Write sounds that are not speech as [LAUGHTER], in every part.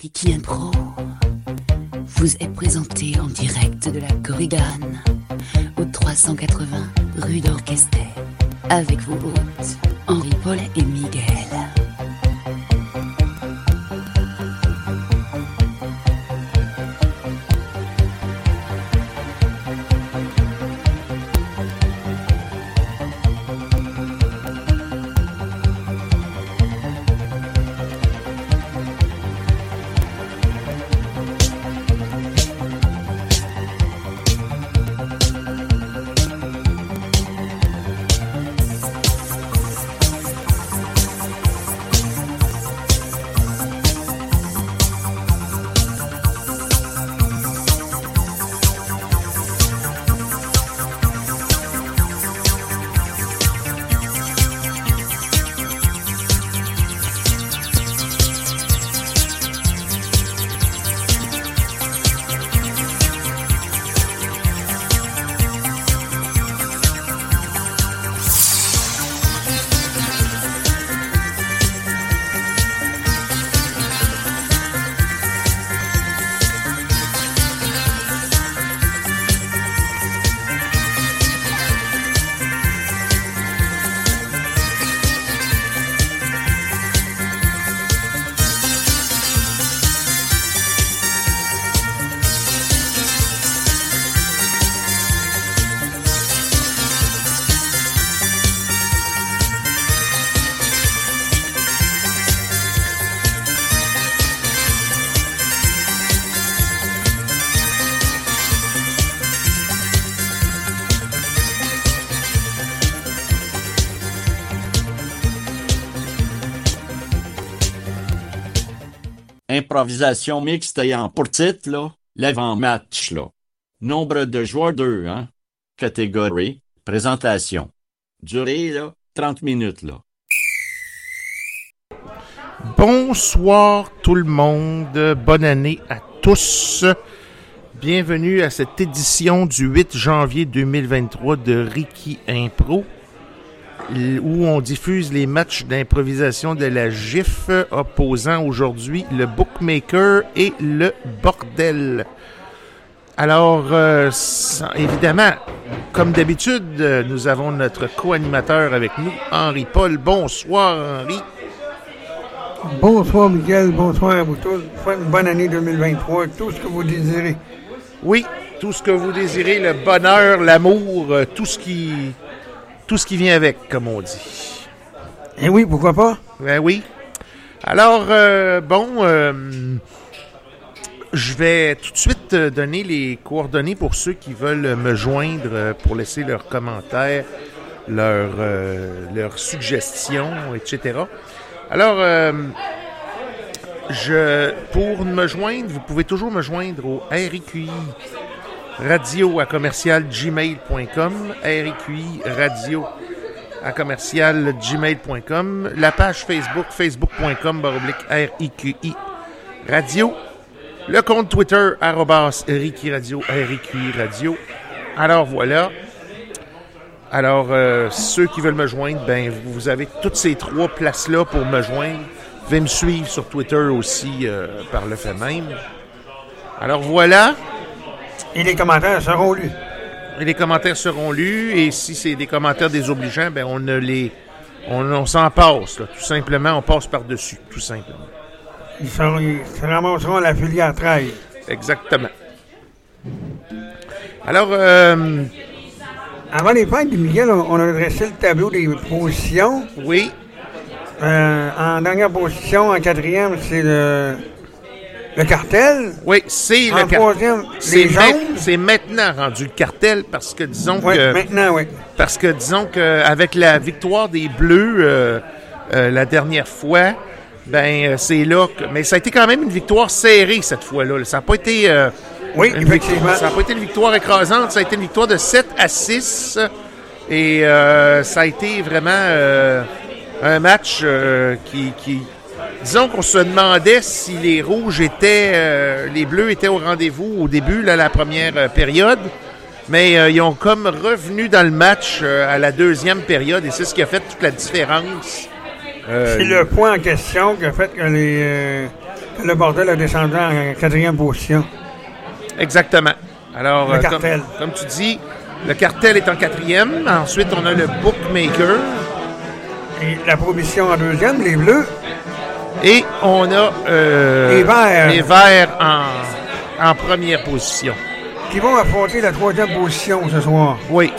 Ricky Impro vous est présenté en direct de la Corrigane au 380 rue d'Orchestre avec vos hôtes Henri Paul et Miguel. Improvisation mixte ayant pour titre, là, l'avant-match, là. Nombre de joueurs 2, hein. Catégorie, présentation. Durée, là, 30 minutes, là. Bonsoir tout le monde, bonne année à tous. Bienvenue à cette édition du 8 janvier 2023 de Ricky Impro, où on diffuse les matchs d'improvisation de la GIF opposant aujourd'hui le Bookmaker et le Bordel. Alors, euh, sans- évidemment, comme d'habitude, nous avons notre co-animateur avec nous, Henri Paul. Bonsoir Henri. Bonsoir Miguel, bonsoir à vous tous. Une bonne année 2023, tout ce que vous désirez. Oui, tout ce que vous désirez, le bonheur, l'amour, euh, tout ce qui tout ce qui vient avec, comme on dit. Et oui, pourquoi pas? Ben oui. Alors, euh, bon, euh, je vais tout de suite euh, donner les coordonnées pour ceux qui veulent me joindre pour laisser leurs commentaires, leurs, euh, leurs suggestions, etc. Alors, je, pour me joindre, vous pouvez toujours me joindre au RIQI radio à commercial gmail.com, RIQI radio à commercial gmail.com, la page Facebook, facebook.com, RIQI radio, le compte Twitter, arrobas RIQI radio, RIQI radio. Alors voilà. Alors, euh, ceux qui veulent me joindre, ben, vous avez toutes ces trois places-là pour me joindre. Vous pouvez me suivre sur Twitter aussi euh, par le fait même. Alors voilà. Et les commentaires seront lus. Et les commentaires seront lus. Et si c'est des commentaires désobligeants, ben on ne les. On, on s'en passe, là. tout simplement. On passe par-dessus, tout simplement. Ils, seront, ils se ramasseront à la filière 13. Exactement. Alors, euh, Avant les fêtes, Miguel, on, on a dressé le tableau des positions. oui, Euh, en dernière position, en quatrième, c'est le, le cartel? oui, c'est le car- troisième, C'est c'est maintenant rendu le cartel parce que disons Oui, que maintenant, oui. parce que disons que avec la victoire des Bleus euh, euh, la dernière fois, ben euh, c'est là que mais ça a été quand même une victoire serrée cette fois-là. là. Ça n'a pas été euh, Oui, victoire- ça n'a pas été une victoire écrasante, ça a été une victoire de 7 à 6 et euh, ça a été vraiment euh, un match euh, qui, qui disons qu'on se demandait si les rouges étaient euh, les bleus étaient au rendez-vous au début là, la première euh, période. Mais euh, ils ont comme revenu dans le match euh, à la deuxième période et c'est ce qui a fait toute la différence. C'est le point en question qui a fait que les, que le bordel a descendu en quatrième position. Exactement. Alors, Le euh, comme, cartel. comme tu dis, le cartel est en quatrième. Ensuite, on a le bookmaker. Et la prohibition en deuxième, les bleus. Et on a euh, Les verts. les verts en, en première position. qui vont affronter la troisième position ce soir. Oui.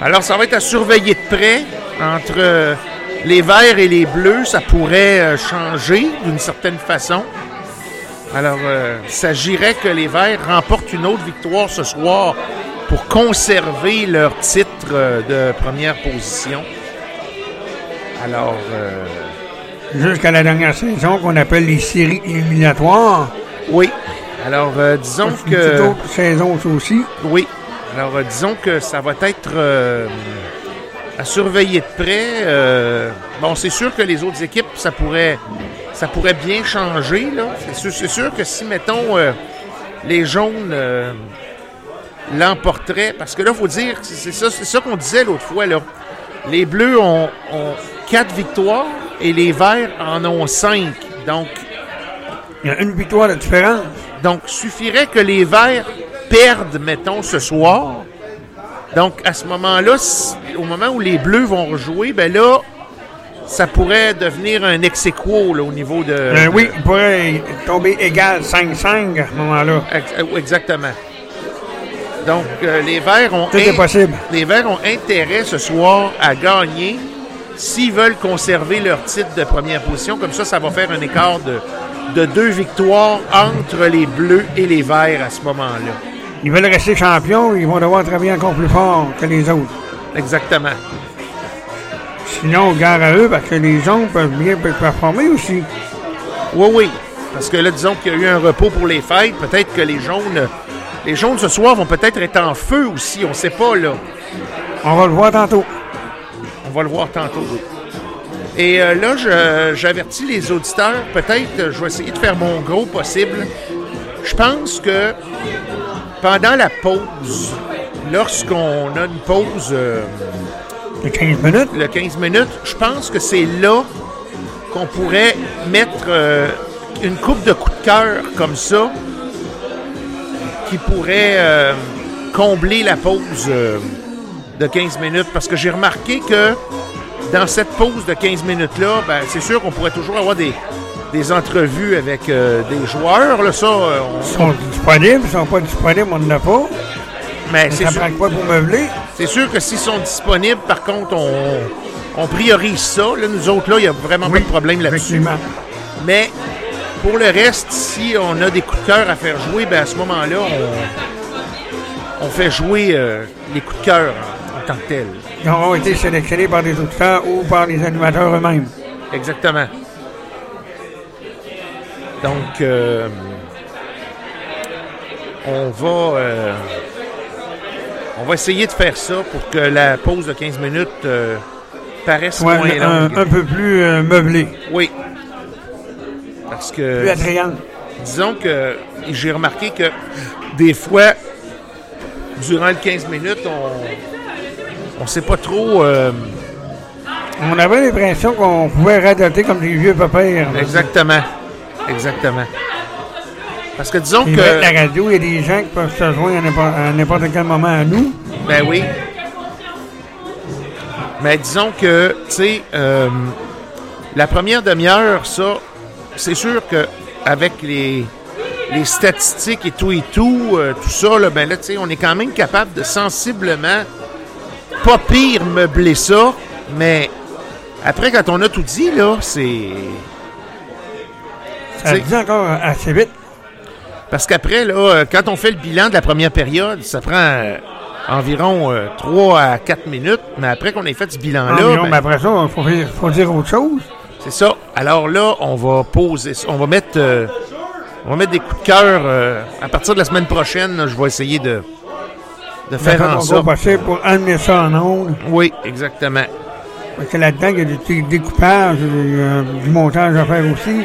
Alors, ça va être à surveiller de près entre euh, les verts et les bleus. Ça pourrait euh, changer d'une certaine façon. Alors, euh, il s'agirait que les verts remportent une autre victoire ce soir pour conserver leur titre de première position. Alors, euh, Jusqu'à la dernière saison qu'on appelle les séries éliminatoires. oui. Alors, euh, disons que... autre saison aussi. Oui. Alors, euh, disons que ça va être euh, à surveiller de près. Euh, bon, c'est sûr que les autres équipes, ça pourrait, ça pourrait bien changer. Là. C'est, sûr, que si, mettons, euh, les jaunes euh, l'emporteraient, parce que là, il faut dire, c'est, c'est ça, c'est ça qu'on disait l'autre fois. Là. Les bleus ont, ont quatre victoires et les verts en ont cinq. Donc, Il y a une victoire de différence. donc, suffirait que les Verts perdent, mettons, ce soir. Donc, à ce moment-là, au moment où les Bleus vont rejouer, ben là, ça pourrait devenir un ex aequo, là, au niveau de... Euh, oui, il pourrait tomber égal 5-5 à ce moment-là. Euh, Exactement. Donc, euh, les Verts ont... Tout est possible. Les Verts ont intérêt ce soir à gagner s'ils veulent conserver leur titre de première position. Comme ça, ça va faire un écart de, de deux victoires entre les Bleus et les Verts à ce moment-là. Ils veulent rester champions, ils vont devoir travailler encore plus fort que les autres. Exactement. Sinon, gare à eux, parce que les jaunes peuvent bien performer aussi. Oui, oui. Parce que là, disons qu'il y a eu un repos pour les fêtes. Peut-être que les jaunes, les jaunes ce soir vont peut-être être en feu aussi. On ne sait pas, là. On va le voir tantôt. On va le voir tantôt. Et euh, là, j'avertis les auditeurs. Peut-être, euh, je vais essayer de faire mon gros possible. Je pense que pendant la pause, lorsqu'on a une pause, euh, De 15 minutes. le 15 minutes, je pense que c'est là qu'on pourrait mettre euh, une coupe de coups de cœur comme ça qui pourrait combler la pause de 15 minutes. Parce que j'ai remarqué que dans cette pause de 15 minutes-là, ben, c'est sûr qu'on pourrait toujours avoir des, des entrevues avec euh, des joueurs. Là, ça, euh, on- Ils sont disponibles, ils sont pas disponibles, on n'en a pas. mais c'est Ça sûr, quoi pour meubler? c'est sûr que s'ils sont disponibles, par contre, on, on priorise ça. Là, nous autres, là, il n'y a vraiment pas de problème là-dessus. Mais pour le reste, si on a des coups de cœur à faire jouer, ben à ce moment-là, on, on fait jouer euh, les coups de cœur en tant que tels. Ils auront été sélectionnés par des auditeurs ou par les animateurs eux-mêmes. Exactement. Donc, euh, on va euh, on va essayer de faire ça pour que la pause de 15 minutes euh, paraisse Ouais, moins un, longue. un peu plus euh, meublé, Oui. Parce plus que attrayant. disons que j'ai remarqué que des fois, durant le 15 minutes, on on sait pas trop euh, On avait l'impression qu'on pouvait radoter comme des vieux papiers. exactement. Exactement. Parce que disons que. la radio, il y a des gens qui peuvent se joindre à n'importe- à n'importe quel moment à nous. Ben oui. Mais disons que, tu sais, euh, la première demi-heure, ça, c'est sûr que avec les, les statistiques et tout et tout, euh, tout ça, là, ben là, tu sais, on est quand même capable de sensiblement, pas pire meubler ça, mais après, quand on a tout dit, là, c'est... Ça dit encore assez vite. Parce qu'après, là, euh, quand on fait le bilan de la première période, ça prend euh, environ 3 à 4 minutes. Mais après qu'on ait fait ce bilan-là, Environ, ben, mais après ça, il faut, dire- faut dire autre chose. c'est ça. Alors là, on va poser, ça. on va mettre, euh, on va mettre des coups de cœur. euh, à partir de la semaine prochaine, là, je vais essayer de, de faire en sorte. passer pour amener ça en ondes. Oui, exactement. Parce que là-dedans, il y a du petit découpage, euh, du montage à faire aussi.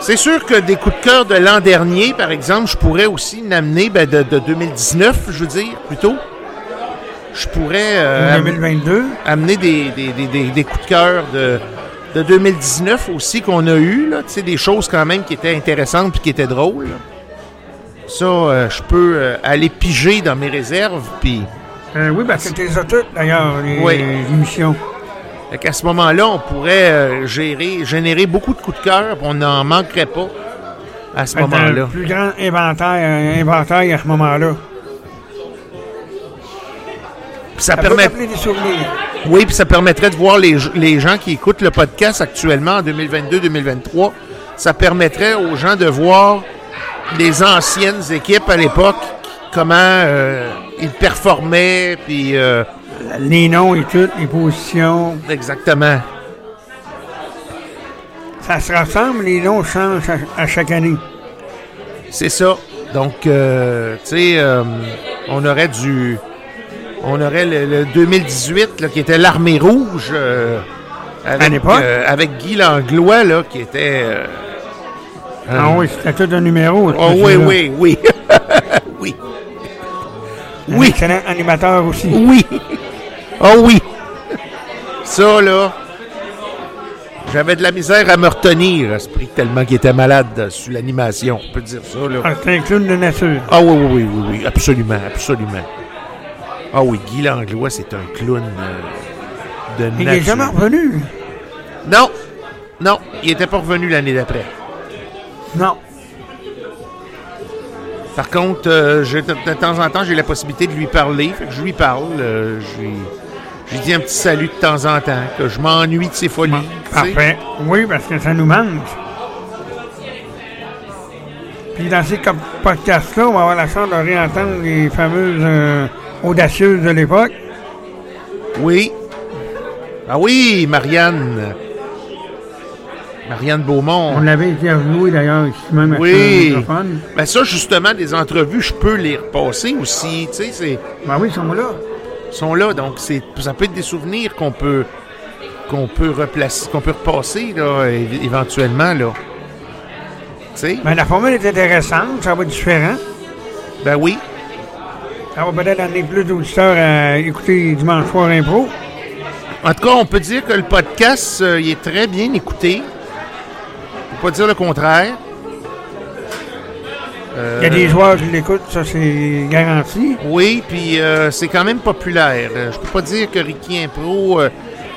C'est sûr que des coups de cœur de l'an dernier, par exemple, je pourrais aussi l'amener ben, de, de 2019, je veux dire, plutôt. Je pourrais euh, En am- 2022. amener des, des, des, des- coups de cœur de, de 2019 aussi qu'on a eu, là, des choses quand même qui étaient intéressantes puis qui étaient drôles. là. Ça, euh, je peux euh, aller piger dans mes réserves, puis Euh, oui, parce que tu les as toutes, d'ailleurs, les Oui. émissions. Fait qu'à ce moment-là, on pourrait euh, gérer, générer beaucoup de coups de cœur, puis on n'en manquerait pas à ce moment-là. un plus grand inventaire, inventaire à ce moment-là. Ça permet, rappeler des souvenirs. oui, puis ça permettrait de voir les, les gens qui écoutent le podcast actuellement en 2022-2023. Ça permettrait aux gens de voir les anciennes équipes à l'époque, comment euh, ils performaient, puis euh, Les noms et tout, les positions. exactement. Ça se ressemble, les noms changent à, à chaque année. C'est ça. Donc, euh, tu sais, euh, on aurait du. On aurait le, le 2018, là, qui était l'armée rouge. euh, avec, À l'époque? euh, avec Guy Langlois, là, qui était. Euh, Ah oui, c'était tout un numéro. Oh, oui, oui, oui. [LAUGHS] oui. Un Oui. excellent animateur aussi. Oui. Oh oui. Ça, là. J'avais de la misère à me retenir, à ce prix, tellement qu'il était malade euh, sur l'animation. On peut dire ça, là. Ah, C'est un clown de nature. Ah oui, oui, oui, oui, oui, absolument, absolument. Ah oui, Guy Langlois, c'est un clown euh, de Il nature. n'est jamais revenu. Non, non, il était pas revenu l'année d'après. Non. Par contre, euh, je- de, de temps en temps, j'ai la possibilité de lui parler. Fait que je lui parle. euh, je lui dis un petit salut de temps en temps, que je m'ennuie de ses folies. Parfait. Oui, parce que ça nous manque. Puis dans ces podcasts-là, on va avoir la chance de réentendre les fameuses euh, audacieuses de l'époque. Oui. Ah oui, Marianne. Marianne Beaumont. On l'avait interviewé d'ailleurs ici même Oui. avec le microphone. Ben ça, justement, des entrevues, je peux les repasser aussi. Tu sais, c'est... Ben oui, ils sont là. sont là. Donc, c'est, ça peut être des souvenirs qu'on peut, qu'on peut replacer, qu'on peut repasser, là, éventuellement, là. Tu sais? Ben la formule est intéressante, ça va être différent. Ben oui. Ça va peut-être amener plus d'auditeurs à écouter Dimanche Soir Impro. En tout cas, on peut dire que le podcast, euh, il est très bien écouté. Pas dire le contraire. Euh, Il y a des joueurs qui l'écoutent, ça c'est garanti. Oui, puis euh, c'est quand même populaire. Euh, Je peux pas dire que Ricky Impro, euh,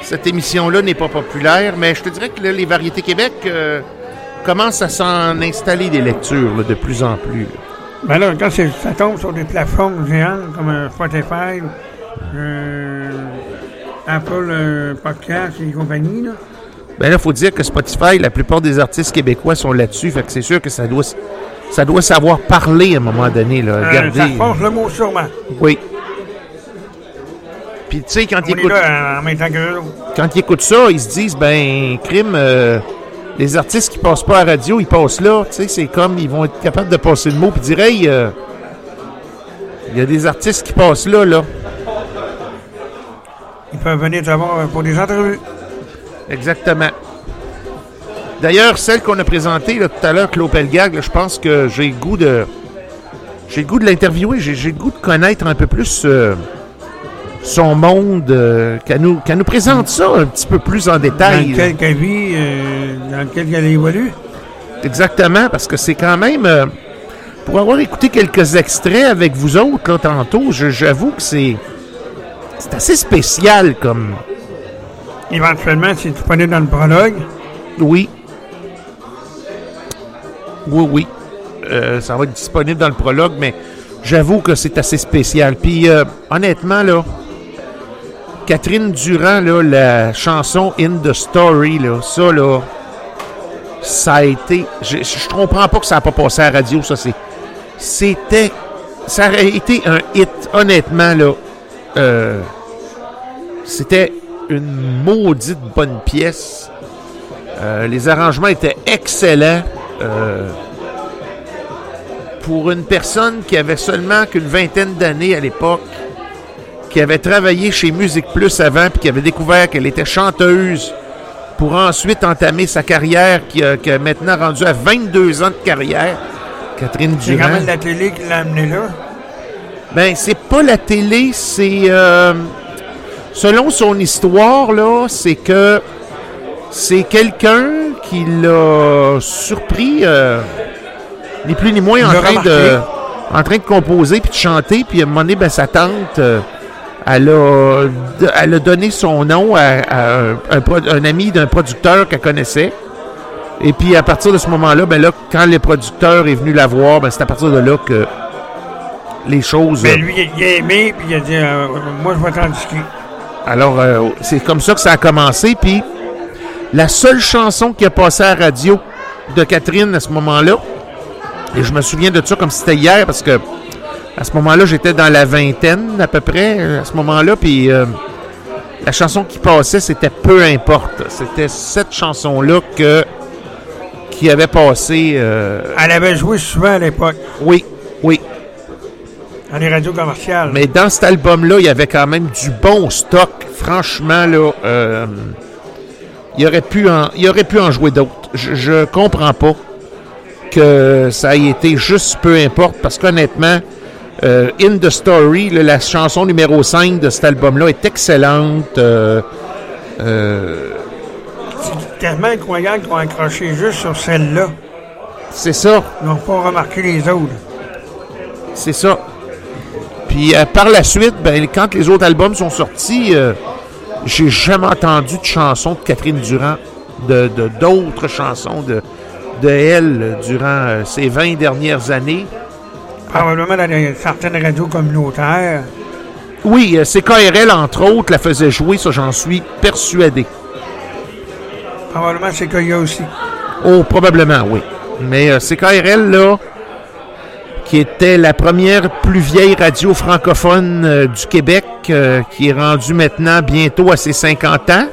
cette émission-là n'est pas populaire, mais je te dirais que là, les Variétés Québec euh, commencent à s'en installer des lectures là, de plus en plus. Ben là, quand ça tombe sur des plateformes géantes comme euh, Spotify, euh, Apple euh, Podcast et compagnie, là. Ben là, il faut dire que Spotify, la plupart des artistes québécois sont là-dessus, fait que c'est sûr que ça doit, ça doit savoir parler à un moment donné. Là. Euh, Regardez. ça force le mot sûrement. Oui. Puis tu sais, quand ils écoutent, quand ils écoutent ça, ils se disent, ben, crime, euh, les artistes qui passent pas à la radio, ils passent là. Tu sais, c'est comme, ils vont être capables de passer le mot puis dire, hey, euh, il y a des artistes qui passent là, là. Ils peuvent venir te voir pour des entrevues. Exactement. D'ailleurs, celle qu'on a présentée là, tout à l'heure, Claude Pelgag, je pense que j'ai le goût de. J'ai le goût de l'interviewer, j'ai le goût de connaître un peu plus euh, son monde, euh, qu'elle nous, nous présente ça un petit peu plus en Dans détail. là. lequel qu'elle vit, euh, dans lequel qu'elle évolue? Exactement, parce que c'est quand même. euh, pour avoir écouté quelques extraits avec vous autres là, tantôt, je- j'avoue que c'est. C'est assez spécial comme. Éventuellement, c'est disponible dans le prologue. Oui. Oui, oui. Euh, ça va être disponible dans le prologue, mais j'avoue que c'est assez spécial. Puis, euh, honnêtement, là, Catherine Durand, là, la chanson In the Story, là, ça, là, ça a été. Je, je comprends pas que ça n'a pas passé à la radio, ça, c'est. C'était. Ça aurait été un hit, honnêtement, là. Euh, c'était une maudite bonne pièce. Euh, les arrangements étaient excellents. Euh, pour une personne qui avait seulement qu'une vingtaine d'années à l'époque, qui avait travaillé chez Musique Plus avant, puis qui avait découvert qu'elle était chanteuse, pour ensuite entamer sa carrière, qui a, qui a maintenant rendu à 22 ans de carrière, Catherine C'est quand Durand. même la télé qui l'a amené là. Ben, c'est pas la télé, c'est. euh, selon son histoire, là, c'est que C'est quelqu'un qui l'a surpris, euh, ni plus ni moins, en train, de, en train de composer puis de chanter. Puis à un moment donné, ben, sa tante, euh, elle, a, elle a donné son nom à, à un, un pro- un ami d'un producteur qu'elle connaissait. Et puis à partir de ce moment-là, ben là, quand le producteur est venu la voir, ben, c'est à partir de là que les choses. Ben, lui, il a aimé, puis il a dit euh, Moi, je vais t'en discuter. Alors, euh, c'est comme ça que ça a commencé. Puis, la seule chanson qui a passé à la radio de Catherine à ce moment-là, et je me souviens de ça comme si c'était hier, parce que à ce moment-là, j'étais dans la vingtaine à peu près, euh, à ce moment-là, puis euh, la chanson qui passait, c'était Peu importe. C'était cette chanson-là que qui avait passé. euh, Elle avait joué souvent à l'époque, oui, oui. Dans les radios commerciales. Mais dans cet album-là, il y avait quand même du bon stock. Franchement, là, euh, il, aurait pu en, il aurait pu en jouer d'autres. Je, je comprends pas que ça ait été juste peu importe, parce qu'honnêtement, euh, In the Story, là, la chanson numéro 5 de cet album-là est excellente. euh, C'est tellement incroyable qu'ils ont accroché juste sur celle-là. c'est ça. Ils n'ont pas remarqué les autres. C'est ça. Puis euh, par la suite, ben, quand les autres albums sont sortis, euh, j'ai jamais entendu de chansons de Catherine Durand, de de- d'autres chansons de, de elle euh, durant ces 20 dernières années. Probablement dans certaines radios communautaires. Oui, CKRL, entre autres, la faisait jouer, ça j'en suis persuadé. Probablement c'est qu'il y a aussi. Oh, probablement, oui. Mais CKRL, là, qui était la première plus vieille radio francophone euh, du Québec, euh, qui est rendue maintenant bientôt à ses 50 ans.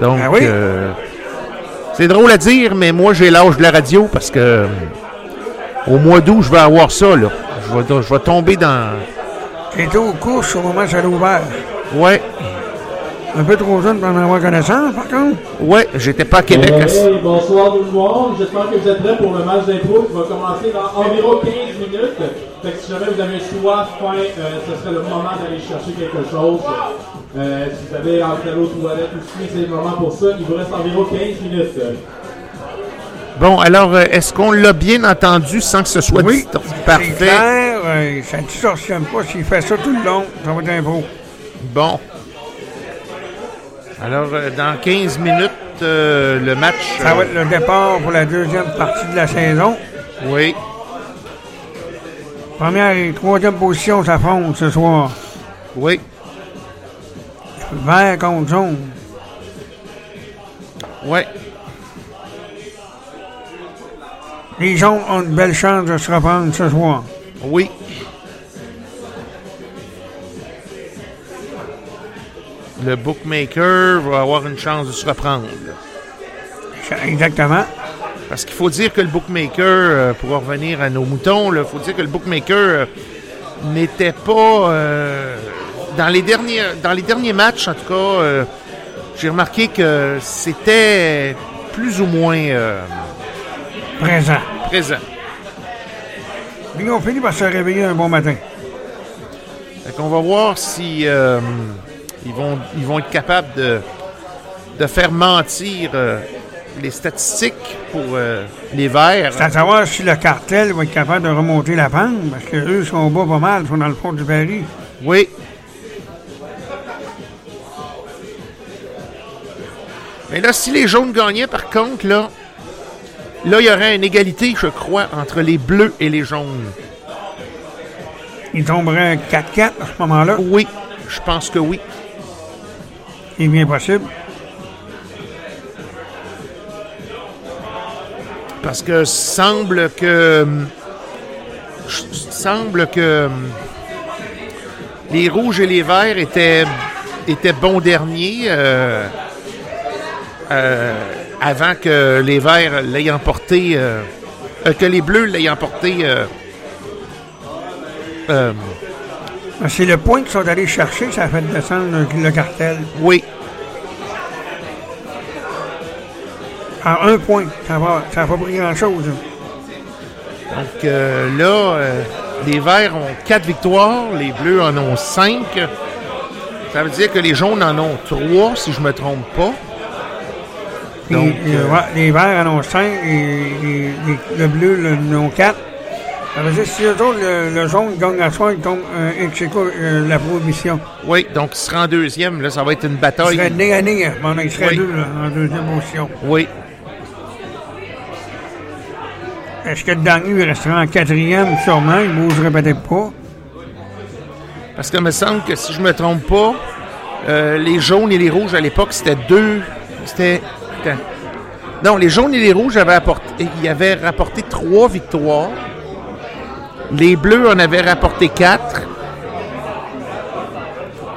Donc, Ah oui? euh, c'est drôle à dire, mais moi, j'ai l'âge de la radio parce que au mois d'août, je vais avoir ça, là. Je vais, je vais tomber dans... J'étais aux couches au moment où a ouvert. Ouais, Un peu trop jeune pour en avoir connaissance, par contre. ouais, j'étais pas à Québec. Hey, bonsoir tout le monde. J'espère que vous êtes prêts pour le match d'impro qui va commencer dans environ 15 minutes. Fait que si jamais vous avez soif, faim, euh, ce serait le moment d'aller chercher quelque chose. Euh, si vous avez entré à l'eau toilette aussi, c'est le moment pour ça. Il vous reste environ 15 minutes. Bon, alors, euh, est-ce qu'on l'a bien entendu sans que ce soit Oui, Parfait. clair. euh, ça ne distorsionne pas. S'il fait ça tout le long, ça va être un beau. Bon. Alors, euh, dans 15 minutes, euh, le match. Ça va être le départ pour la deuxième partie de la saison. Oui. Première et troisième position s'affrontent ce soir. Oui. Vert contre jaune. Oui. Les jaunes ont une belle chance de se reprendre ce soir. Oui. Le bookmaker va avoir une chance de se reprendre. Exactement. Parce qu'il faut dire que le bookmaker, euh, pour en revenir à nos moutons, il faut dire que le bookmaker euh, n'était pas. euh, dans, les derniers, dans les derniers matchs, en tout cas, j'ai remarqué que c'était plus ou moins Présent. présent. Ils ont fini par se réveiller un bon matin. Fait qu'on va voir si ils, vont, ils vont être capables de, de faire mentir euh, les statistiques pour euh, les verts. C'est à savoir si le cartel va être capable de remonter la pente, parce que eux sont bas pas mal, ils sont dans le fond du baril. Oui. Mais là, si les jaunes gagnaient, par contre, là, là, il y aurait une égalité, je crois, entre les bleus et les jaunes. Ils tomberaient 4-4 à ce moment-là? Oui, je pense que oui. C'est bien possible. Parce que semble que. Semble que. Les rouges et les verts étaient, étaient bons derniers euh, euh, avant que les verts l'aient emporté. euh, que les bleus l'aient emporté. Euh, C'est le point qu'ils sont allés chercher, ça a fait descendre le, le cartel. oui, À un point, ça va, ça n'a pas pris grand-chose. donc euh, là, euh, les verts ont quatre victoires, les bleus en ont cinq. Ça veut dire que les jaunes en ont trois, si je me trompe pas. Donc, euh, euh, les verts en ont 5 et, et- et le bleu le- en ont 4. Ça veut dire si le, le jaune gagne à soir, ils tombent euh, ex euh, la prohibition? Oui, donc il sera en deuxième. Là, ça va être une Il bataille. serait nez à nez, serait Oui. deux là, en deuxième position. Oui. Est-ce que le dernier il restera en quatrième? Sûrement, il ne bougerait peut-être pas. Parce que me semble que si je me trompe pas, euh, les jaunes et les rouges à l'époque, c'était deux. C'était. Non, les jaunes et les rouges avaient apporté. Ils avaient rapporté trois victoires. Les bleus en avaient rapporté quatre.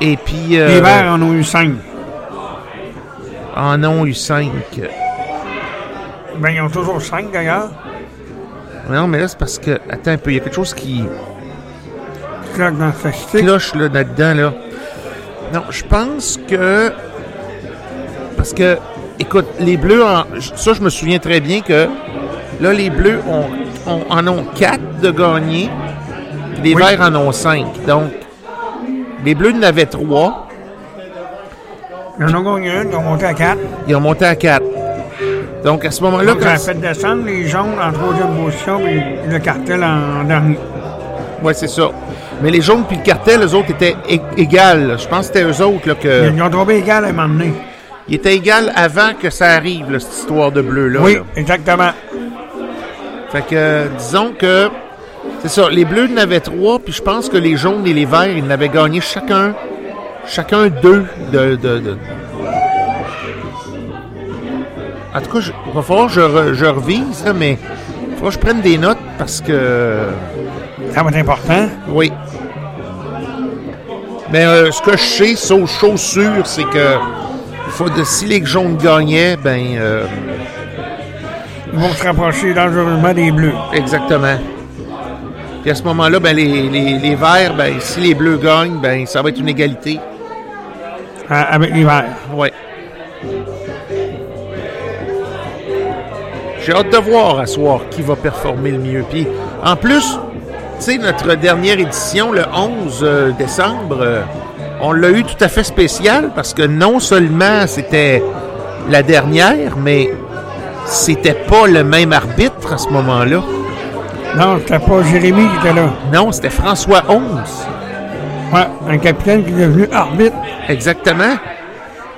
Et puis. euh, Les verts en ont eu 5. en ont eu cinq. Ben, ils ont toujours 5 d'ailleurs. Non, mais là, c'est parce que. Attends un peu, il y a quelque chose qui Là, dans cloche là, là-dedans. Là. Non, je pense que. Parce que, écoute, les Bleus, en- ça, je me souviens très bien que là, les Bleus ont, ont- en ont quatre de gagnés, les Oui. Verts en ont cinq. Donc, les Bleus en avaient trois, Ils en ont gagné une, ils ont monté à 4. ils ont monté à quatre. Donc, à ce moment-là, Donc, ça a fait descendre les jaunes en troisième position et le cartel en dernier. Ouais, c'est ça. Mais les jaunes puis le cartel, eux autres étaient égales. Je pense que c'était eux autres là, que. Ils ont trouvé égal à un moment donné. Ils étaient égales avant que ça arrive, là, cette histoire de bleu-là. Oui, là. exactement. Fait que, disons que, c'est ça, les bleus en avaient trois, puis je pense que les jaunes et les verts, ils en avaient gagné chacun, chacun deux de... de, de- En tout cas, je- il va falloir que je, re- je revise, là, mais il faut que je prenne des notes parce que... Ça va être important. Oui. Mais euh, ce que je sais, sauf chose sûre, c'est que faut de, si les jaunes gagnaient, ben... euh, vont se rapprocher dangereusement des bleus. Exactement. Puis à ce moment-là, ben, les, les, les verts, ben, si les bleus gagnent, ben, ça va être une égalité. avec les verts. Ouais. J'ai hâte de voir à soir qui va performer le mieux. Puis en plus, tu sais, notre dernière édition, le 11 euh, décembre, euh, on l'a eu tout à fait spécial parce que non seulement c'était la dernière, mais c'était pas le même arbitre à ce moment-là. Non, c'était pas Jérémy qui était là. Non, c'était François 11. Ouais, un capitaine qui est devenu arbitre. Exactement.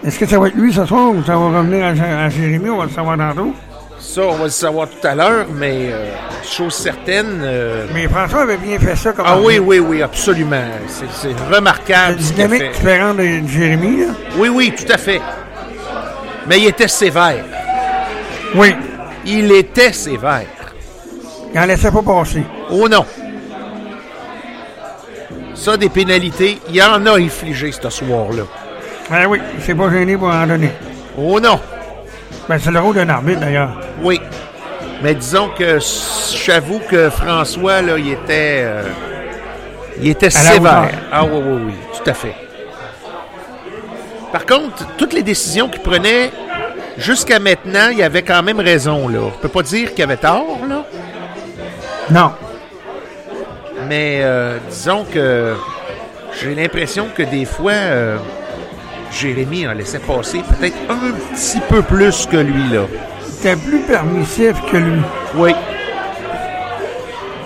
Est-ce que ça va être lui ce soir ou ça va revenir à, Jé- à Jérémy? On va le savoir tantôt. Ça, on va le savoir tout à l'heure, mais euh, chose certaine. euh, Mais François avait bien fait ça comme Ah oui, oui, oui, absolument. C'est- Une remarquable ce a dynamique fait. différente de Jérémy, là. Oui, oui, tout à fait. Mais il était sévère. Oui. Il était sévère. Il en laissait pas passer. Oh non. Ça, des pénalités, il y en a infligé ce soir-là. Ben oui, il s'est pas gêné pour en donner. Oh non. Ben c'est le rôle d'un arbitre d'ailleurs. Oui. Mais disons que j'avoue que François, là, il était. euh, il était sévère. Ah oui, oui, oui, tout à fait. Par contre, toutes les décisions qu'il prenait, jusqu'à maintenant, il avait quand même raison, là. Je peux pas dire qu'il avait tort, là. Non. Mais euh, disons que j'ai l'impression que des fois, euh, Jérémy en laissait passer peut-être un petit peu plus que lui, là. C'était plus permissif que lui. Oui.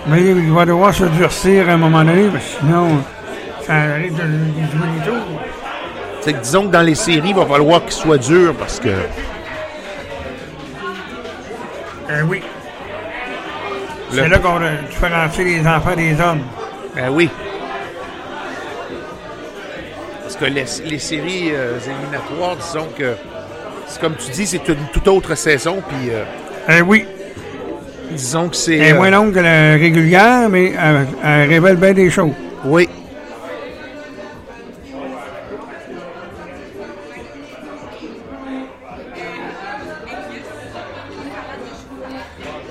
Mais il va devoir se durcir à un moment donné, parce que sinon, ça arrive de de. C'est que disons que dans les séries, il va falloir qu'il soit dur parce que. Euh, oui. C'est là qu'on va différencier les enfants des hommes. Ben oui. Parce que les, les séries euh, éliminatoires, disons que. C'est comme tu dis, c'est une toute autre saison, puis euh, Euh, oui. disons que c'est. Elle est euh, moins longue que la régulière, mais elle, elle révèle bien des choses. Oui.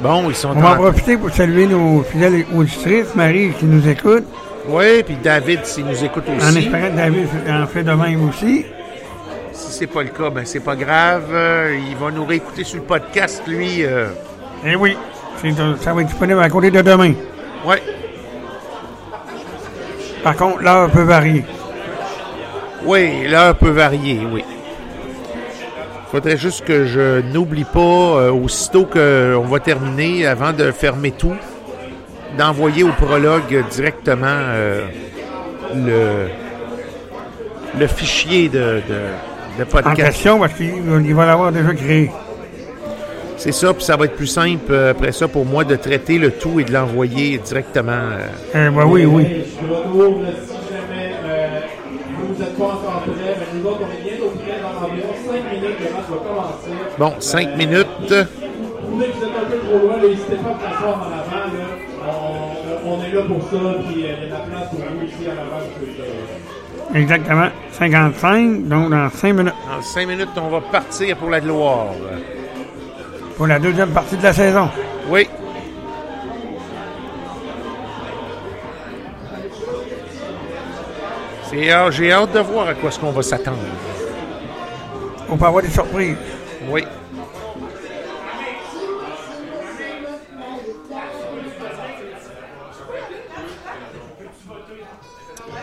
Bon, ils sont On va en en... profiter pour saluer nos fidèles auditrices, Marie qui nous écoute, Oui, puis David, s'il nous écoute en aussi. espérant que David en fait de même aussi. Si c'est pas le cas, ben c'est pas grave. Euh, il va nous réécouter sur le podcast, lui. euh, Eh oui, ça va être disponible à côté de demain. Ouais. Par contre, l'heure peut varier. Oui, l'heure peut varier, oui. Faudrait juste que je n'oublie pas, euh, aussitôt qu'on va terminer, avant de fermer tout, d'envoyer au prologue directement euh, le, le fichier de, de, de En podcast. question, parce qu'il va l'avoir déjà créé. C'est ça, puis ça va être plus simple euh, après ça pour moi de traiter le tout et de l'envoyer directement. euh. Euh, ben oui, oui. Je si jamais euh, vous n'êtes pas encore prêts, nous autres, on est bientôt prêts. Dans environ 5 minutes, le match va commencer. Bon, cinq minutes. Vous que vous êtes un peu trop loin, n'hésitez pas à vous asseoir en avant. Là. On, on est là pour ça, puis euh, il y a de la place pour vous ici à l'avant. vous pouvez, euh, Exactement. 55, donc dans 5 minutes Dans cinq minutes, on va partir pour la gloire. pour la deuxième partie de la saison. Oui. C'est hâte- J'ai hâte de voir à quoi est-ce qu'on va s'attendre. On peut avoir des surprises. Oui.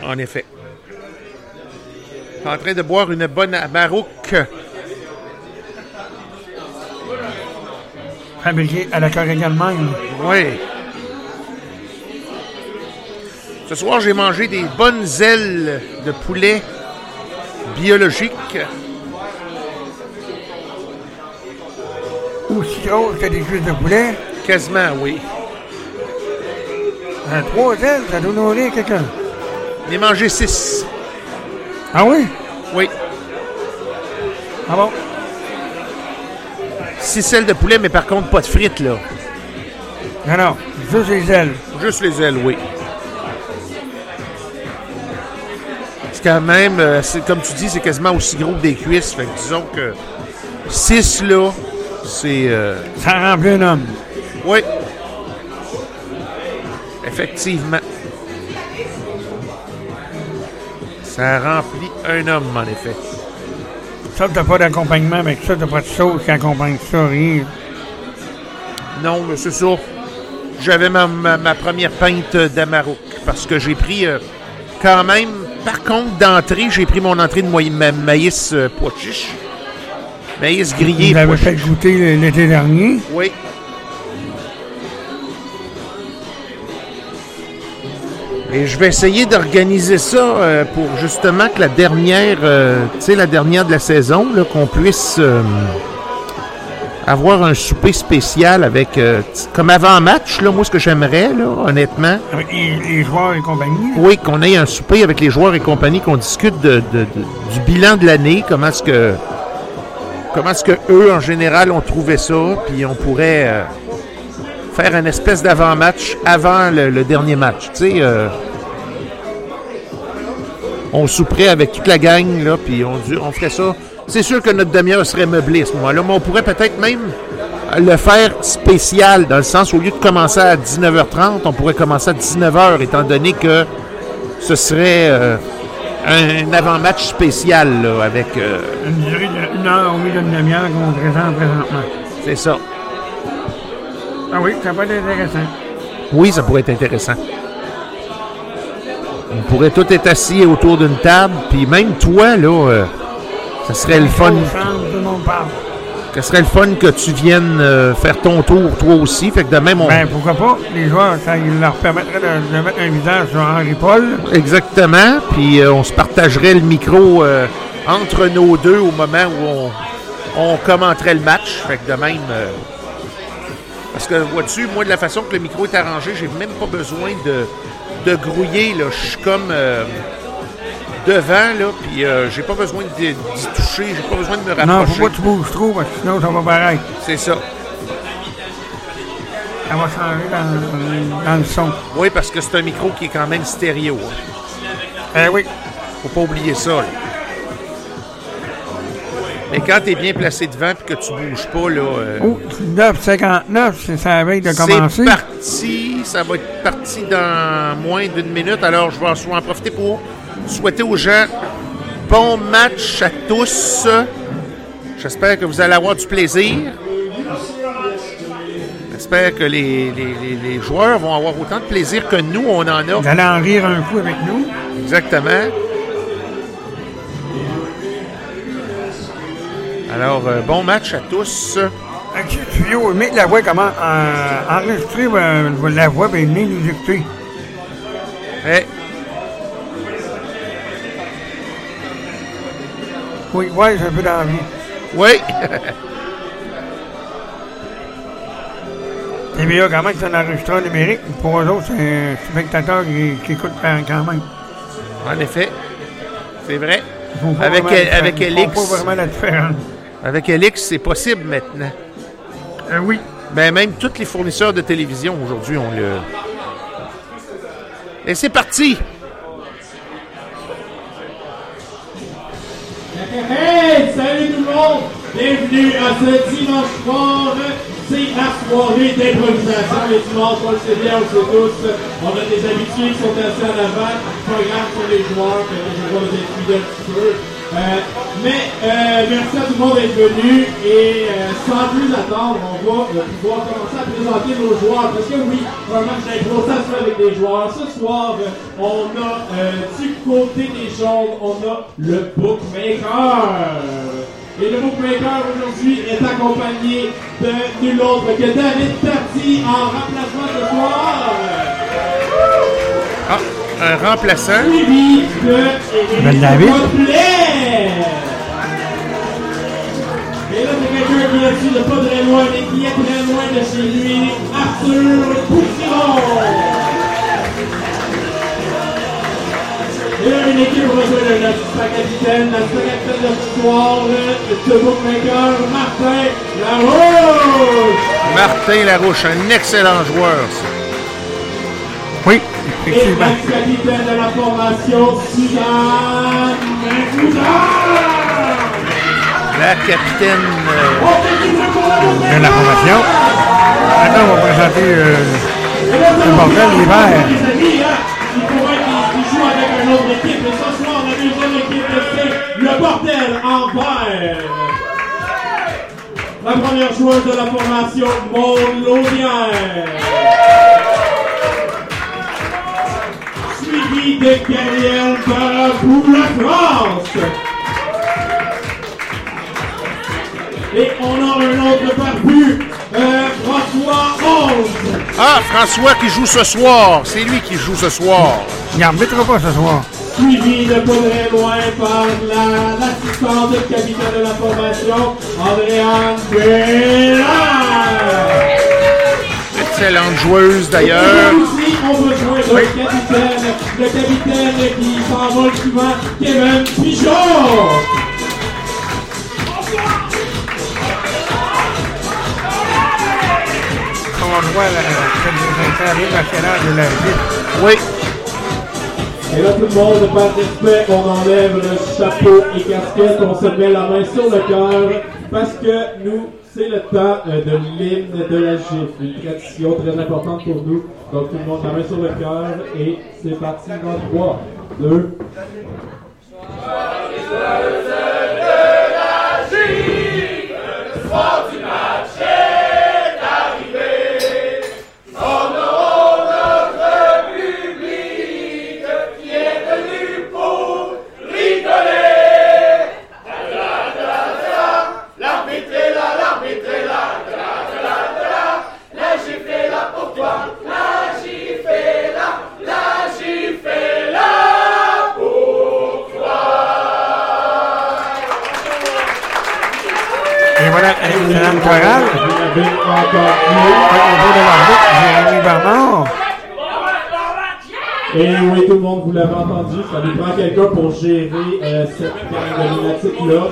En effet. En train de boire une bonne Maroc. Fabriqué à la Corrigan même. Oui. Ce soir, j'ai mangé des bonnes ailes de poulet biologiques. Aussi grosse que des cuisses de poulet? Quasiment, oui. Euh, trois ailes, ça doit nourrir quelqu'un. J'ai mangé six. Ah oui? Oui. Ah bon? Six ailes de poulet, mais par contre, pas de frites, là. Non, non. Juste les ailes. Juste les ailes, oui. C'est quand même, euh, c'est- comme tu dis, c'est quasiment aussi gros que des cuisses. Fait que disons que 6 là, c'est. euh, Ça remplit un homme. oui. Effectivement. Ça remplit un homme, en effet. Ça, t'as pas d'accompagnement avec ça, t'as pas de sauce qui accompagne ça, rien. Non, mais c'est ça. J'avais ma, ma- ma première pinte d'Amarouk parce que j'ai pris euh, quand même. Par contre, d'entrée, j'ai pris mon entrée de ma- maïs euh, pois chiche. Maïs grillé. Il l'avait pois fait chiche. goûter l'été dernier? Oui. Et je vais essayer d'organiser ça euh, pour justement que la dernière, euh, tu sais, la dernière de la saison, qu'on puisse euh, avoir un souper spécial avec, comme avant-match, là, moi, ce que j'aimerais, là, honnêtement, les, les joueurs et compagnie. oui, qu'on ait un souper avec les joueurs et compagnie, qu'on discute de, de- de- du bilan de l'année, comment est-ce que comment est-ce que eux en général ont trouvé ça, puis on pourrait euh, faire une espèce d'avant-match avant le, dernier match. Tu sais, euh, on souperait avec toute la gang là, puis on, on ferait ça. C'est sûr que notre demi-heure serait meublée à ce moment-là, mais on pourrait peut-être même le faire spécial, dans le sens, au lieu de commencer à 19h30, on pourrait commencer à 19h, étant donné que ce serait euh, un avant-match spécial, là, avec... euh, Une durée d'une heure milieu d'une demi-heure qu'on présente présentement. c'est ça. Ah oui, ça peut être intéressant. Oui, ça pourrait être intéressant. On pourrait tous être assis autour d'une table, puis même toi, là, euh, ça serait le fun. Tout le monde parle. Ça serait le fun que tu viennes euh, faire ton tour, toi aussi. Fait que de même, on... Ben, pourquoi pas? Les joueurs, ça il leur permettrait de, de mettre un visage sur Henri Paul. Exactement. Puis euh, on se partagerait le micro euh, entre nos deux au moment où on, on commenterait le match. Fait que de même. parce que vois-tu, moi, de la façon que le micro est arrangé, j'ai même pas besoin de, de grouiller. Là. Je suis comme devant, là, puis euh, j'ai pas besoin d'y toucher, j'ai pas besoin de me Non, rapprocher. faut pas que tu bouges trop, parce que sinon ça va pareil. C'est ça. Ça va changer dans, dans le son. Oui, parce que c'est un micro qui est quand même stéréo. hein. Eh oui. Faut pas oublier ça. là. Mais quand tu es bien placé devant et que tu bouges pas, là, euh, Oh, 9,59, c'est ça veille de commencer. c'est parti. Ça va être parti dans moins d'une minute. Alors, je vais en en profiter pour souhaiter aux gens bon match à tous. J'espère que vous allez avoir du plaisir. J'espère que les, les- les- joueurs vont avoir autant de plaisir que nous, on en a. Vous allez en rire un coup avec nous. Exactement. Alors, euh, bon match à tous. Petit tuyau, la voix comment euh, enregistrer euh, la voix et venir nous écouter. Eh, Oui, ouais, j'ai un peu d'envie. oui. [LAUGHS] TVA, quand même, c'est un enregistreur numérique. Pour eux autres, c'est un spectateur qui, qui écoute quand même. en effet. C'est vrai. Avec- vraiment avec Elix. pas vraiment la différence. Avec Elix, c'est possible maintenant. Euh, oui. Ben, même tous les fournisseurs de télévision aujourd'hui ont le. Et c'est parti! Hey, salut tout le monde! Bienvenue à ce dimanche soir. C'est la soirée d'improvisation. Les dimanches, on le sait bien, on le sait tous. On a des habitués qui sont assis en avant. Programme pour les joueurs, que je vois les intimidés un petit peu. Euh, mais euh, merci à tout le monde d'être venu et euh, sans plus attendre, on va pouvoir commencer à présenter nos joueurs. Parce que oui, un match d'impro, ça se fait avec des joueurs. Ce soir, on a euh, du côté des jaunes, on a le bookmaker. Et le bookmaker aujourd'hui est accompagné de nul autre que David Tardy en remplacement ce soir. Ah, un remplaçant. Suivi de David. Dessus de pas très loin, mais qui est très loin de chez lui, Arthur Poutillon. Et là, une équipe rejoint le l'assistant capitaine, l'assistant capitaine de soir, le bookmaker Martin Larouche. Martin Larouche, un excellent joueur. ça. Oui, Et effectivement. l'ex-capitaine de la formation, Suzanne Coudard. La capitaine. euh, On fait. De la formation. Maintenant, on va présenter euh, le bordel on l'hiver. Il pourrait qu'ils jouent avec une autre équipe. Et ce soir, la deuxième équipe, c'est le bordel en vert. La première joueuse de la formation, Maud Laudière. Suivi de Gabriel Barabou, la France. Et on a un autre barbu, euh, François 11. Ah, François qui joue ce soir. C'est lui qui joue ce soir. Il n'en remettra pas ce soir. suivi de pas très loin par la- l'assistante de capitaine de la formation, Andréane Bellard. Excellente joueuse Et d'ailleurs. aussi, on veut jouer le capitaine, le capitaine qui s'envole souvent, Kevin Pichot. On voit la nationale de la ville. Oui. Et là, tout le monde, par respect, on enlève le chapeau et casquette, on se met la main sur le cœur, parce que nous, c'est le temps euh, de l'hymne de la gifle, une tradition très importante pour nous. Donc, tout le monde, la main sur le cœur, et c'est parti dans 3, 2, Et Bernard. Et oui, tout le monde, vous l'avez entendu, ça nous prend quelqu'un pour gérer euh, cette problématique-là.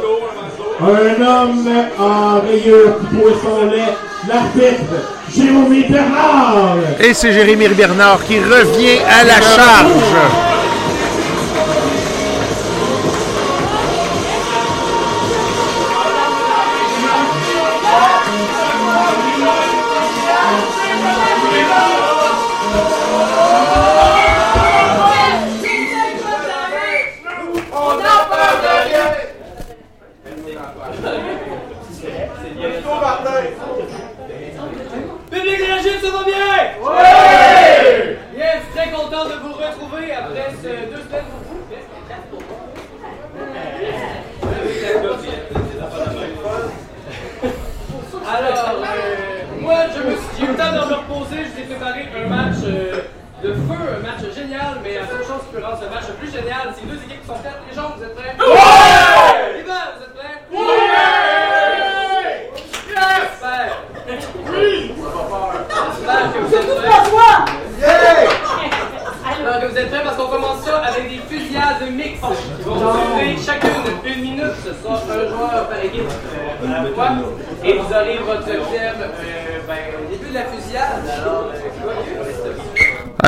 Un homme en rayure qui pourrait son lait, l'arbitre, Jérémy Bernard. Et c'est Jérémy Bernard qui revient à la charge.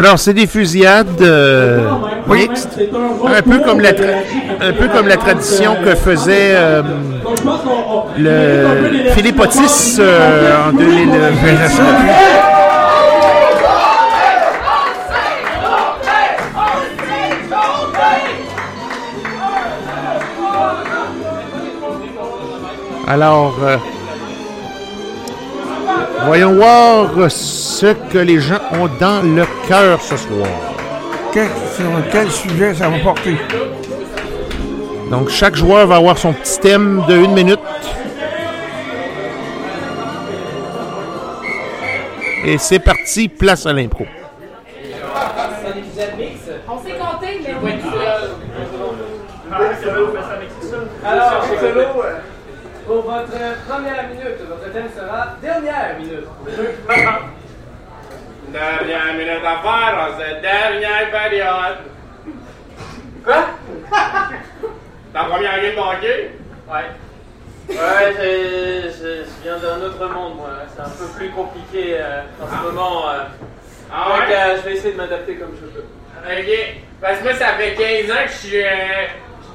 Alors, c'est des fusillades euh, mixtes, un peu comme la, tradition que faisait euh, le Philippe Otis euh, en 2020. Alors, euh, voyons voir ce que les gens ont dans le cœur ce soir. Quel- sur quel sujet ça va porter? Donc, chaque joueur va avoir son petit thème de une minute. Et c'est parti, place à l'impro. On s'est compté, mais oui. Alors, Solo, pour votre première minute, votre thème sera dernière minute. Dernière minute à faire en cette dernière période. Quoi? Ta première game hockey? Ouais. Ouais, je viens d'un autre monde, moi. C'est un peu plus compliqué euh, en ce moment. euh. Ah Donc, ouais? euh, je vais essayer de m'adapter comme je peux. Ok. Parce que moi, ça fait 15 ans que je suis. euh,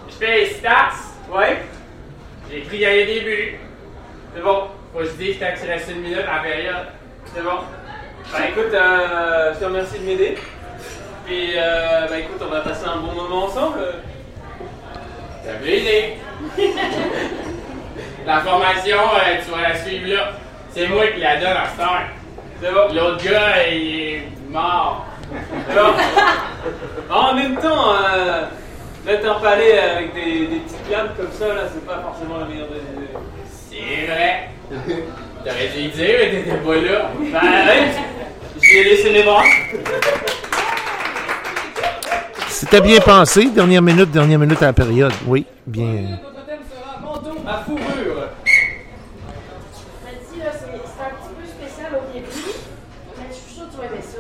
je fais les stats. Ouais? J'ai écrit gagner des buts. C'est bon. Faut que je dise quand il reste une minute à la période. C'est bon. Bah écoute, euh, je te remercie de m'aider. Puis, euh, bah écoute, on va passer un bon moment ensemble. T'as l'idée? [LAUGHS] La formation, euh, tu vas la suivre là. C'est moi qui la donne à heure. C'est bon. L'autre gars, il est mort. Alors, [LAUGHS] en même temps, euh, mettre un palais avec des, des petites lames comme ça, là, c'est pas forcément la meilleure des idées. C'est vrai. [LAUGHS] T'aurais dû le dire, mais t'étais pas là. Ouais, C'était bien pensé. Dernière minute, dernière minute à la période. Oui, bien. Votre thème sera manteau à fourrure. Là, c'est un petit peu spécial au début, mais je suis sûre que tu vas aimer ça.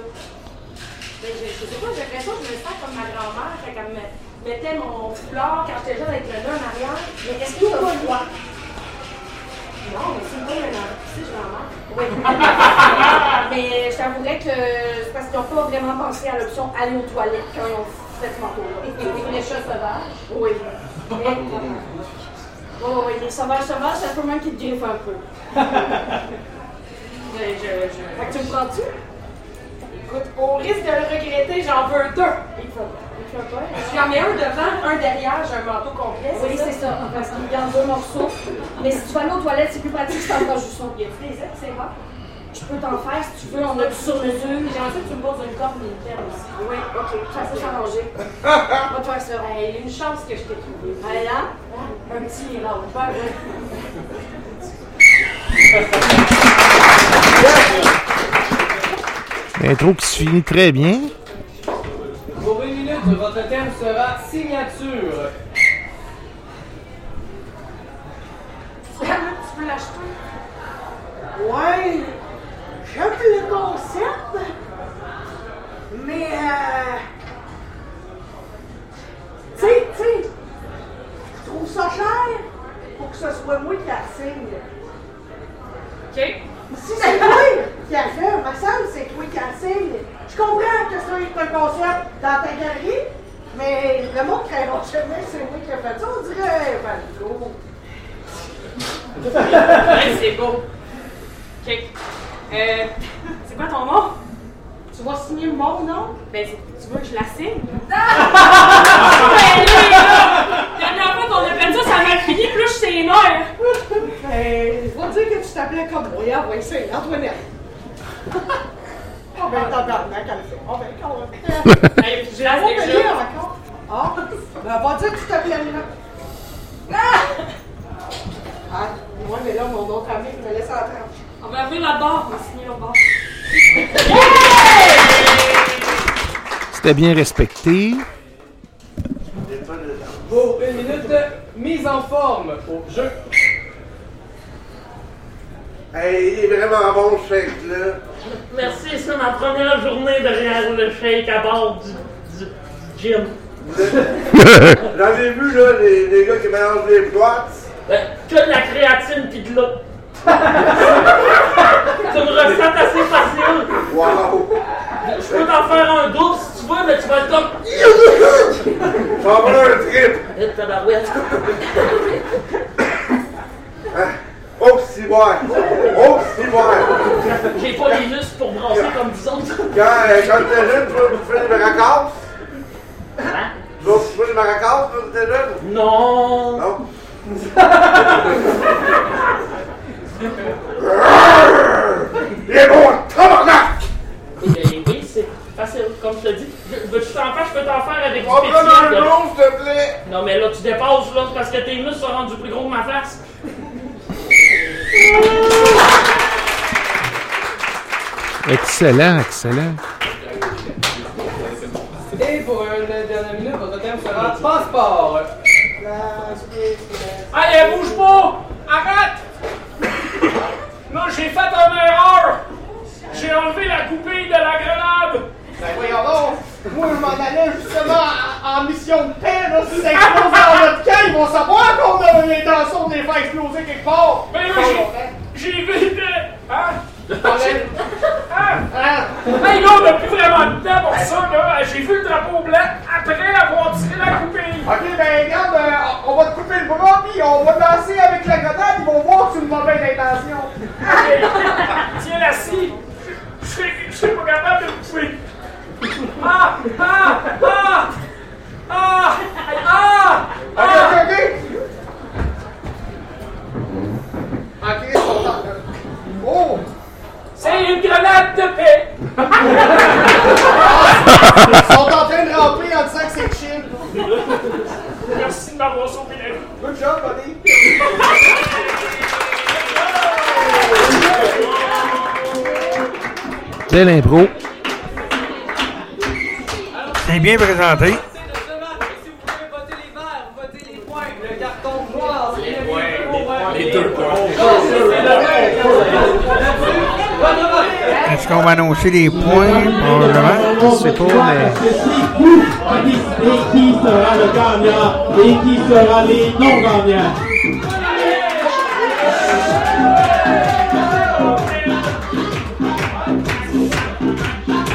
Mais je, je sais pas, j'ai l'impression que je me sens comme ma grand-mère quand elle me mettait mon foulard quand j'étais jeune avec le nœud en arrière. Mais est-ce que tu as froid? Non, mais c'est pas un Tu sais, je grand-mère. Oui. [LAUGHS] mais je t'avouerais que c'est parce qu'ils n'ont pas vraiment pensé à l'option aller aux toilettes quand ils ont fait ce manteau-là. Les chats sauvages. Oui. Mais, Oh, oui, les sauvages sauvages, ça peut même qu'ils te griffent un peu. je, [LAUGHS] je, je... Fait que tu me prends-tu? Écoute, au risque de le regretter, j'en veux deux. Il faut pas. Il faut pas. J'en mets un devant, un derrière, j'ai un manteau complet. Oui, c'est ça, parce qu'il y en deux morceaux. Mais si tu vas aller aux toilettes, c'est plus pratique si t'en juste un. Il y a des ailes, c'est rare. Je peux t'en faire si tu veux, on a du sur mesure. J'ai envie que tu me poses une corde militaire aussi. Oui, ok, ça peut s'arranger. [LAUGHS] On va te faire ça. Hey, une chance que je t'ai trouvé. Allez là, un petit round. Ben, ouais. [LAUGHS] L'intro qui se finit très bien. Pour une minute, votre thème sera signature. Tu peux l'acheter? Ouais, concept, mais euh, tu sais, tu sais, je trouve ça cher pour que ce soit moi qui la signe. OK. Si c'est toi qui la fait, me semble c'est toi qui la signe. Je comprends que c'est un concept dans ta galerie, mais le monde qui a jamais, c'est moi qui a fait ça, on dirait, ben, go. Ouais, c'est beau. OK. Euh, [LAUGHS] c'est quoi ton nom? Tu vas signer mon nom? Ben, tu veux que je la signe? [LAUGHS] ben, lui, là! La dernière fois qu'on a fait ça, ça m'a fini plus ses nerfs. Ben, je vais dire que tu t'appelais comme moi, ah ouais, c'est Antoinette. Ah ben, tabarnak, elle fait. Ah ben, quand même. [LAUGHS] Hey, puis je J'ai la signe encore. Ah, ben, va dire que tu t'appelais là. Ah, moi, mais là, mon autre ami, il me laisse entrer. On va ouvrir la barre, on va signer la barre. C'était bien respecté. Pour une minute de mise en forme au jeu. Hey, il est vraiment bon le shake, là. Merci, c'est ma première journée derrière le shake à bord du, gym. [LAUGHS] J'en ai vu, là, les, gars qui mélangent les boîtes. Ben, que de la créatine pis de l'eau c'est une recette assez facile. Wow! Je peux t'en faire un double si tu veux, mais tu vas être comme. Va faire un trip! Eh, tabarouette. Oh, si boire! Oh, si boire! J'ai pas les muscles pour brasser comme vous autres. Quand, euh, quand t'étais jeune, tu vas bouffer des maracas? Hein? Tu vas bouffer des maracas quand t'étais jeune? Non. Non? [LAUGHS] comme je te dis. Veux-tu t'en faire? Je peux t'en faire avec du On pétillant. un de- long, s'il te plaît! Non, mais là, tu dépasses, là, parce que tes muscles sont rendus plus gros que ma face. Excellent, excellent. Et pour une dernière minute, votre thème sera passeport. Allez, bouge pas! Arrête! Non, j'ai fait une erreur! J'ai enlevé la goupille de la grenade! Ben voyons donc, moi je m'en allais justement en, en mission de paix, là, si ça explose dans notre camp, ils vont savoir qu'on a l'intention de les faire exploser quelque part. Mais là, vu que... Hein? Hein? Hein? Hey, là, on n'a plus vraiment de temps pour ça, là. J'ai vu le drapeau blanc après avoir tiré la goupille. Ok, ben regarde, euh, on va te couper le bras, puis on va danser avec la grenade, ils vont voir que c'est une mauvaise intention. Tiens la scie. Je suis- pas capable de le couper. Ah! Ah! Ah! Ah! Ah! Ok, ok, ok. Ok, ils sont en- Oh! C'est une grenade de paix! Ils sont en train de ramper en disant que c'est chill. Merci de m'avoir sauvé la vie. Good job, buddy. C'est l'impro. C'est bien présenté. Si vous pouvez voter les verts, voter les points, le carton noir, c'est les points. Les deux points. Est-ce qu'on va annoncer les points? Probablement. Je sais pas, mais. Et qui sera le gagnant et qui sera les non-gagnants.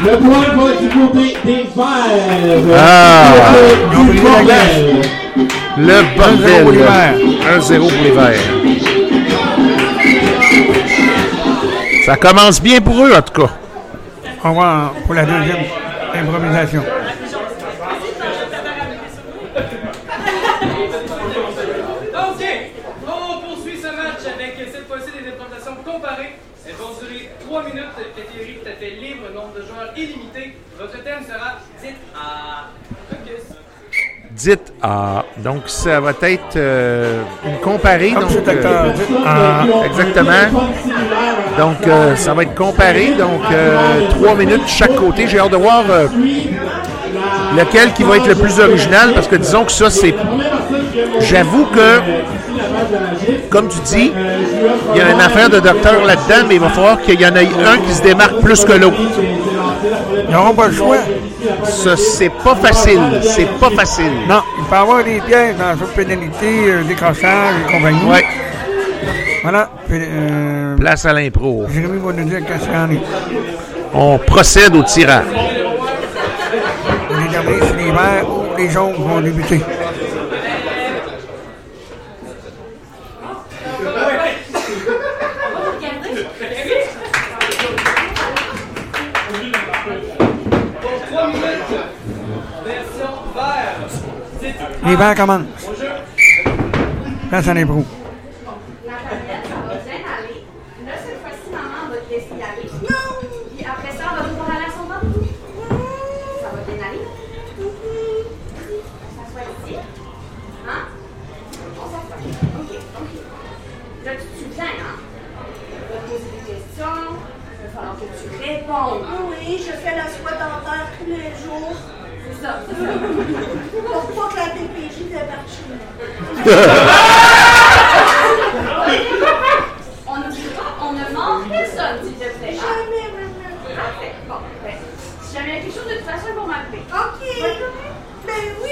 Le point va du côté des verts. Ah! Du Le bordel. 1-0 pour les Verts. Ça commence bien pour eux, en tout cas. On va pour la deuxième improvisation. Ok, on poursuit ce match avec cette fois-ci des improvisations comparées. Elles vont durer 3 minutes, catégorie tout à fait libre, nombre de joueurs illimité. Votre thème sera dites à. Focus. Dites ah. Donc, ça va être euh, une comparée. Donc, euh, ah. exactement. Donc, euh, ça va être comparé. Donc, euh, trois minutes de chaque côté. J'ai hâte de voir lequel qui va être le plus original parce que disons que ça, c'est. J'avoue que, comme tu dis, il y a une affaire de docteur là-dedans, mais il va falloir qu'il y en ait un qui se démarque plus que l'autre. Ils n'auront pas le choix. Ça, c'est pas facile. C'est pas facile. Non, il peut y avoir des pièges dans la pénalité, euh, décrochage et compagnie. Ouais. Voilà. Euh, Place à l'impro. Jérémy va nous dire qu'est-ce qu'il y en est. On procède au tirage. Les derniers, c'est les verts ou les jaunes vont débuter. Pour 3 minutes, version vert. Verts commencent. Place à l'impro. Ça. Pour que la DPJ débarque chez. On ne manque personne, s'il te plaît. Jamais, maman. Parfait. Bon, ben, si jamais il y a quelque chose de toute façon, vont m'appeler. OK. Ben oui.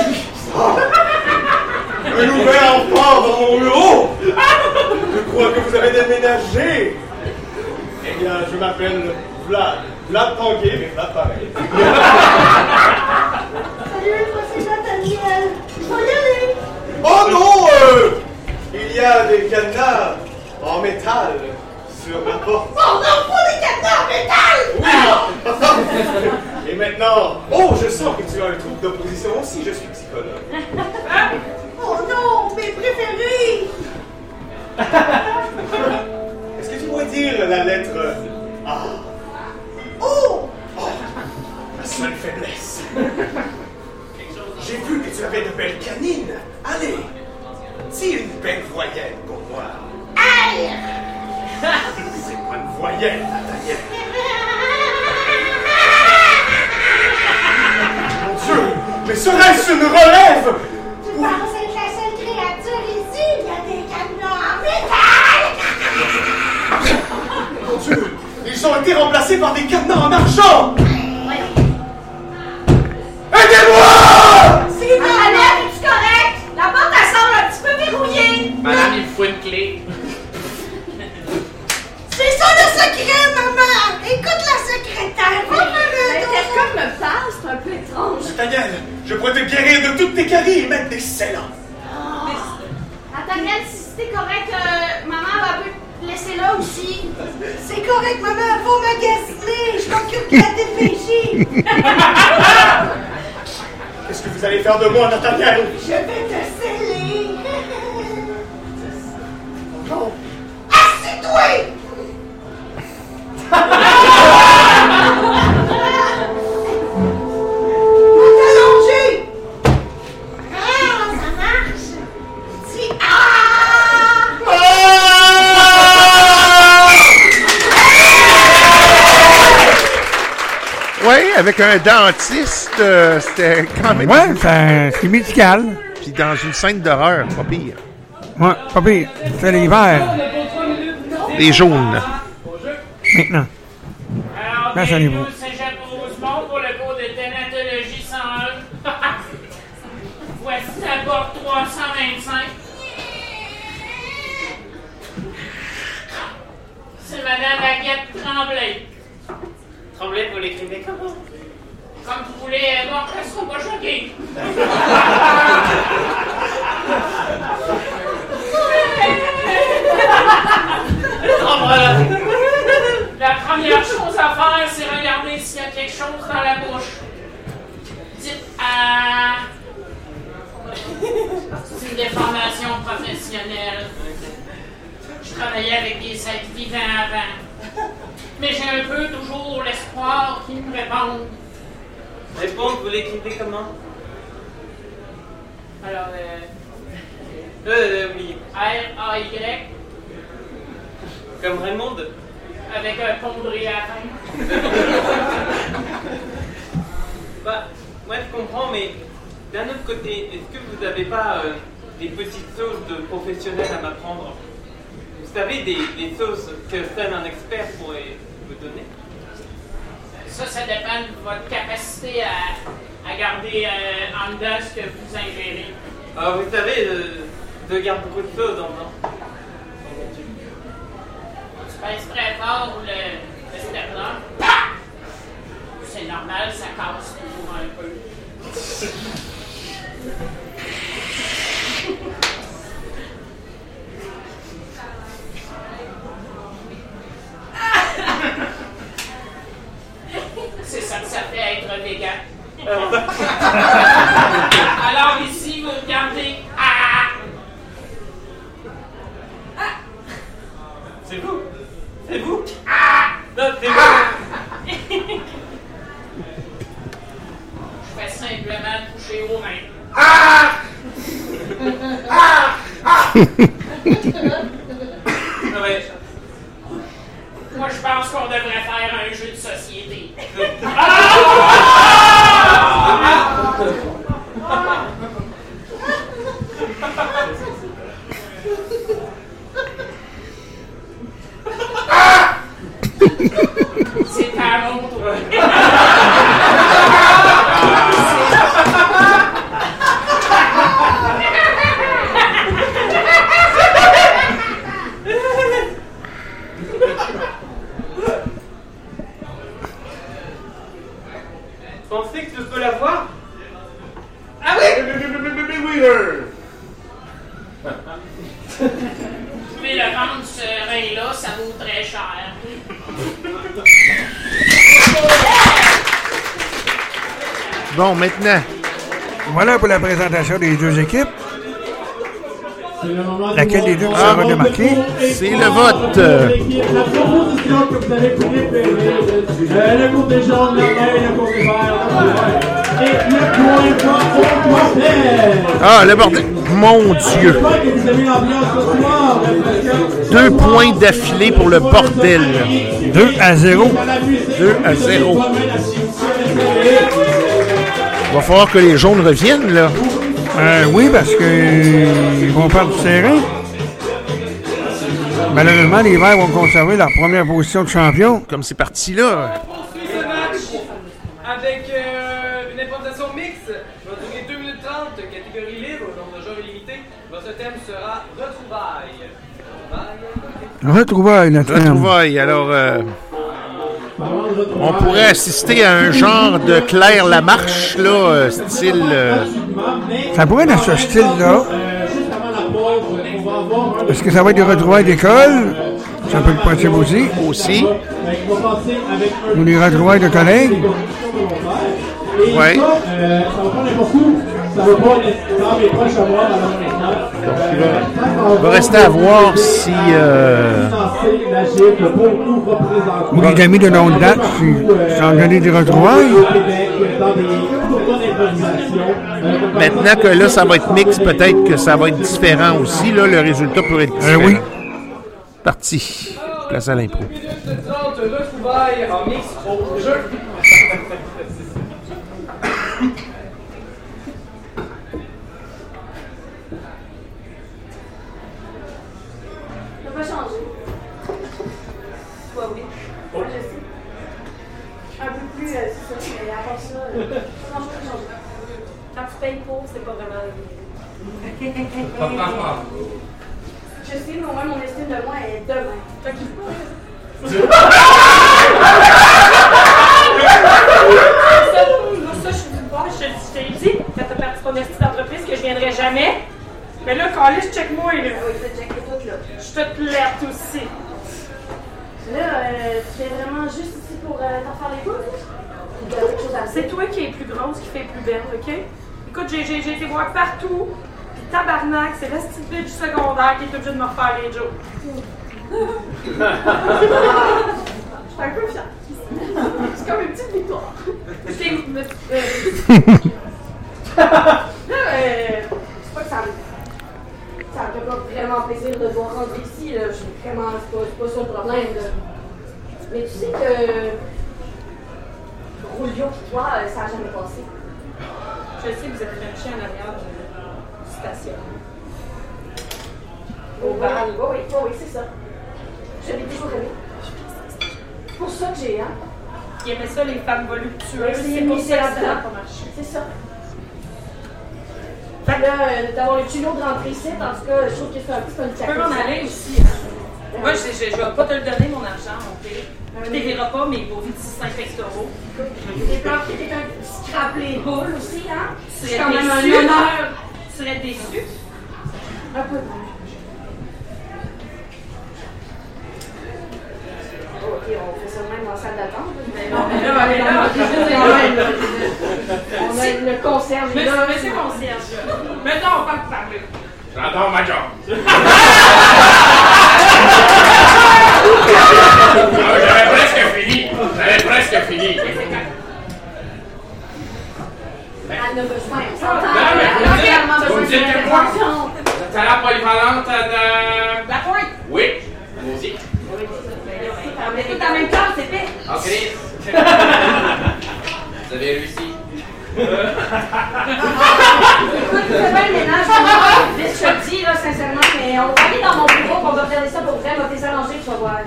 [LAUGHS] [LAUGHS] [LAUGHS] Enfant dans mon bureau Je crois que vous avez déménagé Eh bien, je m'appelle Vlad. Vlad Tanguay, mais Vlad pareil. Salut, moi c'est Nathaniel. Je vais y aller. Oh non euh, Il y a des cadenas en métal sur ma porte. Oh non, pas des cadenas en métal! Oui Et maintenant, oh, je sens que tu as un trouble d'opposition aussi, je suis psychologue. Oh non, mes préférés! Est-ce que tu pourrais dire la lettre A? Oh! Ma seule faiblesse. J'ai vu que tu avais de belles canines. Allez, dis une belle voyelle pour moi. Aïe! C'est pas une voyelle, Nathaniel. Mon Dieu, mais serait-ce une relève? Tu penses être la seule créature ici? Il y a des cadenas en métal! Ils ont été remplacés par des cadenas en argent Aidez-moi C'est Nathaniel, es-tu correct? La porte, elle semble un petit peu verrouillée. Madame, il faut une clé. C'est ça le secret, maman! Écoute la secrétaire! Va un quelqu'un me parle, c'est un peu étrange. Nathaniel, je pourrais te guérir de toutes tes caries et mettre des scellants. Nathaniel, si c'était correct, euh, maman va peut te laisser là aussi. C'est correct, maman, faut magasiner! Je m'occupe de la DPJ! Qu'est-ce que vous allez faire de moi, Nathaniel Je vais te sceller! Non! Assis-toi! [LAUGHS] avec un dentiste, euh, c'était quand même. Ouais, ça- c'est médical. Puis dans une scène d'horreur, pas pire. Ouais, pas pire. C'est l'hiver, Les jaunes. maintenant. Alors, Merci bienvenue vous. au Cégep Rosemont pour le cours de thanatologie 101. Voici la porte 325. C'est Madame Agathe Tremblay. Vous l'écrivez comment Comme vous voulez, euh, qu'elle sera pas choquée. La première chose à faire, c'est regarder s'il y a quelque chose dans la bouche. Dites ah. C'est une déformation professionnelle. Je travaillais avec des êtres vivants avant. Mais j'ai un peu toujours l'espoir qu'ils me répondent. Répondre, vous l'écrivez comment? Alors, euh, Euh, euh, oubliez. R-A-Y Comme Raymond? Avec un pondré à la fin. [LAUGHS] Bah, moi je comprends, mais d'un autre côté, est-ce que vous n'avez pas euh, des petites sauces de professionnels à m'apprendre? Vous savez, des, des sauces que seul un expert pourrait vous donner? Ça, ça dépend de votre capacité à, à garder euh, en dedans ce que vous ingérez. Alors, vous savez, euh, je garde beaucoup de sauce dans le Tu pèses très fort le, le sternum. C'est normal, ça casse toujours un peu. [LAUGHS] C'est ça que végan. [LAUGHS] Alors ici, vous regardez. Ah! C'est vous C'est vous Ah Non, c'est vous Je fais simplement toucher aux mains. Ah Ah Ah [LAUGHS] Non, mais Moi, je pense qu'on devrait faire un jeu de société. C'est à mon tour. pensez que je peux l'avoir Ah oui! Mais le vendre ce rein-là, ça vaut très cher. Bon, maintenant, Voilà pour la présentation des deux équipes. Laquelle des deux démarquée? pour et c'est le vote. La proposition que vous le le. Et le. Ah, le bordel. Mon Dieu. Vous Deux points d'affilée pour le bordel. 2 à 0. 2 à 0. Il va falloir que les jaunes reviennent, là. Euh, oui, parce que euh, ils vont perdre du terrain. Malheureusement, les Verts vont conserver leur première position de champion. Comme c'est parti, là. On poursuit ce match avec euh, une improvisation mixte. Va durer 2 minutes 30, catégorie libre, donc de genre illimité. Votre thème sera retrouvailles. Retrouvailles. Retrouvailles, notre thème. Retrouvailles. Alors, euh, on pourrait assister à un genre de Claire Lamarche, là, euh, style. euh, Ça pourrait être dans ce style-là. Euh, Est-ce que ça va être des retrouvailles d'école? Ça peut être possible aussi. aussi. Ou des retrouvailles de collègues? Et Ouais. Ça, euh, va pas mes proches à moi, malheureusement. Il va rester à voir si. euh, des amis de longue date qui s'en donné des retrouvailles? Euh, Maintenant que là, ça va être mix, peut-être que ça va être différent aussi. Là, le résultat pourrait être Euh, différent. oui. Parti. Place à l'impro. Ça, je. Quand tu payes pour, c'est pas vraiment. je sais, mais au moins mon estime de moi est demain. Fait qu'il Ça, je suis du bord, je te- je t'ai dit, quand t'as parti ton estime d'entreprise, que je viendrai jamais. Mais là, Carlis, check-moi, là. Oui, je check tout, là. Je te plaite aussi. Là, euh, tu fais vraiment juste ici pour euh, t'en faire les coups? C'est toi qui es plus grosse, qui fait plus belle, OK? Écoute, j'ai, été voir partout, puis tabarnak, c'est la petite bitch du secondaire qui est obligée de me refaire les jokes. [LAUGHS] Je suis un peu fière. C'est comme une petite victoire. Me- euh, [LAUGHS] Là, euh, c'est pas que ça me... Ça me fait pas vraiment plaisir de vous rentrer ici, là. Je suis vraiment... C'est pas, c'est pas ça le problème, là. Mais tu sais que... Pis toi, euh, ça a jamais passé. Je sais que vous êtes frenchés en arrière de station. Au bal. Oui, oui, oui, oui, c'est ça. Je l'ai toujours aimé. Pour ça que j'ai, hein. Il aimait ça, les femmes voluptueuses. C'est pour ça que ça n'a pas marché. C'est ça. Fait que là, euh, d'avoir le culot de rentrer ici, en tout cas, je trouve que c'est un peu comme une Tu peux m'en aller aussi. hein. Moi, je, je vais pas te le donner, mon argent, mon pire. Je ne verras pas mes beaux 5 pectoraux. T'es peur que quelqu'un qui scrape les boules aussi, hein? C'est quand même un déçu. honneur. Tu serais déçu. Un peu. Oh, ok, on fait ça même en salle d'attente. Mais non, mais là, mais là, on a le concierge. Mais, là. mais c'est concierge. Maintenant, on parle de parler. J'adore ma job. [LAUGHS] J'avais presque fini. J'avais presque fini. Elle a besoin, vous dites- que moi- d'intervention. Talent polyvalente de... La pointe! Oui, est tout en même temps, c'est fait. Chris. Vous avez réussi. Écoute, fais bien le ménage. Vite, je te le dis, là, sincèrement, mais on va aller dans mon bureau, on va regarder ça pour vrai, on va t'arranger, tu vas voir.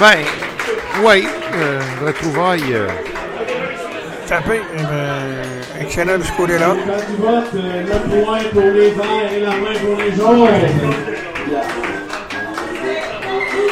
Ben, oui, euh, retrouvailles. euh, Ça peut être euh, excellent de ce côté-là. Quand tu votes, le point pour les verts et la main pour les jaunes.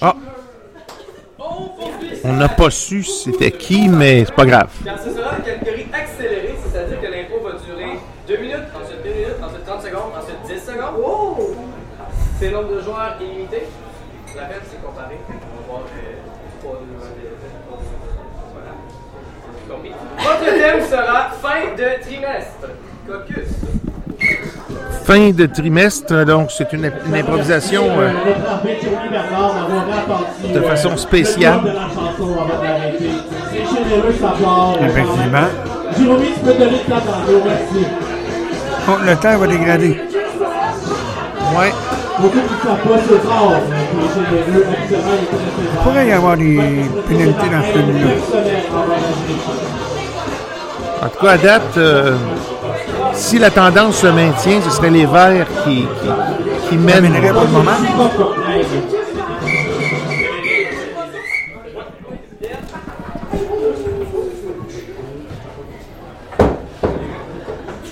Ah! On n'a pas su c'était qui, mais c'est pas grave. Car ce sera une catégorie accélérée, c'est-à-dire que l'impro va durer 2 minutes, ensuite 2 minutes, ensuite 30 secondes, ensuite 10 secondes. Oh! C'est le nombre de joueurs illimité. La peine, c'est comparé. On va voir euh, trois Voilà. Compris. Votre thème sera fin de trimestre. Caucus. Fin de trimestre, donc c'est une, une improvisation euh, de façon le spéciale. Effectivement. Oh, le temps va dégrader. Ouais. Il pourrait y avoir des pénalités dans ce film-là. En tout cas, à date, euh, si la tendance se maintient, ce serait les Verts qui, qui, qui mènent. Le moment.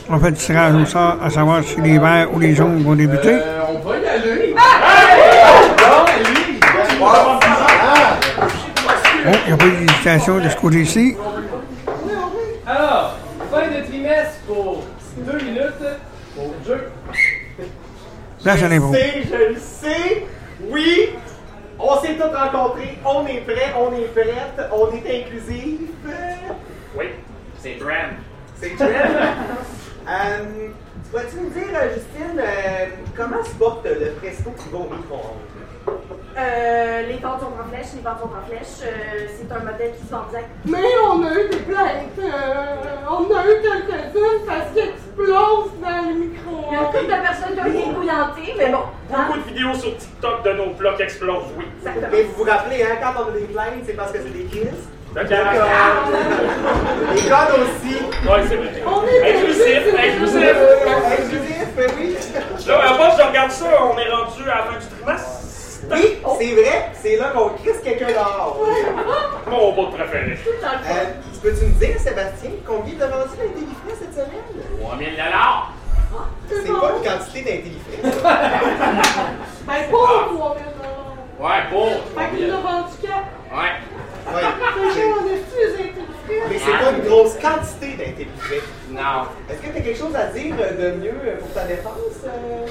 On fait le tirage au sort à savoir si les verts ou les jaunes vont débuter. on va y aller. Oh, il n'y a pas d'hésitation de ce côté-ci. Alors, fin de trimestre pour 2 minutes pour jeu. Là, j'en ai Je beau. sais, je le sais. Oui, on s'est tous rencontrés. On est prêts, on est prêtes, on est inclusif. Oui, c'est Dram. C'est très. [LAUGHS] euh, tu pourrais-tu nous dire, euh, Justine, euh, comment se porte le presto qui va au micro-ondes? Euh, les tentes sont en flèche, les ventes sont en flèche. Euh, c'est un modèle qui se vend direct. Mais on a eu des plaintes. euh, on a eu quelques-unes parce qu'ils explosent dans le micro. Il y a couple de personnes qui ont été ébouillantées, mais bon. hein? Beaucoup de vidéos sur TikTok de nos plats qui explosent, oui. Exactement. Mais vous vous rappelez, hein, quand on a des plaintes, c'est parce que c'est des kids. D'accord. Les codes aussi. Ouais, c'est vrai. On est Inclusif, inclusif. Inclusif, ben oui. Là, à bas, je regarde ça, on est rendu à la fin du trimestre. Oui, c'est vrai, c'est là qu'on crisse quelqu'un dehors. Mon bout préféré. Euh, tu peux-tu nous dire, Sébastien, combien t'as vendu d'intellifrais cette semaine? 3000 dollars. C'est pas une quantité d'intellifrais. ça. [LAUGHS] Ben, pour toi, maintenant. Ouais, bon. Fait qu'il l'a vendu quatre. Ouais. Ouais. Fait plus intéressés. Mais c'est pas une grosse quantité d'intellifrais. Non. Est-ce que t'as quelque chose à dire de mieux pour ta défense? euh?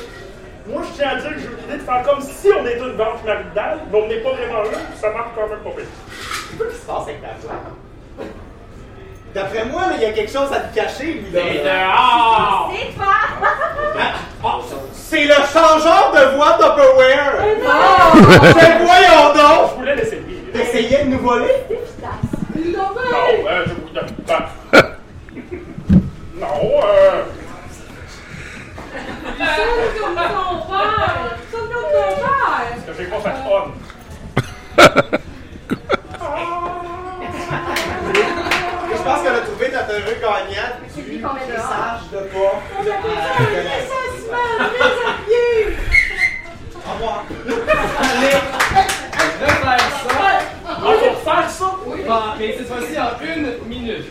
Moi, je tiens à dire que j'ai eu l'idée de faire comme si on était une vente maridale, mais on n'est pas vraiment là, puis ça marche quand même pas bien. Qu'est-ce qui se passe avec ta voix? D'après moi, il y a quelque chose à te cacher, lui, là. C'est dehors. C'est pas! Ah, c'est le changeur de voix Tupperware! Non! Mais [LAUGHS] voyons Je donc! voulais l'essayer. T'essayais de nous voler? Non, euh, je vous donne pas. [LAUGHS] Non, euh. Il sonne comme ton père! Il sonne comme ton père! que j'ai pas fait homme. Je pense qu'on a trouvé notre heureux gagnant C'est du lui qu'on met dehors. message de pas. On appelle ça un licenciement déshabillé! Au revoir. Je vais faire ça. Ah, faire ça? Mais cette fois-ci en une minute.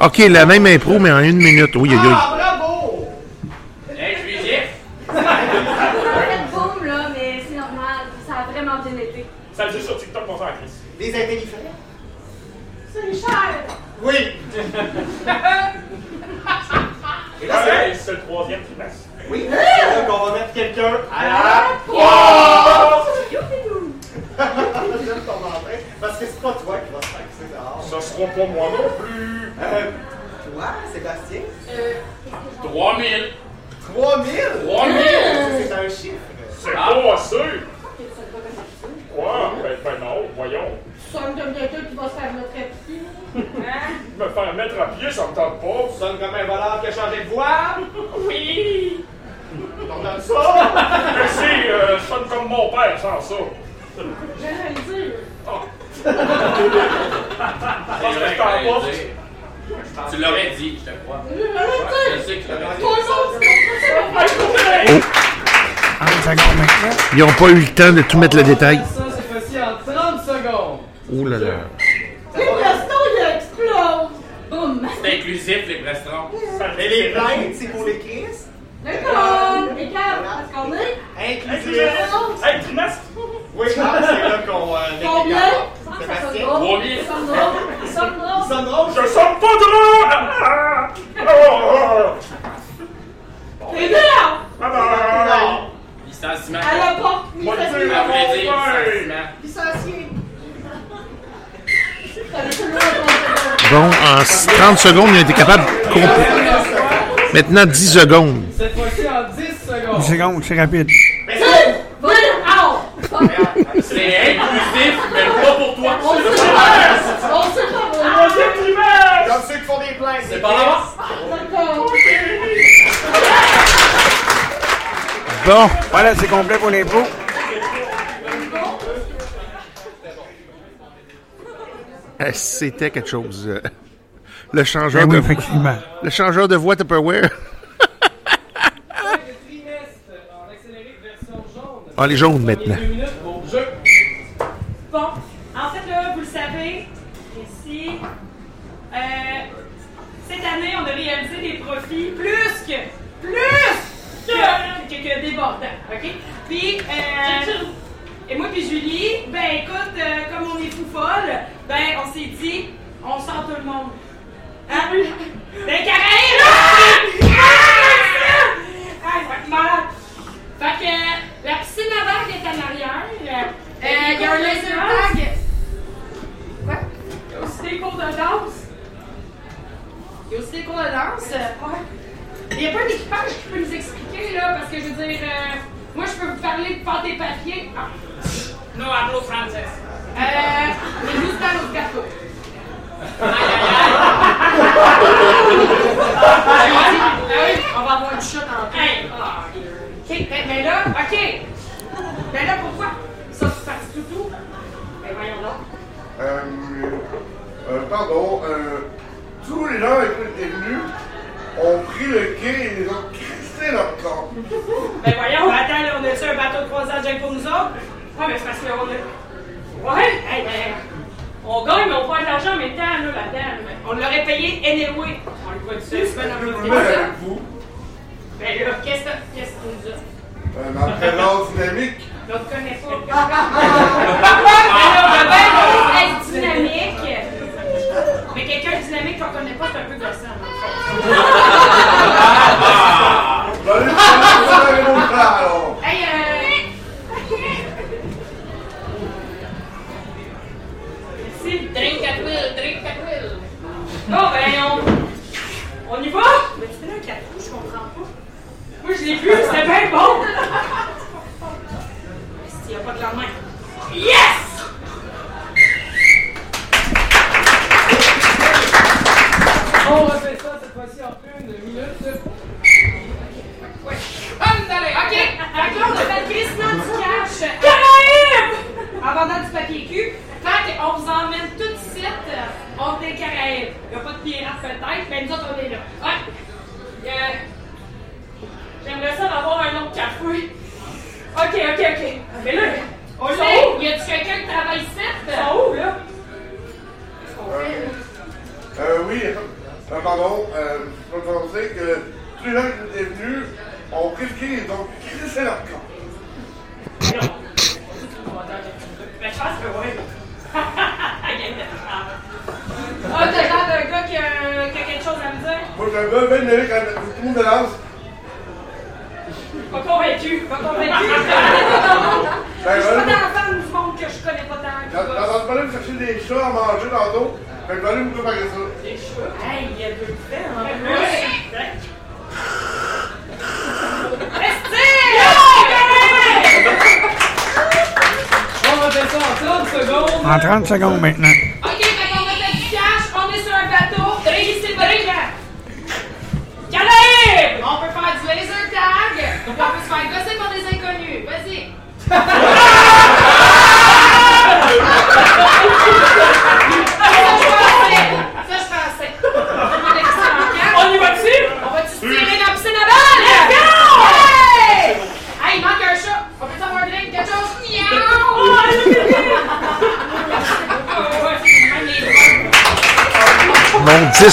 OK, la même impro, mais en une minute. Oui, oui, oui. Ah, bravo! Inclusif. Ça a fait boum, là, mais c'est normal. Ça a vraiment bien été. Ça le dit sur TikTok, mon ça Les intelligents. C'est cher! Oui. Et là, c'est... c'est le troisième trimestre. Oui, c'est là qu'on va mettre quelqu'un à la... Wow! J'aime ton entrée, parce que c'est pas toi qui vas se taxer dehors. Ça sera pas moi non plus. Euh, toi, Sébastien? Euh, 3000. 3000? 3000. C'est un chiffre. C'est pas assez. Quoi? Ben, ben non, voyons. Tu sonnes comme quelqu'un qui va se faire mettre à pied. hein? [LAUGHS] Me faire mettre à pied, ça me tente pas. Tu sonnes comme un voleur qui a changé de voix? Oui! T'en donnes ça? [LAUGHS] Mais si, euh, je sonne comme mon père sans ça. J'allais le dire. [LAUGHS] Parce que je t'en pas. Tu l'aurais dit, je te crois. J'allais Je sais que tu l'aurais dit. C'est maintenant. Ils n'ont pas eu le temps de tout mettre le détail. Ça, cette fois-ci, en 30 secondes. Oh là là. Les Presto, il explose! Boum! C'est inclusif, les restaurants. Et les plaintes, c'est pour les crises? D'accord! Les câbles, parce qu'on est. Inclusif. Hey, trimestre! Oui, ah, c'est là qu'on euh, Combien? Sébastien? 3000. Ça sonne drôle! Ça sonne drôle! Ça sonne drôle? Je sonne pas drôle! Ah! Ah! Oh! T'es bien! Ah! Ah! Licenciement. À la porte, Ouais. licenciement. Bon, en 30 secondes, ils ont été capables de compter. Maintenant, 10 secondes. Cette fois-ci, en 10 secondes. Une seconde, c'est rapide. Ow! C'est inclusif, mais pas pour toi. On sait pas! On sait pas! Comme ceux qui font des plaintes. C'est pas là D'accord. Bon, Voilà, c'est complet pour les pros. euh, [LAUGHS] c'était quelque chose. euh, Le changeur Ben oui, de effectivement. le changeur de voix Tupperware. Le trimestre en accéléré version jaune. [LAUGHS] Ah, les jaunes maintenant. Bon, en fait, là, vous le savez, ici, euh, cette année, on a réalisé des profits plus que, plus que, que, que débordants, OK? Puis, euh, et moi puis Julie, ben écoute, euh, comme on est fou folle, ben on s'est dit, on sort tout le monde. Hein?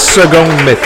Secondes maintenant.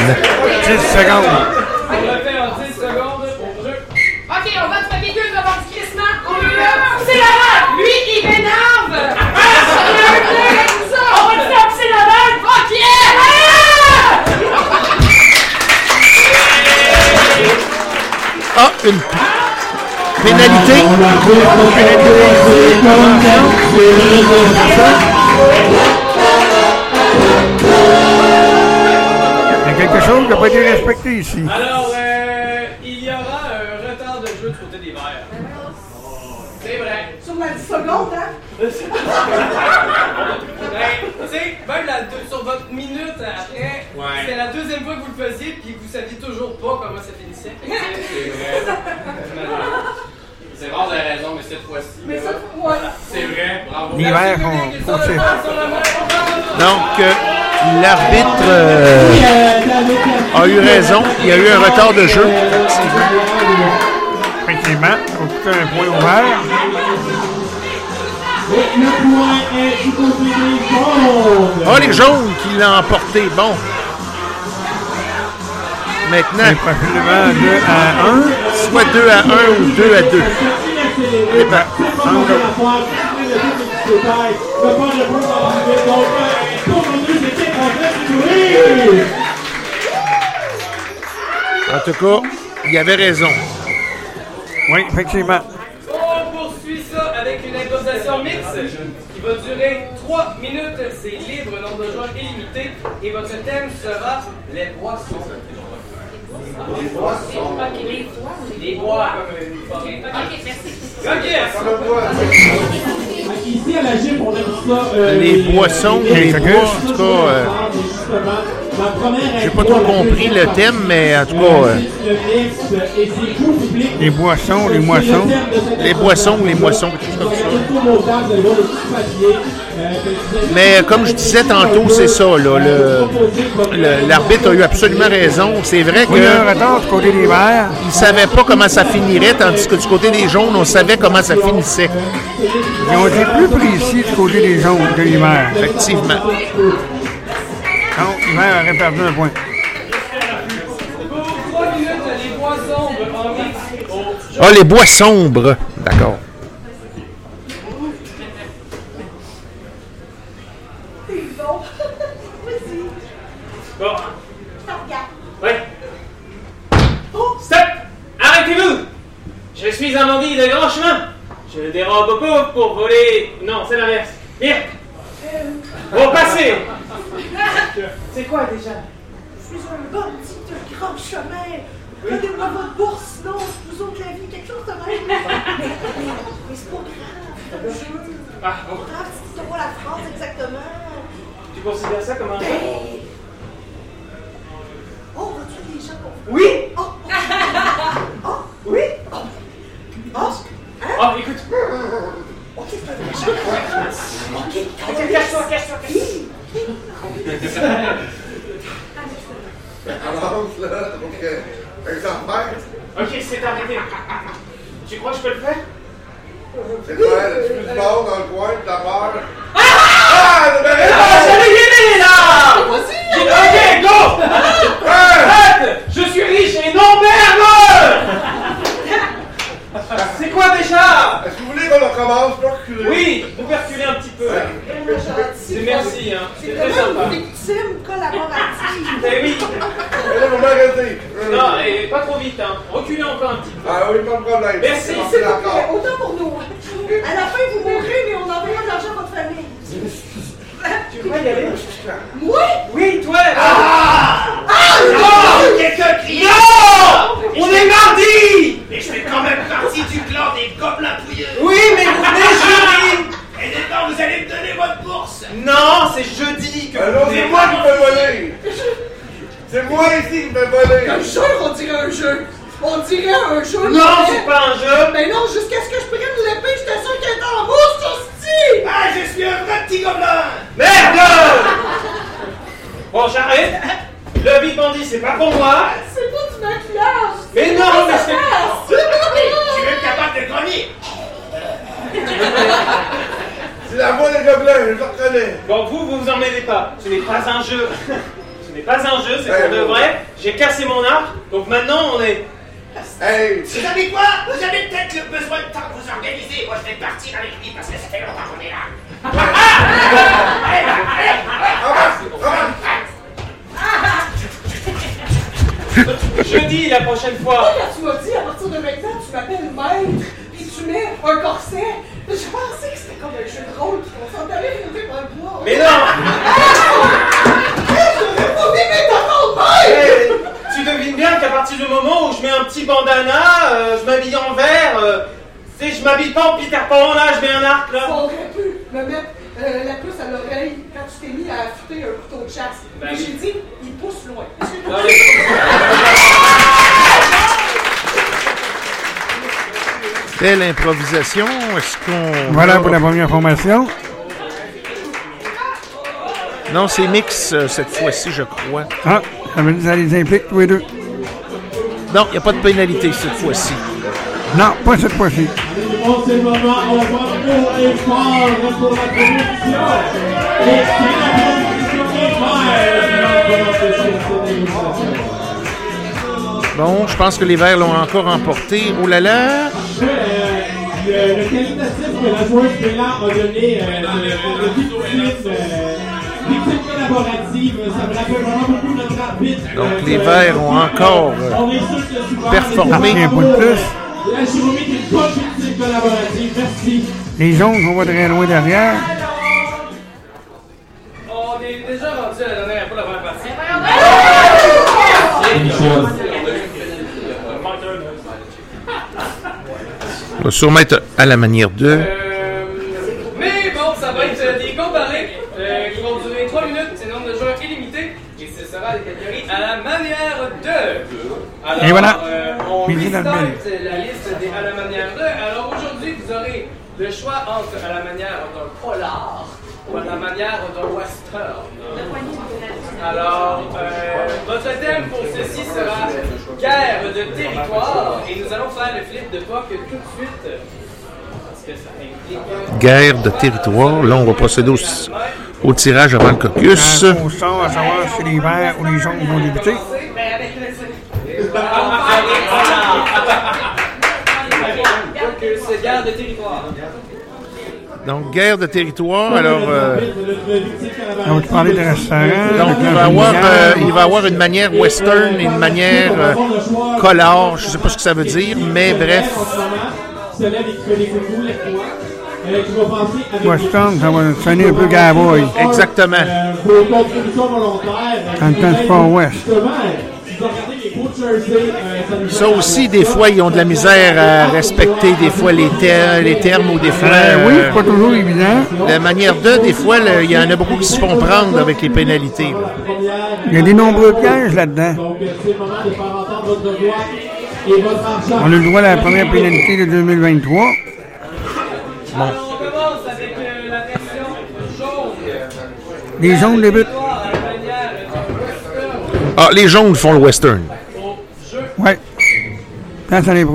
Il y a eu un retard de jeu. Effectivement, on coûte un point ouvert. Et le point est du côté des jaunes. Ah, les jaunes qui l'ont emporté. Bon. Maintenant, C'est possiblement 2 à 1. soit 2 à 1 ou 2 à 2. Eh ben, c'est pas mon affaire. C'est le but du détail. Le point de jeu va arriver. Donc, pour nos deux équipes en train de courir. En tout cas, il avait raison. Oui, effectivement. On poursuit ça avec une improvisation mixte qui va durer 3 minutes. C'est libre, nombre de joueurs illimité. Et votre thème sera les boissons. Les boissons. Ok, les bois. Ok, merci. Ok. Ici, à la gym, on aime ça. Les boissons, les bois, en tout cas, euh, j'ai pas trop compris le thème, mais en tout cas, euh, public. Les boissons, les moissons. les boissons, les moissons, quelque chose comme ça. Euh, Mais comme je disais tantôt, c'est ça. là, le- le- L'arbitre a eu absolument raison. C'est vrai que retard du côté des verts. il savait pas comment ça finirait, tandis que du côté des jaunes, on savait comment ça finissait. Ils ont été plus précis du côté des jaunes que les verts. Effectivement. Donc, les verts auraient perdu un point. Pour 3 minutes, les bois sombres en mix au jeu. Ah, les bois sombres. D'accord. Je. Stop! Arrêtez-vous! Je suis un bandit de grand chemin. Je dérobe aux pauvres pour voler. Non, c'est l'inverse. Bien. Au passé! C'est quoi déjà? Je suis un bandit de grand chemin. Donnez-moi votre bourse, sinon vous autres la vie, quelque chose de même. [LAUGHS] mais c'est pas grave, c'est un jeu. Ah, C'est bon. pas grave tu vois la France exactement. Tu considères ça comme un jeu? Ben... Oh, on va tuer des gens pour Oui! Oh! Oh! [LAUGHS] Oui! Oh! Oh! Hein? Oh, écoute. Ok. Ok, cache-toi, cache-toi, cache-toi. Avance là, donc, exemplaire. Ok, c'est arrêté. Tu crois que je peux le faire? C'est quoi, tu du bord dans le coin, de peur. Ah! le bébé! Ah, j'avais gagné là! Ok, go! Je suis riche et non merde! [LAUGHS] C'est quoi déjà Est-ce que vous voulez qu'on recommence? Reculer? Oui, vous pouvez reculer un petit peu. C'est merci, hein. C'est très sympa. une victime collaborative. [LAUGHS] Eh oui. Là, vous m'arrêtez. Non, et pas trop vite, hein. Reculez encore un petit peu. Ah oui, pas de problème. Merci. C'est autant pour nous. À la fin, vous mourrez, mais on enverra de l'argent à votre famille. Tu veux y aller Moi? Oui, toi Ah! Non Quelqu'un crie Non On est mardi Et je fais quand même partie du clan des gobelins pouilleux Oui, mais vous venez [LAUGHS] jeudi Et dedans, vous allez me donner votre bourse Non, c'est jeudi que Ah venez. c'est moi qui me voler. C'est moi ici qui me voler. Un jeu, on dirait un jeu. On dirait un jeu. Non, c'est pas un jeu Mais non, jusqu'à ce que je prenne l'épée, j'étais sûr qu'elle était en mousse, Ah, je suis un vrai petit gobelin Merde Bon, j'arrête. Le Big Bandit, c'est pas pour moi. C'est pas du maquillage! Mais non, mais c'est... Tu es même capable de [LAUGHS] grogner C'est la voix des gobelins, je le reconnais. Bon, vous, vous vous en mêlez pas. Ce n'est pas un jeu. Ce n'est pas un jeu, c'est pour de bon. vrai. J'ai cassé mon arc, donc maintenant on est... Hey, Vous savez quoi? Vous avez peut-être le besoin de temps de vous organiser. Moi, je vais partir avec lui parce que ça fait longtemps qu'on est là. Allez, là, allez, allez. Jeudi la prochaine fois. Tu m'as dit, à partir de maintenant, tu m'appelles maître, puis tu mets un corset, je pensais que c'était comme un jeu de rôle, qu'on s'entendait monter par le bois. Mais non pas mis mes Tu devines bien qu'à partir du moment où je mets un petit bandana, euh, je m'habille en vert, euh, tu sais, je m'habille pas en Peter Pan, là, je mets un arc, là. On aurait pu me mettre euh, la puce à l'oreille quand tu t'es mis à affûter un couteau de chasse. Ben Mais oui. j'ai dit, il pousse loin. Non, mais- Belle improvisation. Est-ce qu'on. Voilà pour la première formation. Non, c'est mix euh, cette fois-ci, je crois. Ah, ça les implique tous les deux. Non, il n'y a pas de pénalité cette fois-ci. Non, pas cette fois-ci. Le le. Bon, je pense que les Verts l'ont encore emporté. Oh là là! Euh, le, le qualitatif que la joueuse Bella a donné euh, de, de victime, victime collaborative, ça me rappelle vraiment beaucoup notre arbitre. Donc, euh, les Verts ont encore, euh, performé. Un point de plus. La Jérôme est une bonne victime collaborative. Merci. Les jaunes, on va très loin derrière. On est déjà rendu à la dernière pour la première partie. On va sûrement être à la manière de. Euh, mais bon, ça va être euh, des comparés euh, qui vont durer 3 minutes. C'est le nombre de joueurs illimité. Et ce sera des catégories à la manière de. Alors, Et voilà. euh, on Midi dans le restart menu. la liste des à la manière de. Alors aujourd'hui, vous aurez le choix entre à la manière d'un polar ou à la manière d'un western. Alors, euh, votre thème pour ceci sera guerre de territoire et nous allons faire le flip de POC tout de suite. Parce que ça implique. Guerre de territoire. Là, on va procéder au, au tirage avant le caucus. Quand on sort à savoir si les verts ou les jaunes vont débuter. Ben, avec le- Donc, c'est guerre de territoire. Donc, guerre de territoire. Alors, euh, On va te parler de restaurant. donc il, va avoir, euh, il va avoir une manière western et une manière euh, color. Je ne sais pas ce que ça veut dire, mais bref. Western, ça va sonner un peu cowboy. Exactement. volontaires. En temps de Far West. Ça aussi, des fois, ils ont de la misère à respecter des fois les, ter- les termes ou des fois... Euh, oui, euh, c'est pas toujours évident. la manière de, des fois, il y en a beaucoup qui se font prendre avec les pénalités. là. Il y a des nombreux pièges là-dedans. Donc, c'est le moment de faire entendre votre voix et votre argent. On a le droit à la première pénalité de 2023. Alors, on commence avec euh, la version jaune. Les jaunes débutent. Ah, les jaunes font le western. Ouais. Ça les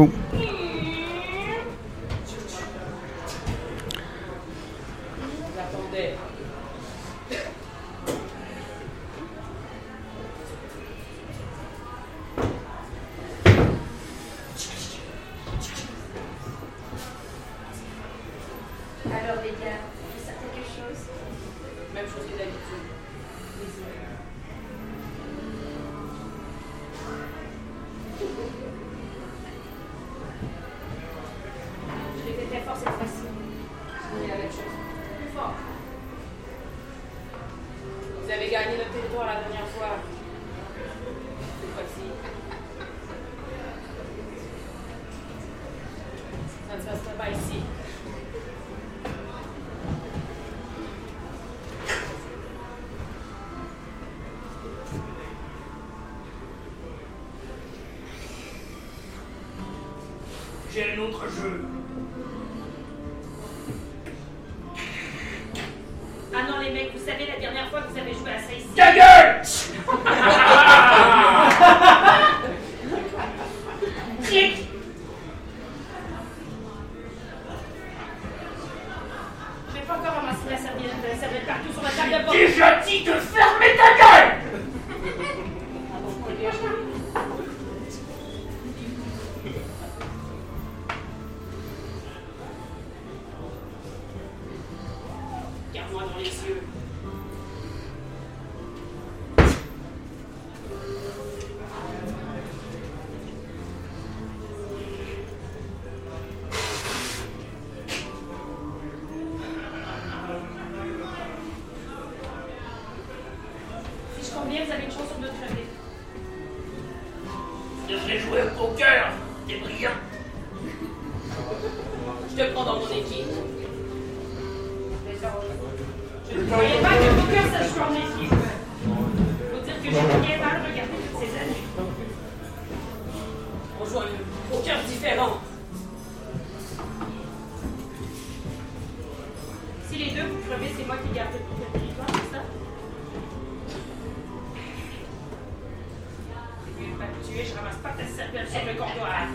tuer, je ramasse pas ta cervelle sur le comptoir.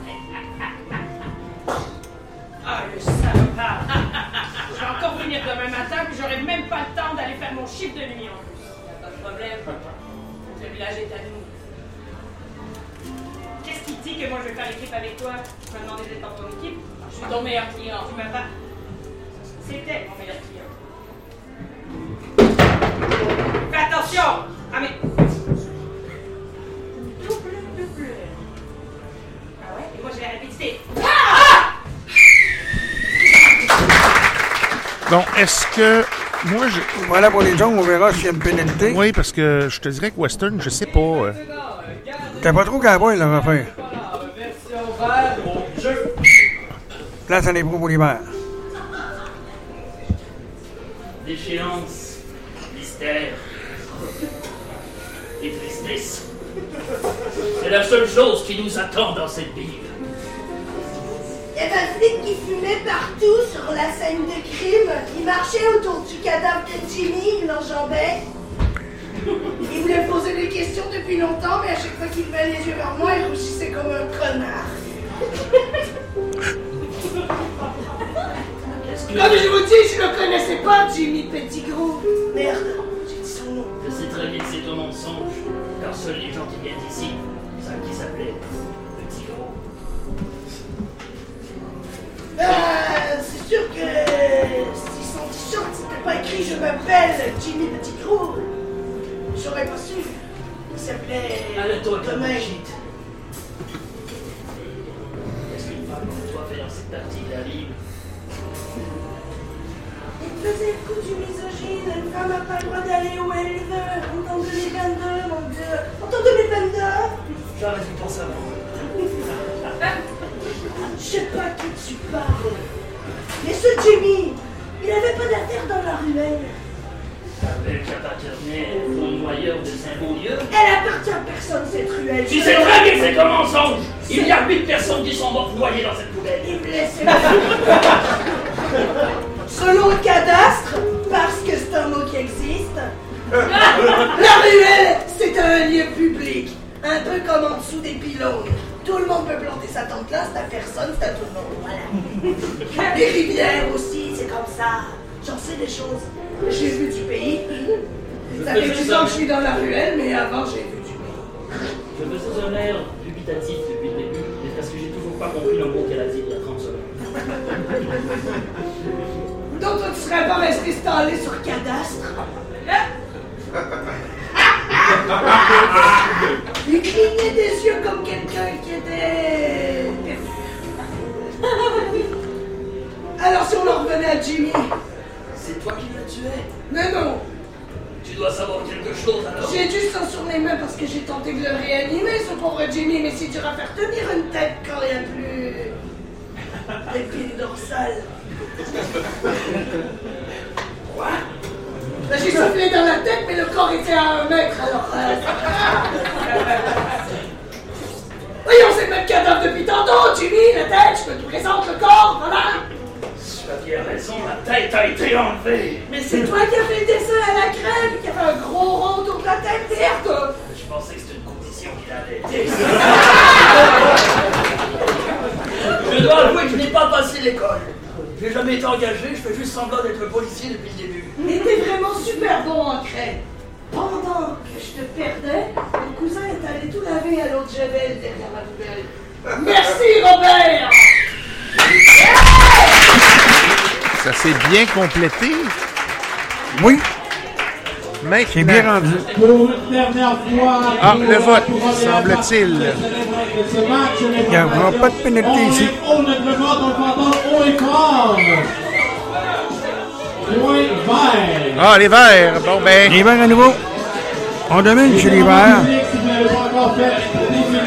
Ah, le salopard! Je vais encore venir demain matin, puis j'aurai même pas le temps d'aller faire mon chiffre de nuit en plus. Pas de problème. Le village est à nous. Qu'est-ce qui dit que moi je vais faire équipe avec toi? Tu m'as demandé d'être dans ton équipe? Je suis ton meilleur client. Tu m'as pas. C'était mon meilleur client. Fais attention! Bon, est-ce que. Moi, je. Voilà pour les gens, on verra s'il y a une pénalité. Oui, parce que je te dirais que Western, je sais pas. euh, T'as pas trop cowboy, leur affaire. Place à l'impro pour l'hiver. Déchéance, mystère et tristesse. C'est la seule chose qui nous attend dans cette ville. Avait un flic qui fumait partout sur la scène de crime. Il marchait autour du cadavre de Jimmy, il l'enjambait. Il voulait me poser des questions depuis longtemps, mais à chaque fois qu'il levait les yeux vers moi, il rougissait comme un connard. Comme je vous dis, je ne connaissais pas Jimmy Pettigrew. Merde, j'ai dit son nom. Je sais très bien que c'est un mensonge, car seuls les gens qui viennent ici savent qui s'appelait Euh, c'est sûr que si son t-shirt c'était pas écrit Je m'appelle Jimmy Pettigrew, j'aurais pas su. Il s'appelait. Thomas. Qu'est-ce qu'une femme comme toi fait dans cette partie de la ville Il faisait le coup du misogyne. Une femme n'a pas le droit d'aller où elle veut. En 2022, mon dieu. En 2022 J'aurais dû penser avant. Je sais pas qui tu parles. Mais ce Jimmy, il avait pas d'affaires dans la ruelle. Avec appartenait au noyeur de Saint-Beaulieu. Elle appartient à personne, cette ruelle. Tu sais très bien c'est un mensonge Il y a huit personnes qui sont mortes noyées dans cette poubelle. Il me laissait Selon le cadastre, parce que c'est un mot qui existe, [LAUGHS] la ruelle, c'est un lieu public. Un peu comme en dessous des pylônes. Tout le monde peut planter sa tente là, c'est à personne, c'est à tout le monde. Voilà. Les rivières aussi, c'est comme ça. J'en sais des choses. J'ai vu du pays. Ça fait 10 ans que je suis dans la ruelle, mais avant j'ai vu du pays. Je faisais un air dubitatif depuis le début, mais parce que j'ai toujours pas compris le mot qu'elle a dit il y a 30 secondes. Donc, toi, tu serais pas resté installé sur cadastre? [LAUGHS] Il clignait des yeux comme quelqu'un qui était. Alors, si on en revenait à Jimmy. C'est toi qui l'as tué? Mais non! Tu dois savoir quelque chose alors. J'ai du sang sur les mains parce que j'ai tenté de le réanimer, ce pauvre Jimmy, mais c'est dur à faire tenir une tête quand il n'y a plus. L'épine dorsale. Quoi? J'ai soufflé dans la tête, mais le corps était à un mètre, alors. euh, Voyons, c'est le même cadavre depuis tantôt, Jimmy, la tête, je te présente le corps, voilà! Tu as bien raison, la tête a été enlevée. Mais c'est toi qui as fait le dessin à la crème, qui a fait un gros rond autour de la tête, merde! Je pensais que c'était une condition qu'il avait. [LAUGHS] Je dois avouer que je n'ai pas passé l'école. J'ai jamais été engagé, je fais juste semblant d'être policier depuis le début. Mais t'es vraiment super bon en craie. Pendant que je te perdais, mon cousin est allé tout laver à l'autre javel derrière ma poubelle. Merci, Robert! Ça s'est bien complété. Oui. Maintenant. C'est bien rendu. Pour une dernière fois. Ah, le vote, semble-t-il. Il n'y aura pas de pénalité On ici. haut et fort. Ah, les verts. Bon, ben. Les verts à nouveau. On domine chez les verts.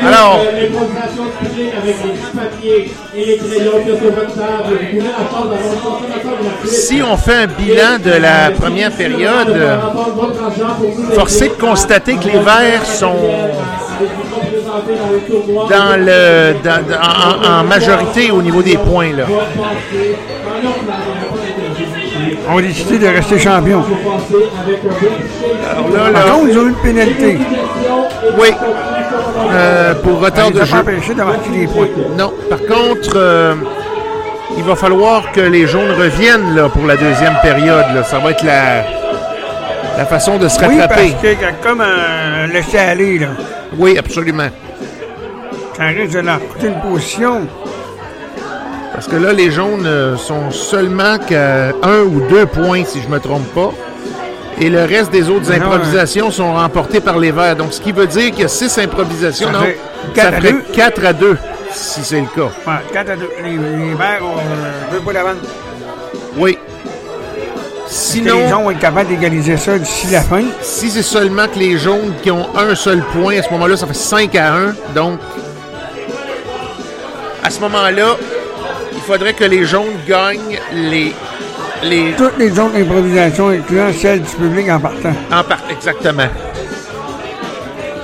Alors. euh, l'improvisation du public avec les papiers et les crayons qui sont sur votre table, vous la une consommation gratuite. Si on fait un bilan de la première période, force est de constater que les Verts sont dans le, dans- dans- en, en majorité au niveau des points. Là. On a décidé de rester champion. Alors là, là, Par contre, ils ont eu une pénalité. oui, euh, pour retard Ça de jeu. Non, par contre, euh, il va falloir que les jaunes reviennent là, pour la deuxième période. là. Ça va être la, la façon de se Oui, parce rattraper. qu'il y a comme un laisser-aller, là. Oui, absolument. Ça risque de leur coûter une position. Parce que là, les jaunes euh, sont seulement qu'à un ou deux points, si je ne me trompe pas. Et le reste des autres Non, improvisations sont remportées par les verts. Donc, ce qui veut dire qu'il y a six improvisations. Ça non, fait quatre à ferait deux. 4 à 2, si c'est le cas. Ouais, 4 à 2. Les, les verts ont euh, deux points d'avance. Oui. Sinon. Les gens vont être capables d'égaliser ça d'ici la fin. Si c'est seulement que les jaunes qui ont un seul point, à ce moment-là, ça fait 5 à 1. Donc, à ce moment-là, il faudrait que les jaunes gagnent les. Les Toutes les autres improvisations, incluant celles du public en partant. en part, exactement.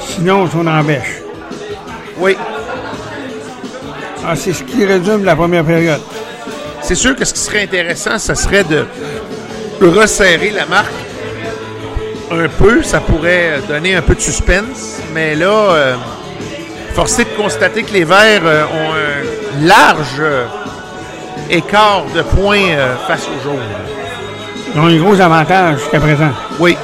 Sinon, on sont en bêche. Oui. Ah, c'est ce qui résume la première période. C'est sûr que ce qui serait intéressant, ce serait de resserrer la marque un peu. Ça pourrait donner un peu de suspense. Mais là, euh, forcé de constater que les Verts euh, ont un large euh, écart de points euh, face aux jaunes. Ils ont un gros avantage jusqu'à présent. Oui.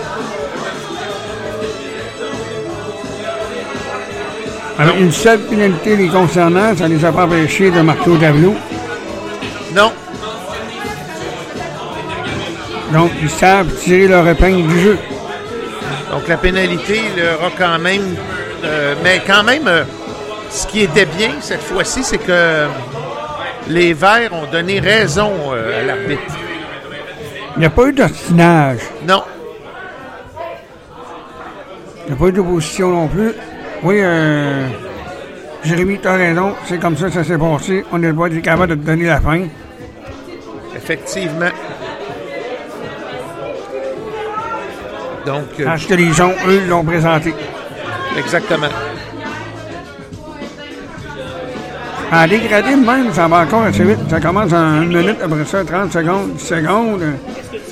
Alors, une seule pénalité les concernant, ça ne les a pas empêchés de marquer au tableau. Non. Donc, ils savent tirer leur épingle du jeu. Donc la pénalité leur a quand même. euh, mais quand même, euh, ce qui était bien cette fois-ci, c'est que les Verts ont donné raison euh, à l'arbitre. Il n'y a pas eu d'ostinage. Non. Il n'y a pas eu d'opposition non plus. Oui, euh, Jérémy, tu as raison. C'est comme ça que ça s'est passé. On est pas capable de te donner la fin. Effectivement. Donc. euh, Parce que les gens, eux, l'ont présenté. Exactement. En dégradé, même, ça va encore assez vite. Ça commence en une minute, après ça, 30 secondes, 10 secondes.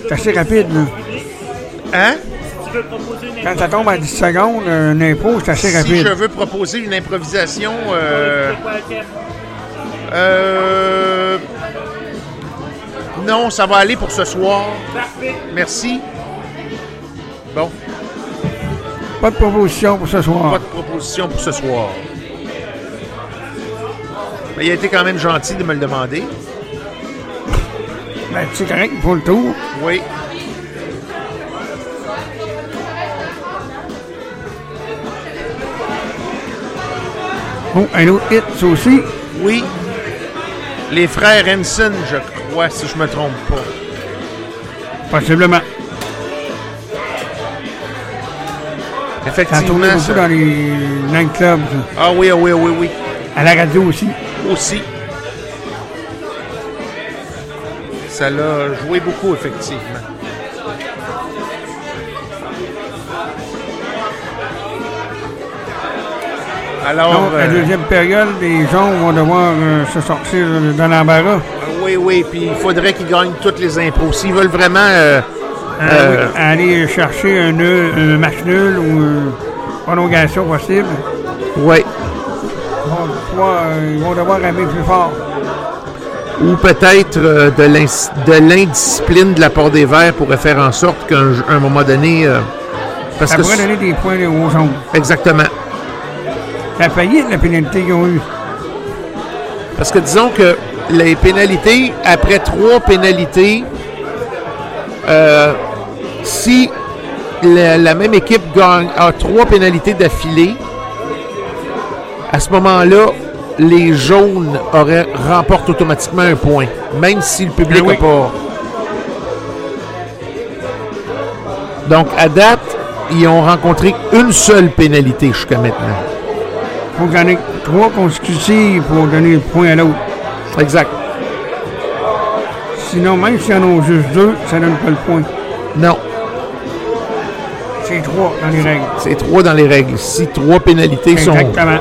C'est assez rapide, là. Hein? Quand ça tombe à 10 secondes, un impôt, c'est assez Si rapide. je veux proposer une improvisation. euh, euh, non, ça va aller pour ce soir. Merci. Bon, Pas de proposition pour ce soir. pas de proposition pour ce soir. Mais il a été quand même gentil de me le demander. Ben, c'est correct, faut le tour. Oui. Oh, un autre hit, ça aussi. Oui. Les frères Henson, je crois, si je me trompe pas. Possiblement. Ça Effectivement. tournait beaucoup ça. dans les nightclubs. Ah oui, ah oui, ah oui, oui. À la radio aussi. Aussi. Ça l'a joué beaucoup, effectivement. Alors, Donc, la euh, deuxième période, les gens vont devoir euh, se sortir dans l'embarras. oui, oui, puis il faudrait qu'ils gagnent toutes les impôts. S'ils veulent vraiment... euh, aller chercher un, un match nul ou une prolongation possible. Oui. Ils vont, pouvoir, euh, ils vont devoir aimer plus fort. ou peut-être euh, de l'indiscipline de la part des Verts pourrait faire en sorte qu'à un, moment donné... euh, parce Ça que pourrait donner des points aux jaunes. Exactement. Ça a failli la pénalité qu'ils ont eue. Parce que disons que les pénalités, après trois pénalités, euh, si la, la même équipe gagne, a trois pénalités d'affilée, à ce moment-là, les jaunes auraient, remportent automatiquement un point, même si le public Ah oui. n'a pas. Donc, à date, ils ont rencontré une seule pénalité jusqu'à maintenant. Il faut ait trois consécutives pour donner le point à l'autre. Exact. Sinon, même s'il y en a juste deux, ça donne pas le point. Non. C'est trois dans les règles. C'est trois dans les règles. Si trois pénalités sont. Exactement.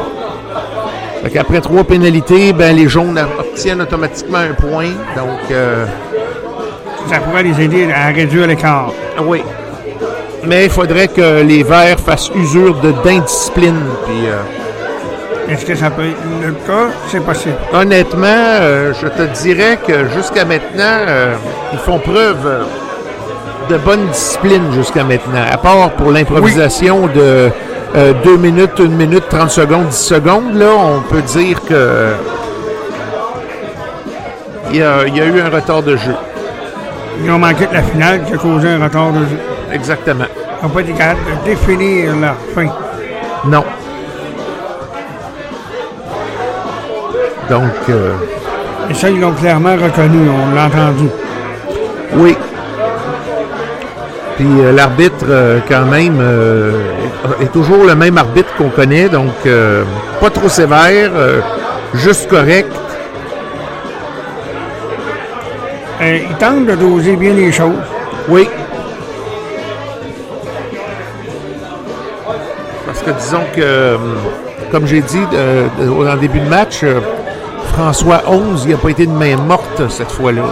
Fait qu'après trois pénalités, ben, les jaunes obtiennent automatiquement un point. Donc, euh, Ça pourrait les aider à réduire l'écart. oui. Mais il faudrait que les verts fassent usure d'indiscipline. Puis, euh, Est-ce que ça peut être le cas? C'est possible. honnêtement, euh, je te dirais que jusqu'à maintenant, euh, ils font preuve de bonne discipline jusqu'à maintenant. À part pour l'improvisation de 2 minutes, 1 minute, 30 secondes, 10 secondes, là, on peut dire que il y a, il y a eu un retard de jeu. Ils ont manqué de la finale qui a causé un retard de jeu. Exactement. Ils n'ont pas été capables de définir leur fin. Non. Donc, euh, Et ça, ils l'ont clairement reconnu, on l'a entendu. oui. Puis euh, l'arbitre, euh, quand même, euh, est, est toujours le même arbitre qu'on connaît, donc euh, pas trop sévère, euh, juste correct. Euh, ils tentent de doser bien les choses. Oui. Parce que disons que, euh, comme j'ai dit euh, en début de match, euh, François 11, il n'a pas été de main morte cette fois-là.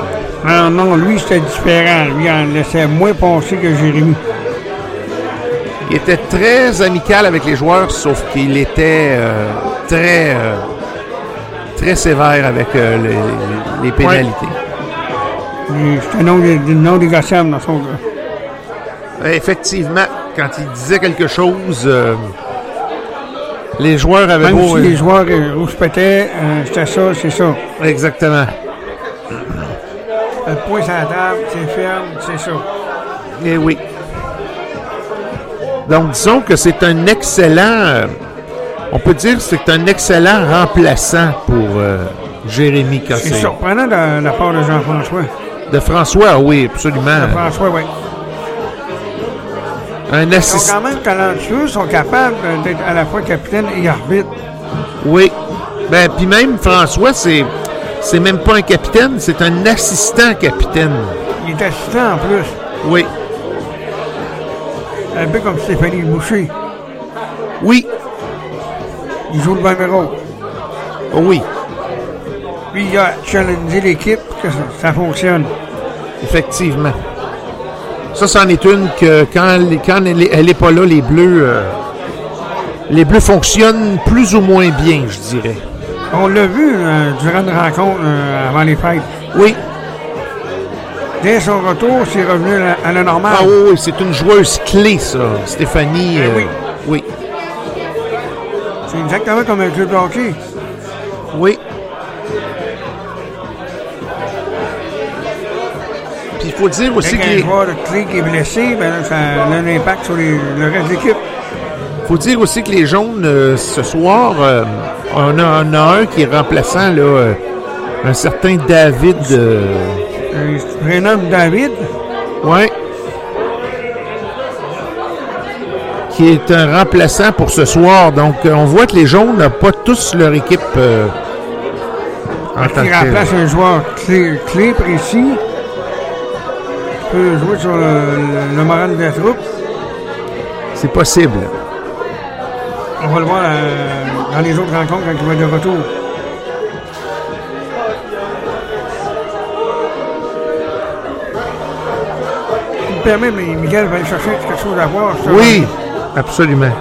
Non, non, lui, c'était différent. Lui, il en laissait moins passer que Jérémy. Il était très amical avec les joueurs, sauf qu'il était euh, très, euh, très sévère avec euh, les, les pénalités. Et C'était non, non négociable dans son cas. Effectivement, quand il disait quelque chose, les joueurs avaient Même beau... si les joueurs euh, rouspétaient, euh, c'était ça, c'est ça. Exactement. Le point sur la table, c'est ferme, c'est ça. Eh oui. Donc, disons que c'est un excellent... on peut dire que c'est un excellent remplaçant pour euh, Jérémy C'est Cossé. surprenant de la part de Jean-François. De François, oui, absolument. Jean-François, oui. Un Ils assistant. sont quand même talentueux, sont capables d'être à la fois capitaine et arbitre. Oui. Ben, puis même François, c'est c'est même pas un capitaine, c'est un assistant capitaine. Il est assistant en plus. Oui. Un peu comme Stéphanie Boucher. Oui. Il joue le même rôle. Oh oui. Lui, il a challengé l'équipe que ça, ça fonctionne. Effectivement. Ça, c'en est une que quand, elle, est- elle est pas là, les Bleus, euh, les Bleus fonctionnent plus ou moins bien, je dirais. On l'a vu euh, durant une rencontre euh, avant les fêtes. Oui. Dès son retour, c'est revenu à la, normale. Ah oui, oui, c'est une joueuse clé, ça, Stéphanie. Eh euh, oui. Oui. C'est exactement comme un club de hockey. Oui. Puis il faut dire aussi que les- joueur clé qui est blessé, ben là, ça a un impact sur les- le reste de l'équipe. faut dire aussi que les jaunes, euh, ce soir, euh, on, a, on a un qui est remplaçant, là, un certain David. Euh, un prénomme David? Ouais. Qui est un remplaçant pour ce soir. Donc, euh, on voit que les jaunes n'ont pas tous leur équipe euh, en tant Qui remplace un joueur clé, clé précis. Qui peut jouer sur le, le- le moral de la troupe. C'est possible. On va le voir euh, dans les autres rencontres quand il va être de retour. Me permets, mais Miguel va aller chercher quelque chose à voir. Oui, absolument.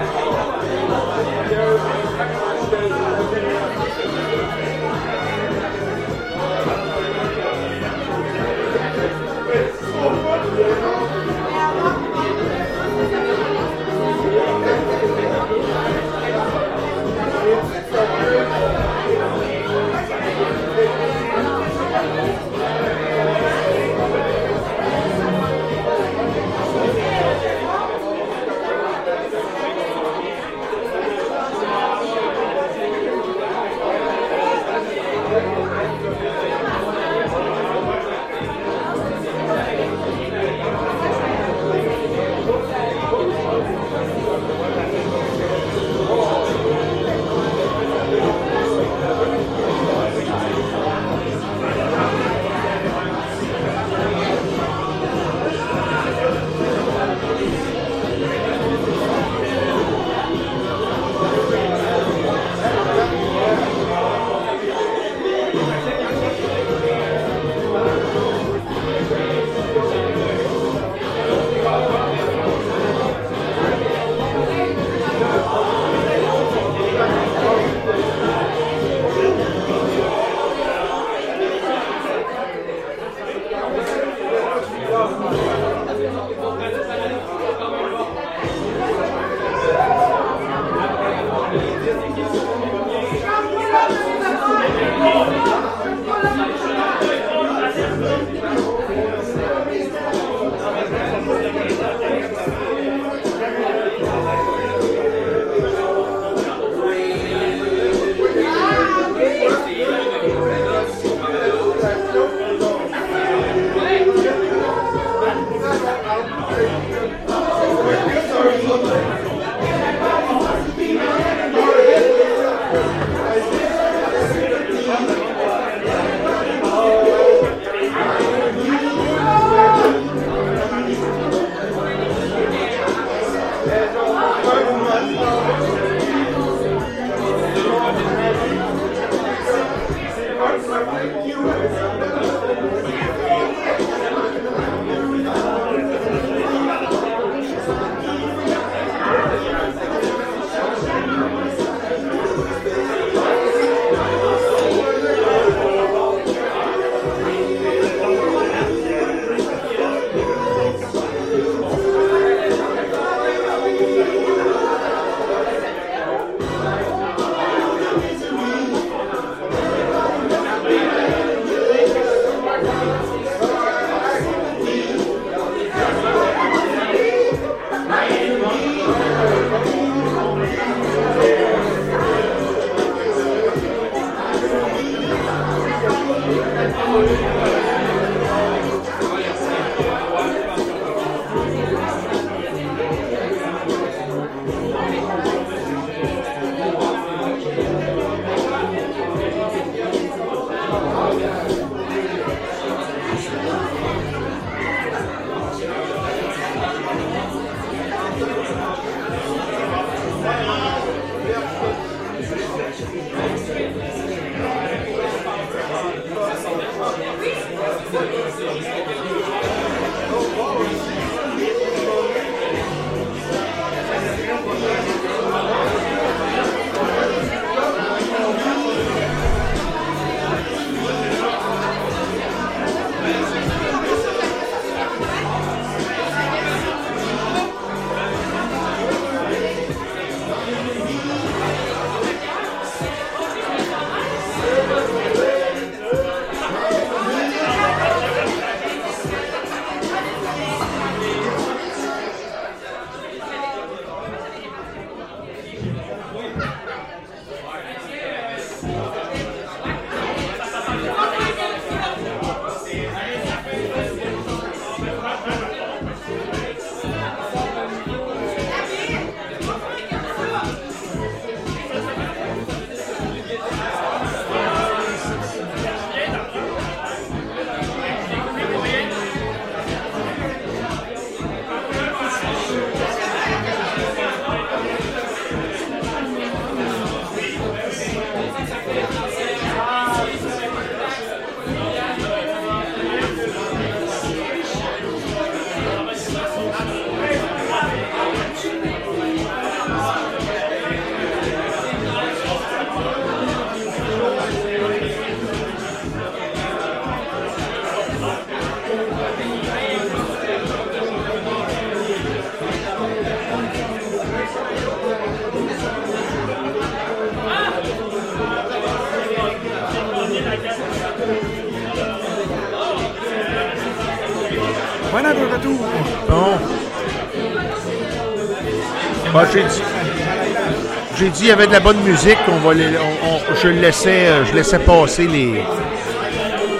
J'ai dit il y avait de la bonne musique, on va les- on- on- je laissais euh, je laissais passer les.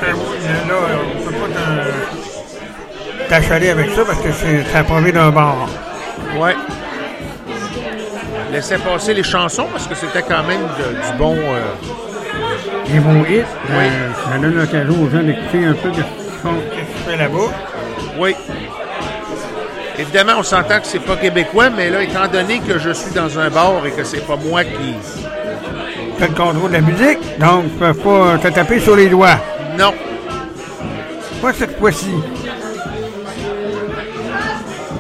Ben oui, là, on peut pas t'achaler avec ça parce que c'est- ça provient d'un bar. Ouais. Laissais passer les chansons parce que c'était quand même de- du bon. euh, Les bons hits, Oui. euh, ça donne l'occasion aux gens d'écouter un peu de ce qui se fait là-bas. Oui. Évidemment, on s'entend que c'est pas québécois, mais là, étant donné que je suis dans un bar et que c'est pas moi qui. T'as le contrôle de la musique, donc tu peux pas te taper sur les doigts. Non. Pas cette fois-ci.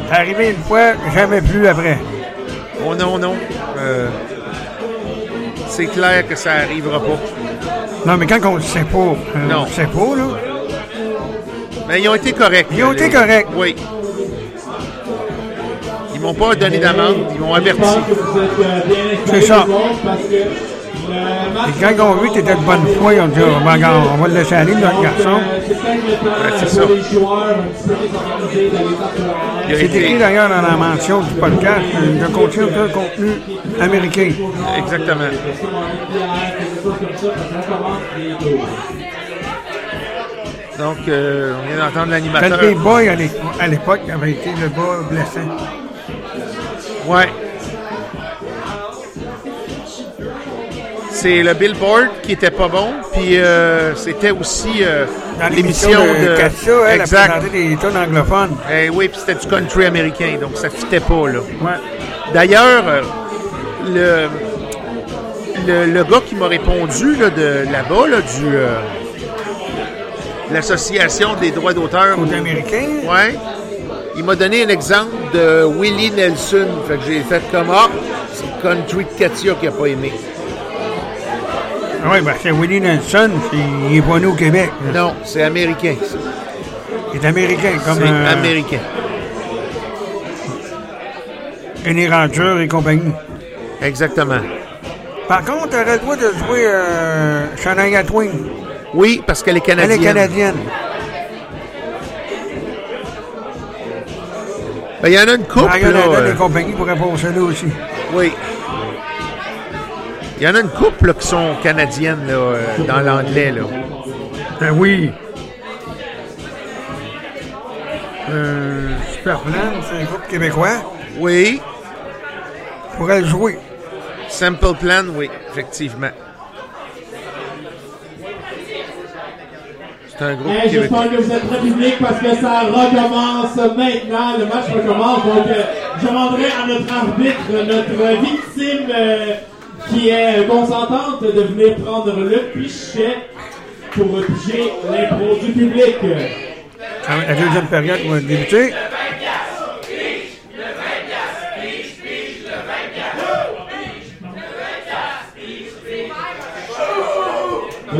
C'est arrivé une fois, jamais plus après. Oh non, non. Euh, c'est clair que ça arrivera pas. Non, mais quand on le sait pas, euh, Non. on le sait pas, là. Mais ils ont été corrects. Ils ont Les- été corrects. Oui. Ils m'ont pas donné d'amende, ils m'ont averti. C'est ça. Le Et quand on a vu que t'étais de bonne foi, ils ont dit, oh, ben, on va le laisser aller, notre garçon. c'est le ça. C'est écrit d'ailleurs dans la mention du podcast de contenu un contenu américain. Exactement. Donc, euh, on vient d'entendre l'animateur. Big Boy, à l'é- à l'époque, avait été le bas blessé. Ouais. C'est le Billboard qui était pas bon, puis euh, c'était aussi euh, l'émission de de. Katia, elle a exact. des tonnes anglophones. Eh oui, puis c'était du country américain, donc ça fitait pas, là. Ouais. D'ailleurs, euh, le, le, le gars qui m'a répondu là, de là-bas, là, du euh, l'Association des droits d'auteur. Côté américain. Ouais. Il m'a donné un exemple de Willie Nelson. Fait que j'ai fait comme ah, c'est country de Katia qui a pas aimé. Ah Oui, ben c'est Willie Nelson, c'est- il est pas né au Québec. là. Non, c'est américain. ça. Il est américain, comme C'est euh, américain. Kenny Rogers et compagnie. Exactement. Par contre, tu aurais le droit de jouer euh, Shania Twain. Oui, parce qu'elle est Elle canadienne. est canadienne. Il y en a une couple, Marion là. Adel euh, et compagnie pourraient passer là aussi. Oui. Il y en a une couple là, qui sont canadiennes là, euh, dans l'anglais. Là. Ben oui. Euh, Superplan, c'est un groupe québécois? Oui. Pourrait le jouer. Simple Plan, oui, effectivement. C'est un groupe Hey, québécois. J'espère que vous êtes très public parce que ça recommence maintenant. Le match recommence. Donc, euh, je demanderai à notre arbitre, notre victime euh, qui est consentante, de venir prendre le pichet pour piger l'impro du public. Ah La deuxième période va débuter.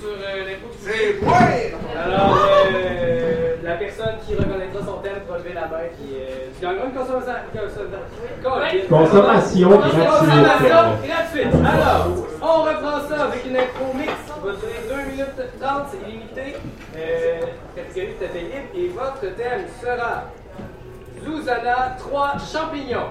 sur euh, l'info. C'est moi! Alors, euh, la personne qui reconnaîtra son thème va lever la main qui euh, tu gagneras une consommation. Consommation Consommation gratuite. Consommation gratuite. Alors, on reprend ça avec une intro mix qui va durer 2 minutes 30, c'est illimité. Euh, catégorie tout à fait libre. Et votre thème sera Zouzana 3 champignons.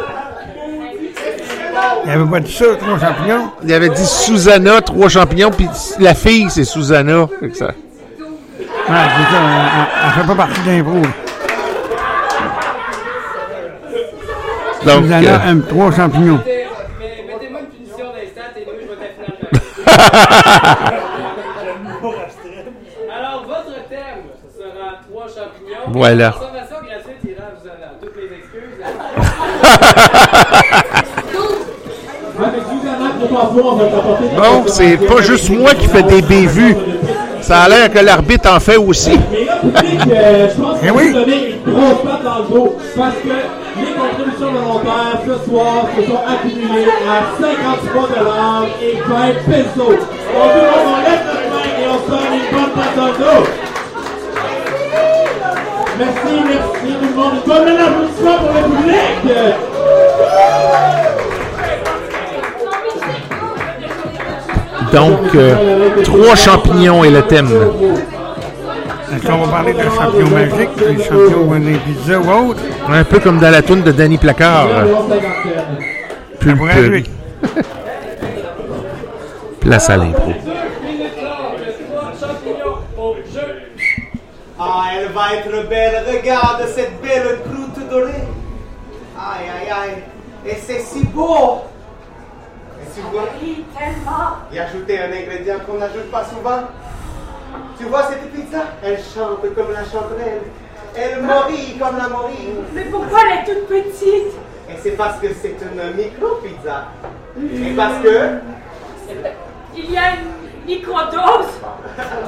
Il n'y avait pas dit ça, trois champignons. il avait dit Susanna, trois champignons, puis la fille, c'est Susanna. Fait que ça- Ah, c'est ça, elle- ne fait pas partie d'impro. Donc, Susanna euh, aime trois champignons. Mais mettez-moi une punition d'instant et nous, je vais t'affiler Alors, votre thème sera trois champignons. Voilà. Consommation gratuite ira vous en toutes mes excuses. [LAUGHS] Bon, c'est pas juste moi qui fais des bévues. Ça a l'air que l'arbitre en fait aussi. [LAUGHS] Mais là, public, euh, je pense qu'on peut donner une grosse patte dans le dos parce que les contributions volontaires ce soir se sont accumulées à 53 et 20 pesos. Donc, tout le monde, on lève notre main et on se donne une bonne patte dans le dos. Merci, merci tout le monde. Une bonne main d'applaudissement pour le public. Donc, euh, trois champignons est le thème. Est-ce qu'on va parler de champions magiques, des champions des pizzas ou autres? Un peu comme dans la toune de Danny Placard. Pulperie. [LAUGHS] Place à l'impro. Ah, elle va être belle. Regarde cette belle croûte dorée. Aïe, aïe, aïe. Et c'est si beau. Et Oui, tellement. ajouter un ingrédient qu'on n'ajoute pas souvent. Tu vois cette pizza? Elle chante comme la chanterelle. Elle morit comme la morie. Mais pourquoi elle est toute petite? Et c'est parce que c'est une micro-pizza. Et parce que... Il y a une microdose.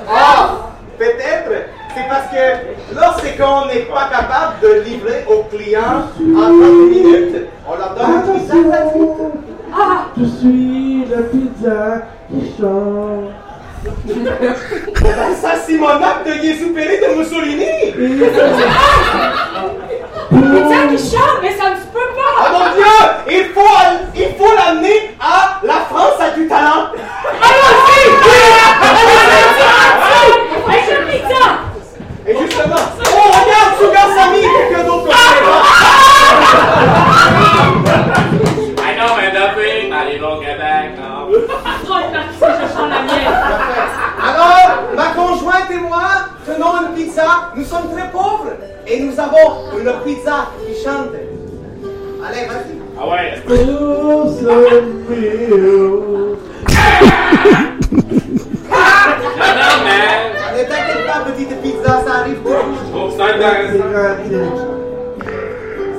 Ah, peut-être. C'est parce que lorsqu'on n'est pas capable de livrer aux clients en 30 minutes, on leur donne une pizza gratuite. Ah! Je suis la pizza qui chante. Ça, c'est mon acte de Yesuperi de Mussolini. Pizza qui chante, mais ça ne se peut pas! Ah mon Dieu, il faut, il faut l'amener à la France à du talent. Hey, je pizza! Et justement, oh regarde, Sugar Sammy, quelqu'un d'autre non. [LAUGHS] Je la mienne. Alors, ma conjointe et moi tenons une pizza. Nous sommes très pauvres et nous avons une pizza qui chante. Allez, vas-y. Ah ouais. Non, non, man. Ne t'inquiète pas, petite pizza, ça arrive toujours. Oh, c'est intéressant.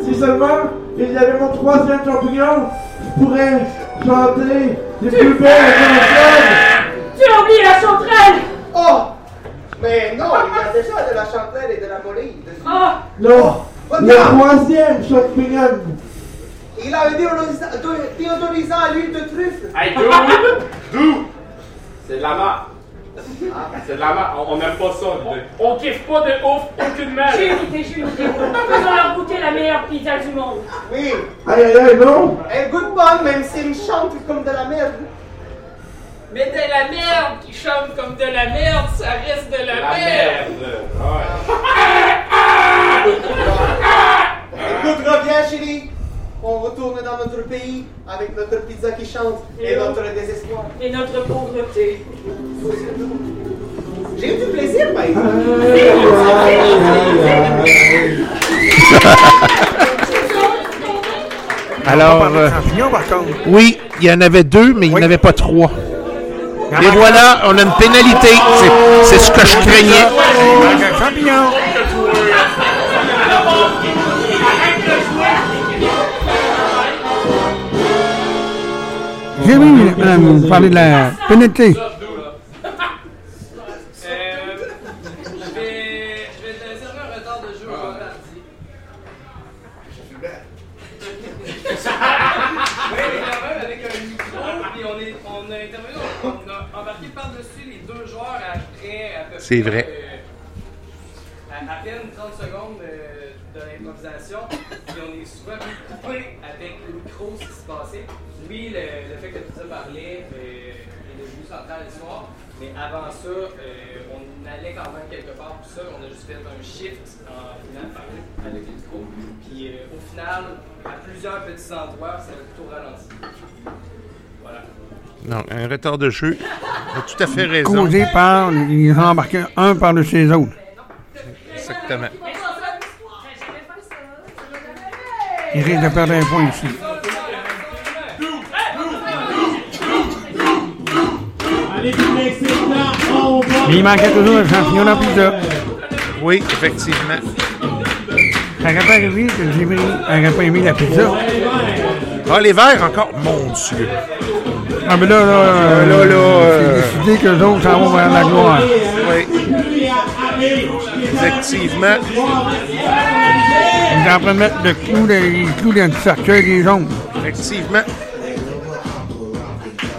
Si seulement il y avait mon troisième champignon, je pourrais chanter les plus belles chansons? Tu as oublié la chanterelle! Oh Mais non, il y a déjà de la chanterelle et de la molly dessus. Ah! Non, le troisième champignon. il a déodorisant déodorisant à l'huile de truffe. Hey, d'où? D'où? C'est de la. C'est de la marde. On- n'aime pas ça. On kiffe pas de ouf, aucunement. J'ai une idée, j'ai une idée. Faisons-leur goûter la meilleure pizza du monde. Oui, Aïe aïe aïe, non elle goûte bonne, même si elle chante comme de la merde. Mais de la merde qui chante comme de la merde, ça reste de la, La merde. merde. Ouais. Écoute, reviens, chérie. On retourne dans notre pays avec notre pizza qui chante et notre désespoir. Et notre pauvreté. J'ai eu du plaisir, par exemple. [LAUGHS] Alors, euh, par contre. oui, il y en avait deux, mais il n'y en avait pas trois. Et voilà, on a une pénalité. C'est- C'est ce que je craignais. J'ai oui, madame, vous parlez de la pénalité. Euh, je vais, je vais te servir un retard de jeu au mardi. Oui, mais quand même avec un micro, puis on, est, on a intervenu, on a embarqué par-dessus les deux joueurs après à peu C'est près, vrai. euh, à, à peine 30 secondes de, de l'improvisation, puis on est souvent venu couper avec le micro ce qui se passait. Oui, le, le fait que tu parlais euh, est devenu central l'histoire, mais avant ça, euh, on allait quand même quelque part pour ça, on a juste fait un shift en final parler avec le micro, puis euh, au final, à plusieurs petits endroits, ça a plutôt ralenti. Voilà. Non, un retard de jeu. Tu as tout à fait raison. Causé par, ils ont embarqué un par-dessus les autres. Exactement. Ils risquent de perdre un point ici. Mais il manquait toujours un champignon la pizza. Oui, effectivement. Ça aurait pas que Jimmy n'aurait pas aimé la pizza. Ah, les verts encore. Mon Dieu. Ah, mais là, là, euh, là, là, euh, c'est décidé qu'eux autres s'en vont vers la gloire. Oui. Effectivement. Ils sont en train de mettre le clou, les clous dans le cercueil des jaunes. Effectivement.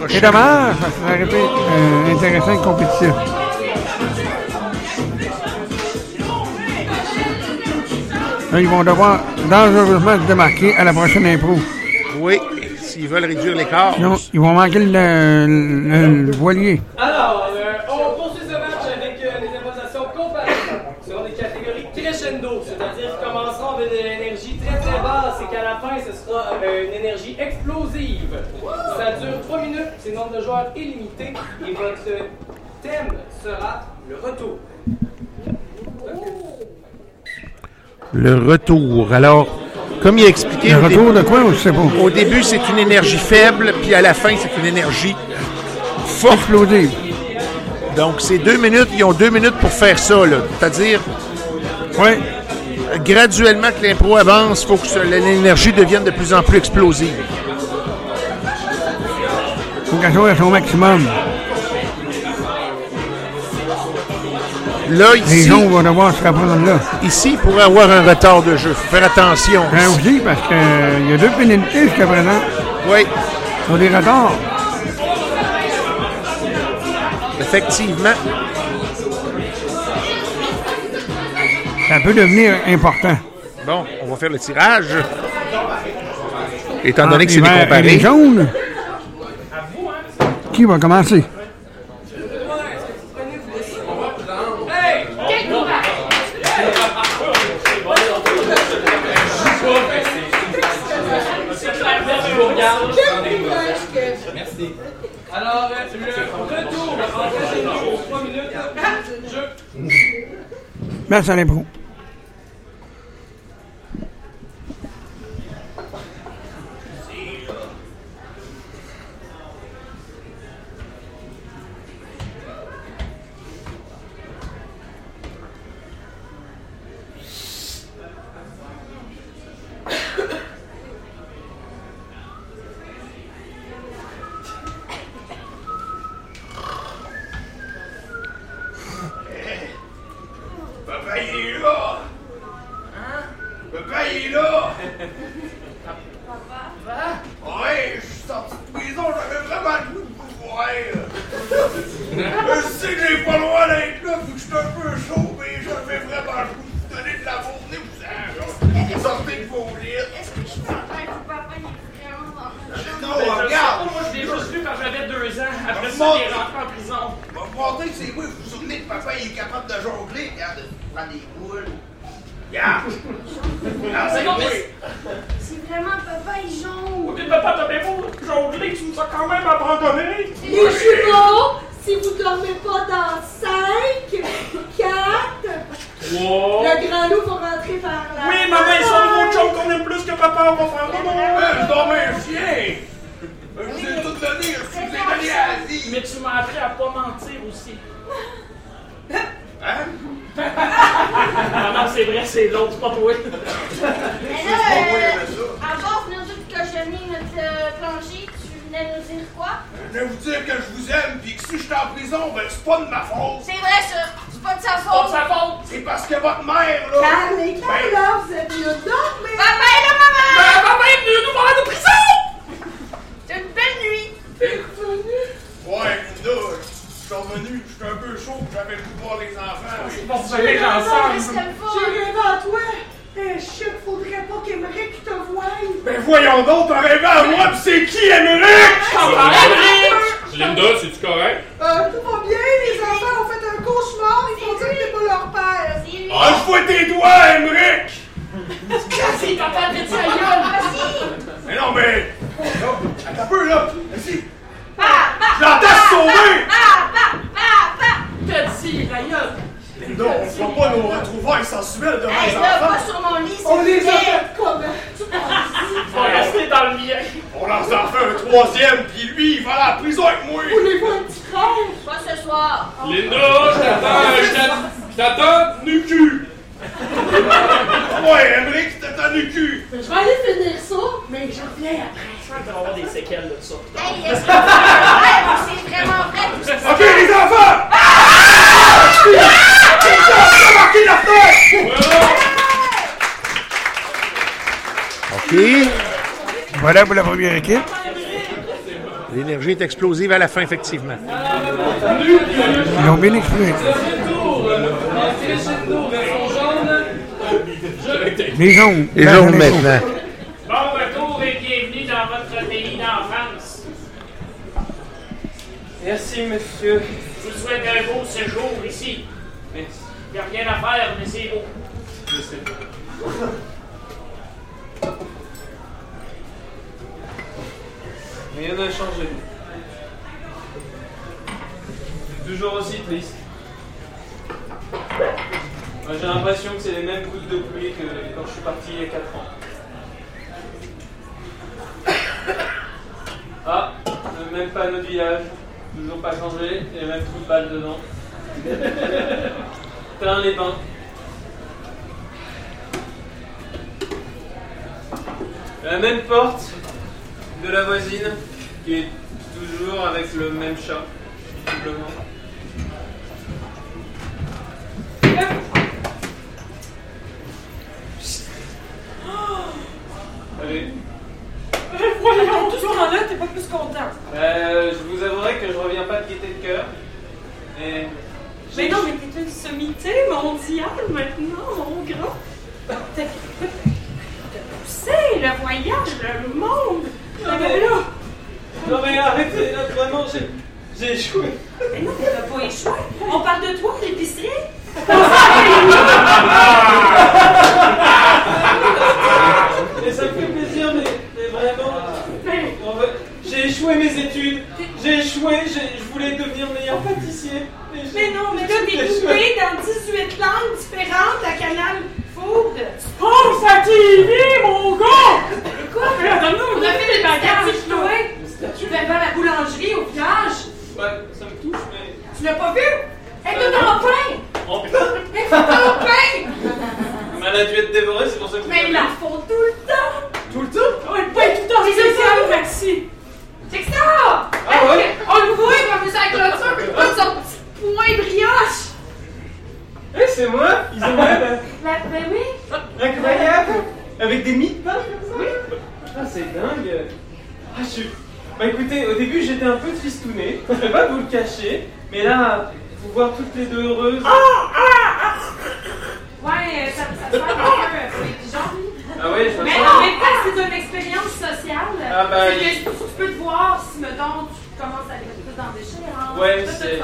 C'est dommage, ça aurait été euh, intéressant et compétitif. Là, ils vont devoir dangereusement se démarquer à la prochaine impro. Oui, s'ils veulent réduire l'écart. Ils vont manquer le, le- le voilier. Alors, euh, on poursuit ce match avec euh, des impositions comparées selon des catégories crescendo, c'est-à-dire qu'ils commenceront avec de l'énergie très très basse et qu'à la fin, ce sera euh, une énergie explosive. Ça dure 3 minutes, c'est le nombre de joueurs illimité et votre thème sera le retour. Le retour. Alors, comme il a expliqué. Le retour début- de quoi, je sais pas. Au début, c'est une énergie faible, puis à la fin, c'est une énergie forte. Explosive. Donc, c'est deux minutes. Ils ont deux minutes pour faire ça, là. C'est-à-dire. Oui. Graduellement que l'impro avance, il faut que l'énergie devienne de plus en plus explosive. Faut qu'elle soit à son maximum. Là, Les ici, gens vont devoir se rapprendre là. ici, il pourrait avoir un retard de jeu. faut faire attention. Ben aussi, parce qu'il y a deux pénalités jusqu'à présent. Oui. Sur des retards. Effectivement. Ça peut devenir important. Bon, on va faire le tirage. Étant Ah, donné que les c'est des verts et comparés. les jaunes. Qui va commencer? Merci. Alors, le retour en crescendo pour 3 minutes. Merci à. Ma faute! C'est vrai ça, c'est pas de sa Pas faute. de sa faute. C'est parce que votre mère, là! Calme les Ben, là, vous êtes là dormir. Papa et la Ben, maman! papa est venu nous voir de prison. C'est une belle nuit. Ouais, Linda, je suis revenu, j'étais un peu chaud, j'avais le goût de voir les enfants. Bon, vous allez ensemble. C'était le fun. J'ai rêvé à toi. Eh, shit, faudrait pas qu'Emeric te voie. Ben voyons donc, t'as rêvé à moi, pis c'est qui, Émeric? Linda, c'est-tu correct? Euh, tout va bien, les enfants ont fait un cauchemar, ils font dire que t'es pas leur père. Ah, vois tes doigts, Émeric! Vas-y, papa, fais ta gueule. Mais non, mais... Non, attends un peu, là! Vas-y! Je l'entends sauver! Papa! Papa! T'as dit, la gueule. Linda, on fera pas nos retrouvailles sensuelles devant les là, enfants! pas sur mon lit, On les a fait comment? On va rester dans le mien. On leur en fait un troisième, puis lui, il va à la prison avec moi! Voulez-vous un petit trompe! Pas ce soir! Linda, je t'attends, je t'attends- je t'attends nu cul. [LAUGHS] Ouais, Emmerich, c'était un nu cul. Je vais aller finir ça, mais je reviens après. Je pense qu'il va y avoir des séquelles de ça. Hey, est-ce que c'est vrai? Ou c'est vraiment vrai tout ça? Ok, les enfants! Ah! marqué la OK. Voilà pour la première équipe. L'énergie est explosive à la fin, effectivement. Ils l'ont bien exprimé. Les jaunes. Les Dans jaunes les maintenant. Bon retour et bienvenue dans votre pays d'enfance. Merci, monsieur. Je vous souhaite un beau séjour ici. Merci. Il n'y a rien à faire, mais c'est beau. Je sais. Rien n'a changé. Toujours aussi triste. J'ai l'impression que c'est les mêmes gouttes de pluie que quand je suis parti il y a 4 ans. [COUGHS] Ah, le même panneau de village, toujours pas changé, et les mêmes trous de balles dedans. [LAUGHS] Plein les bains. La même porte de la voisine qui est toujours avec le même chat, simplement. Allez. Voyons, tout ce temps-là, t'es pas plus content. Euh, je vous avouerai que je reviens pas de gaieté de cœur. Mais. Mais non, mais t'es une sommité mondiale maintenant, mon grand. T'as poussé le voyage, le monde. Non, Mais là, Non mais arrêtez, là, vraiment, j'ai, j'ai échoué. mais non, t'as pas échoué. On parle de toi, l'épicerie. [LAUGHS] Et ça me fait plaisir, mais, mais vraiment. en fait, j'ai échoué mes études. J'ai échoué, je voulais devenir meilleur pâtissier. mais non, mais là, j'ai t'es coupé dans 18 langues différentes à Canal Food. Pense à TV, mon gars! Quoi? Mais attends, On a fait des bagages, toi. Tu vers la boulangerie au village. Ouais, ça me touche, mais. Tu l'as pas vu? Hey, t'as ton pain! Oh putain! [LAUGHS] Hey, t'as ton pain! [LAUGHS] Mais elle a dû être dévorée, c'est pour ça que Mais ils la font tout le temps! Tout le temps? Ouais, le pain tout le temps! C'est ça, Maxi! C'est que ça! Ah ouais? On le voit comme ça avec clôture, puis pas son petit point brioche! Eh, c'est moi, Isabelle! La, oui! Incroyable! Avec des mie-pains comme ça? Oui! Ah, c'est dingue! Ah, je suis. Bah écoutez, au début j'étais un peu tristouné, je vais pas vous le cacher, mais là, vous voir toutes les deux heureuses. Ouais, ça, ça te fait un peu euh. Ah ouais, je Mais en même temps, c'est une expérience sociale. Ah ben, c'est que tu peux te voir si, mettons, tu commences à être plus dans des déchéance. Ouais, Là, c'est-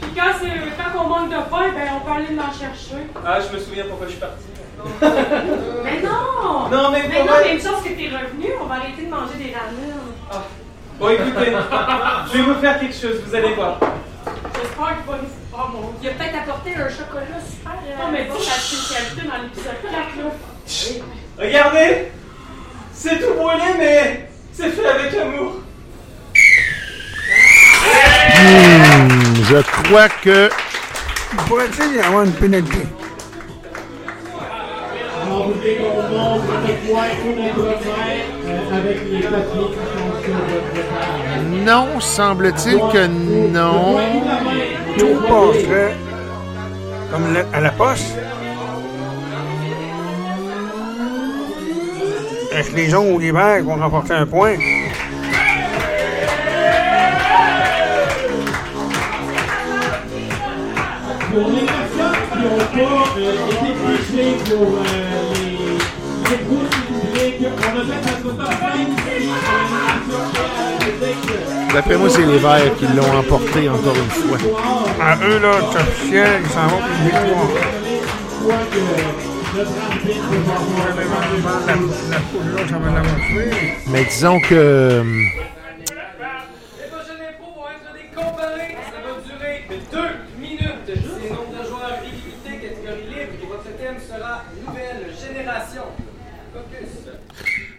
Puis quand, c'est- quand on manque de pain, ben on peut aller l'en chercher. Ah, je me souviens pourquoi je suis parti. [LAUGHS] Mais non! Non, mais Mais non, vrai- une chance que t'es revenu, on va arrêter de manger des ramen. Bon, écoutez, je vais vous faire quelque chose, vous allez voir. J'espère qu'il va nous. Oh mon dieu, il a peut-être apporté un chocolat super. euh, Non, mais bon, la spécialité dans l'épisode 4, là. Regardez C'est tout brûlé, mais c'est fait avec amour. Hmm, je crois que Pourrait-il y avoir une pénalité? Alors, vous euh, avec les papiers non, semble-t-il que non. Tout passerait comme la- à la poste. Est-ce que les jaunes ou les verts vont remporter un point? Pour les personnes qui n'ont pas euh, été touchées pour euh, les écoutes publiques, on a fait notre top 5 D'après moi, c'est les Verts qui l'ont emporté encore une fois. À eux, là, officiel, ils s'en vont pour une victoire. La, la poule, là, ça va l'avoir tué. Mais disons que. euh, Les prochaines infos vont être des comparés. Ça va durer deux minutes. C'est nombre de joueurs illimité, catégorie libre. Et votre thème sera nouvelle génération. Focus.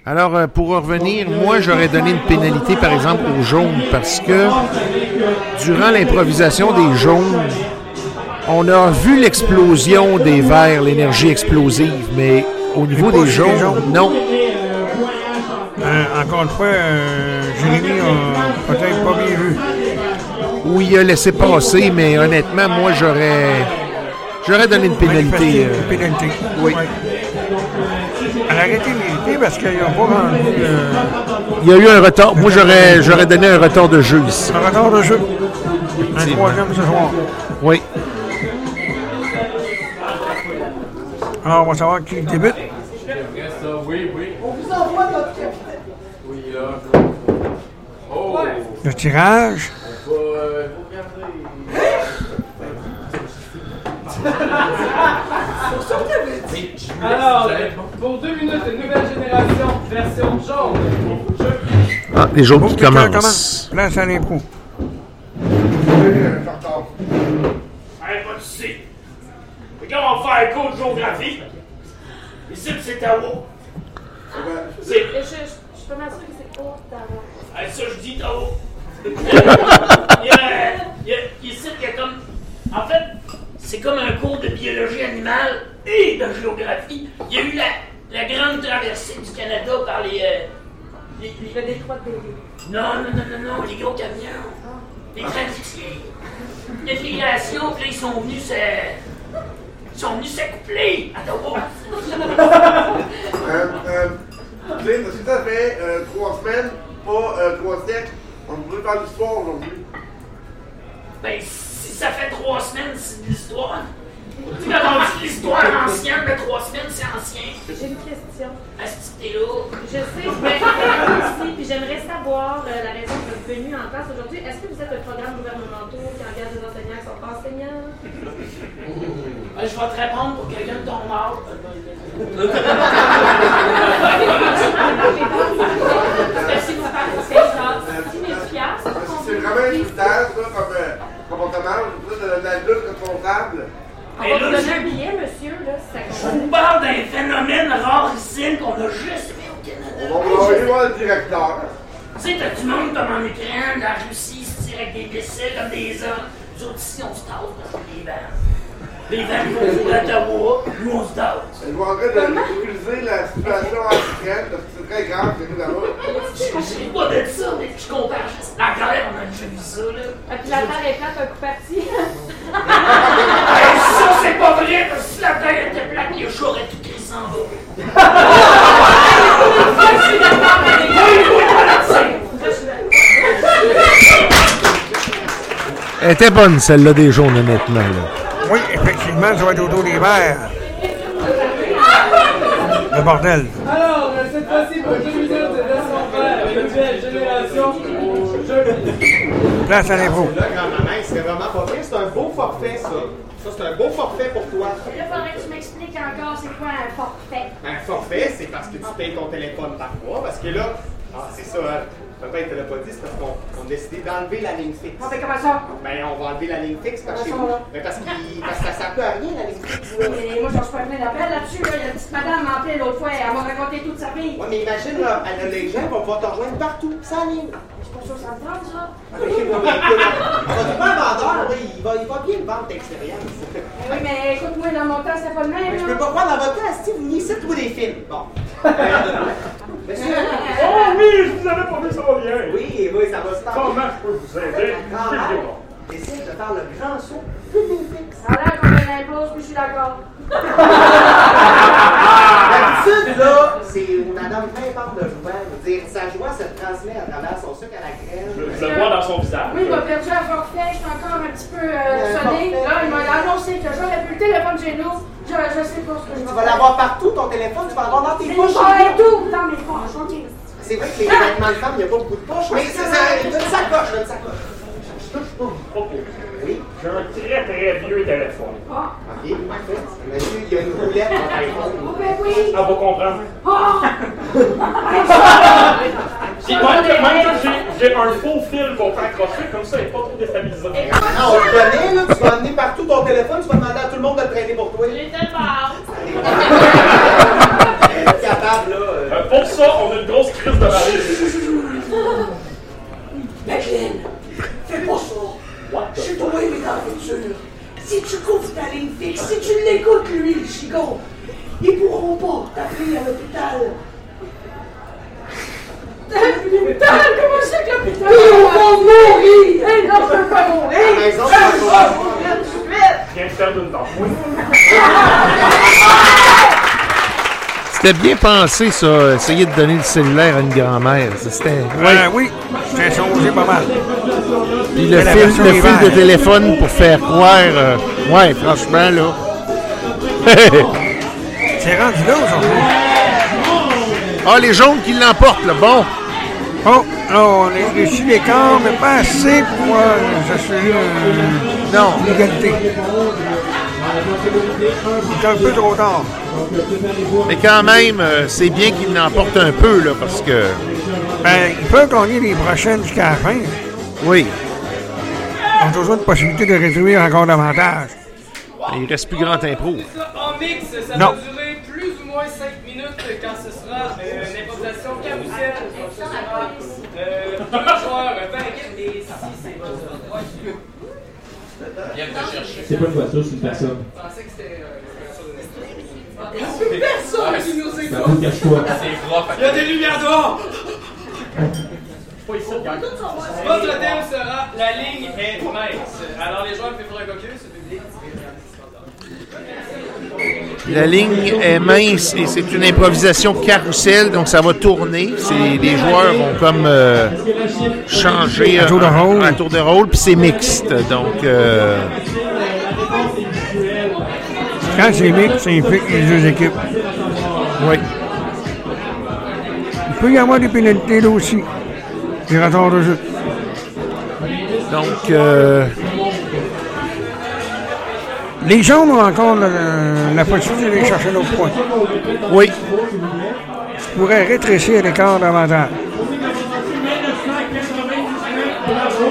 Alors, euh, pour revenir, moi, j'aurais donné une pénalité, par exemple, aux jaunes, parce que durant l'improvisation des jaunes, on a vu l'explosion des verts, l'énergie explosive, mais au niveau des jaunes, jaunes. non. Euh, encore une fois, euh, Jérémy a peut-être pas bien vu. Oui, il a laissé passer, mais honnêtement, moi, j'aurais j'aurais donné une pénalité. euh, Une pénalité. oui. Ouais. Parce qu'il n'a pas rendu euh, Il y a eu un retard. Moi, j'aurais j'aurais donné un retard de jeu ici. un retard de jeu. Un troisième ce soir. Oui. Alors, on va savoir qui débute. Oui, oui. On vous envoie notre capitaine. Oui, là. Oh! Le tirage. On va euh, Alors, pour deux minutes, une nouvelle génération, version jaune. Ah, les jaunes qui commencent. commence. Place à l'impro. Hey, pas soucis. Regarde, on va faire un cours de géographie. Ici, c'est Tao. Je, je, je suis pas mal sûre que c'est Ottawa. Hey, ça, je dis Tao. [LAUGHS] il y a, il y a, ici, il y a comme. En fait, c'est comme un cours de biologie animale et de géographie. Il y a eu la, la grande traversée du Canada par les. euh, les, les- Le détroit de. Non, non, non, non, non, les gros camions. Les traversiers. Les filiations, puis là, ils sont venus se. Ils sont venus s'accoupler à Ottawa. [LAUGHS] Euh, euh, Clint, si ça fait euh, trois semaines, pas euh, trois siècles, on pourrait faire l'histoire aujourd'hui? Ben, si ça fait trois semaines, c'est de l'histoire. Tu as entendu l'histoire ancienne, mais trois semaines, c'est ancien. J'ai une question. Est-ce que t'es là? Je sais, mais ici, puis j'aimerais savoir euh, la raison de votre venue en classe aujourd'hui. Est-ce que vous êtes un programme gouvernemental qui engage des enseignants qui sont pas enseignants? Ben, je vais te répondre pour quelqu'un de ton âge. C'est genre 6 000 piastres. C'est vraiment une stage, là, comme dire, de la lutte. On va vous donner un billet, monsieur, là, si ça Je vous parle d'un phénomène rarissime qu'on a juste vu au Canada. On va aller voir le directeur. Tu sais, t'as du monde comme en Ukraine, la Russie, se tirent avec des missiles comme des hommes. Nous autres ici, on se tasse parce que les. Les vannes vont pour Ottawa, nous on se tasse. Je vais en train de utiliser la situation en Ukraine, parce que c'est très grave, c'est nous là-bas. Je sais pas de ça, mais je compare juste. La guerre, on a déjà vu ça, là. Ah, puis la terre est plate, un coup parti. [LAUGHS] Hey, ça, c'est pas vrai, parce que si la terre était plate, les chats auraient tout crissé en bas. Elle était bonne, celle-là des jaunes, honnêtement. Là. Effectivement, ça va être autour des verts. Le bordel. Alors, cette fois-ci, pour deux minutes, version vert, une nouvelle génération. Place à l'impro. Là, grand-maman, c'est vraiment pas vrai. C'est un beau forfait, ça. Ça, c'est un beau forfait pour toi. Là, faudrait que tu m'expliques encore c'est quoi un forfait. Un forfait, c'est parce que tu payes ton téléphone par mois. Parce que là, ah, c'est ça, hein. Papa, il te l'a pas dit, c'est parce qu'on on a décidé d'enlever la ligne fixe. On fait comment ça? Ben, on va enlever la ligne fixe parce que, ben, parce, qu'il- parce que ça sert plus à rien, la ligne fixe. Oui, mais moi, j'en suis pas plein d'appels là-dessus. Là. Il y a une petite madame m'a appelé l'autre fois. Elle m'a raconté toute sa vie. Ouais, mais imagine, là, les gens vont pouvoir te rejoindre partout, sans ligne. Je suis pas sûr que ça me tente, ça. Va trouver un vendeur, là, il va, il va bien le vendre d'expérience. Oui, mais écoute-moi, dans mon temps, c'était pas le même. Mais je peux pas croire dans votre cas, Steve, vous venez ici trouver des films. Bon. [LAUGHS] Monsieur. Oh oui, je vous avais promis, ça va bien. Oui, oui, ça va se passer. Comment je peux vous aider? Grand-mère, décide de faire le grand saut. Ça a l'air qu'on a l'impose, puis je suis d'accord. D'habitude, là, c'est Madame de joie. Je veux dire, sa joie se transmet à travers son sucre à la crème. Je le vois dans son visage. Oui, il m'a perdu à forfait. Je suis encore un petit peu euh, sonné. Là, il m'a annoncé que j'aurais plus le téléphone chez nous. Je, je sais pas ce que je vais Tu vas l'avoir partout, ton téléphone, tu vas l'avoir dans tes poches. pas et tout dans mes poches, ok. C'est vrai que les vêtements de femme, il n'y a pas beaucoup de poches, mais c'est ça. Une sacoche, une sacoche. Ok. J'ai un très très vieux téléphone. Ah, Ok, parfait. Monsieur, il y a une roulette dans ta oh ben oui. Elle [LAUGHS] va comprendre. Ah! Puis même, même j'ai un faux fil pour t'accrocher, comme ça, il n'est pas trop déstabilisant. Ah, on le connaît, là, tu vas amener partout ton téléphone, tu vas demander à tout le monde de le traîner pour toi. J'ai tellement capable, là. Euh. Euh, pour ça, on a une grosse crise de mari. Madeleine, fais pas ça. Je suis doué, dans le futur. Si tu couvres ta ligne fixe, si tu l'écoutes, lui, le chigon, ils pourront pas t'appeler à l'hôpital. L'hôpital? Comment c'est que l'hôpital? Ils vont mourir! Hey, non, je peux pas mourir! La maison, Je peux pas mourir tout de suite! Viens de perdre une dent. C'était bien pensé, ça, essayer de donner le cellulaire à une grand-mère. C'était. Ouais, oui, j'ai songé pas mal. Puis le la fil, le fil de téléphone pour faire croire. euh, ouais, franchement, là. C'est rendu là aujourd'hui. Ah, les jaunes qui l'emportent, là. Bon. Oh, là, on est réussi l'écart, mais pas assez pour s'assurer euh, non. l'égalité. C'est un peu trop tard. Mais quand même, euh, c'est bien qu'il l'emporte un peu, là, parce que. Ben, ils peuvent gagner les prochaines jusqu'à la fin. Oui. Ils ont toujours une possibilité de réduire encore davantage. Il reste plus grand ça Non. va durer plus ou moins 5 minutes quand ce sera euh, une improvisation carrousel. Donc, ce sera euh, deux joueurs, euh, 20 et 6 Viens te chercher. C'est pas une voiture, c'est une personne. Je pensais que c'était. C'est personne qui nous écoute. Vous cache-toi. C'est froid. Il y a des lumières dehors! Pas ici, regarde. Votre thème sera La ligne est mince. Alors, les joueurs peuvent faire un caucus, ce public. La ligne est mince et c'est une improvisation carrousel, donc ça va tourner. Les joueurs vont comme euh, changer À tour de rôle. à tour de rôle, puis c'est mixte. Donc, euh, Quand c'est mix, ça implique les deux équipes. oui. Il peut y avoir des pénalités là aussi. Des retards de jeu. Donc, euh, Les jaunes ont encore la, la possibilité d'aller chercher l'autre point. oui. Ils pourraient rétrécir l'écart davantage.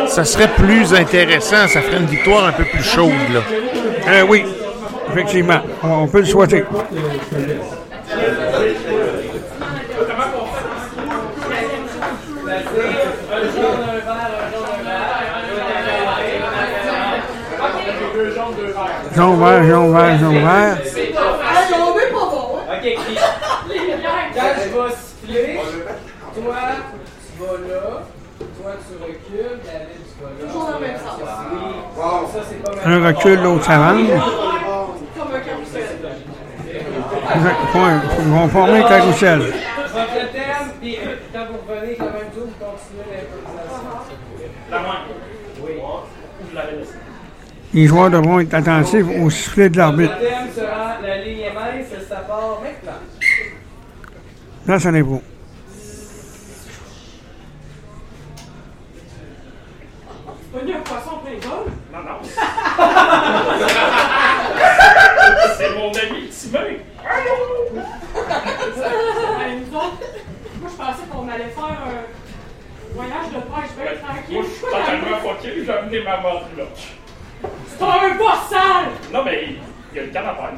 Ça serait plus intéressant, ça ferait une victoire un peu plus chaude. Là. Euh, oui, effectivement. On, on peut le souhaiter. Jaune vert, jaune vert, jaune vert. Hey, on est pas bon, hein? Ok, puis quand je vais siffler, toi, tu vas là, toi, tu recules, David, tu vas là. Toujours dans le même sens. Oui, ça, c'est pas mal. Un recul, l'autre s'avance. Comme un carrousel. Point. Ils vont former un carrousel. Votre thème, puis euh, quand vous revenez, quand même, tout, vous continuez l'improvisation. La main. Oui. Je l'avais laissé. Les joueurs devront être attentifs au sifflet de l'arbitre. Là, ça n'est pas. Pogné un poisson plein vol? Non, non. [LAUGHS] C'est mon ami autres, moi je pensais qu'on allait faire un voyage de pêche bien tranquille. Moi, je suis totalement fucké, j'ai amené ma mort là. C'est un bossal! Non, mais il y a le canne à là.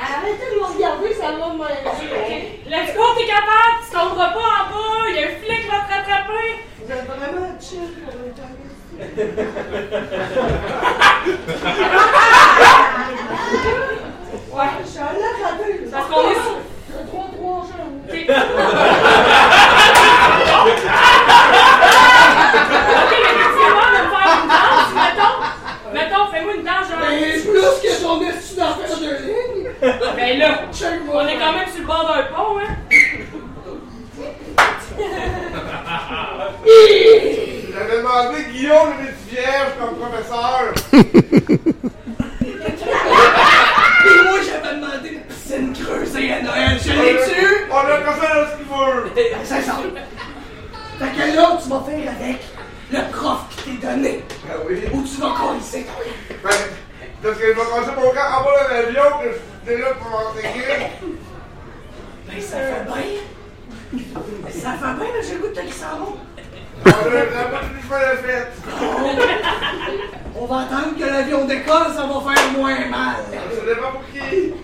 Arrêtez de me regarder, ça va me... Let's go, t'es capable! Tu tomberas pas en bas! Il y a un filet qui va te rattraper! Vous êtes vraiment chill pour le Ouais. Je suis allée à la deux. Parce qu'on est sur. Le 3-3 jeunes. Ok. Mais me mettons? Fais-moi une danse, genre. Mais plus que ton esti d'affaires de ligne. Ben là, on est quand même sur le bord d'un pont, hein? J'avais demandé Guillaume le vierge comme professeur. [LAUGHS] Pis moi, j'avais demandé une piscine creusée à Noël. Je l'ai tu On a personne dans ce qu'il veut. C'est ça. Fait que là, tu vas faire avec le prof qui t'est donné. Ah oui. Ou tu vas coller Ben, parce que je vais commencer mon camp en bas de l'avion que j'étais là pour m'intégrer. Ben, ça fait bien. Ben, ça fait bien, mais j'ai le goût de te laisser en haut. On a pas tout le la fête. On va attendre que l'avion décolle, ça va faire moins mal. Ça dépend pour qui.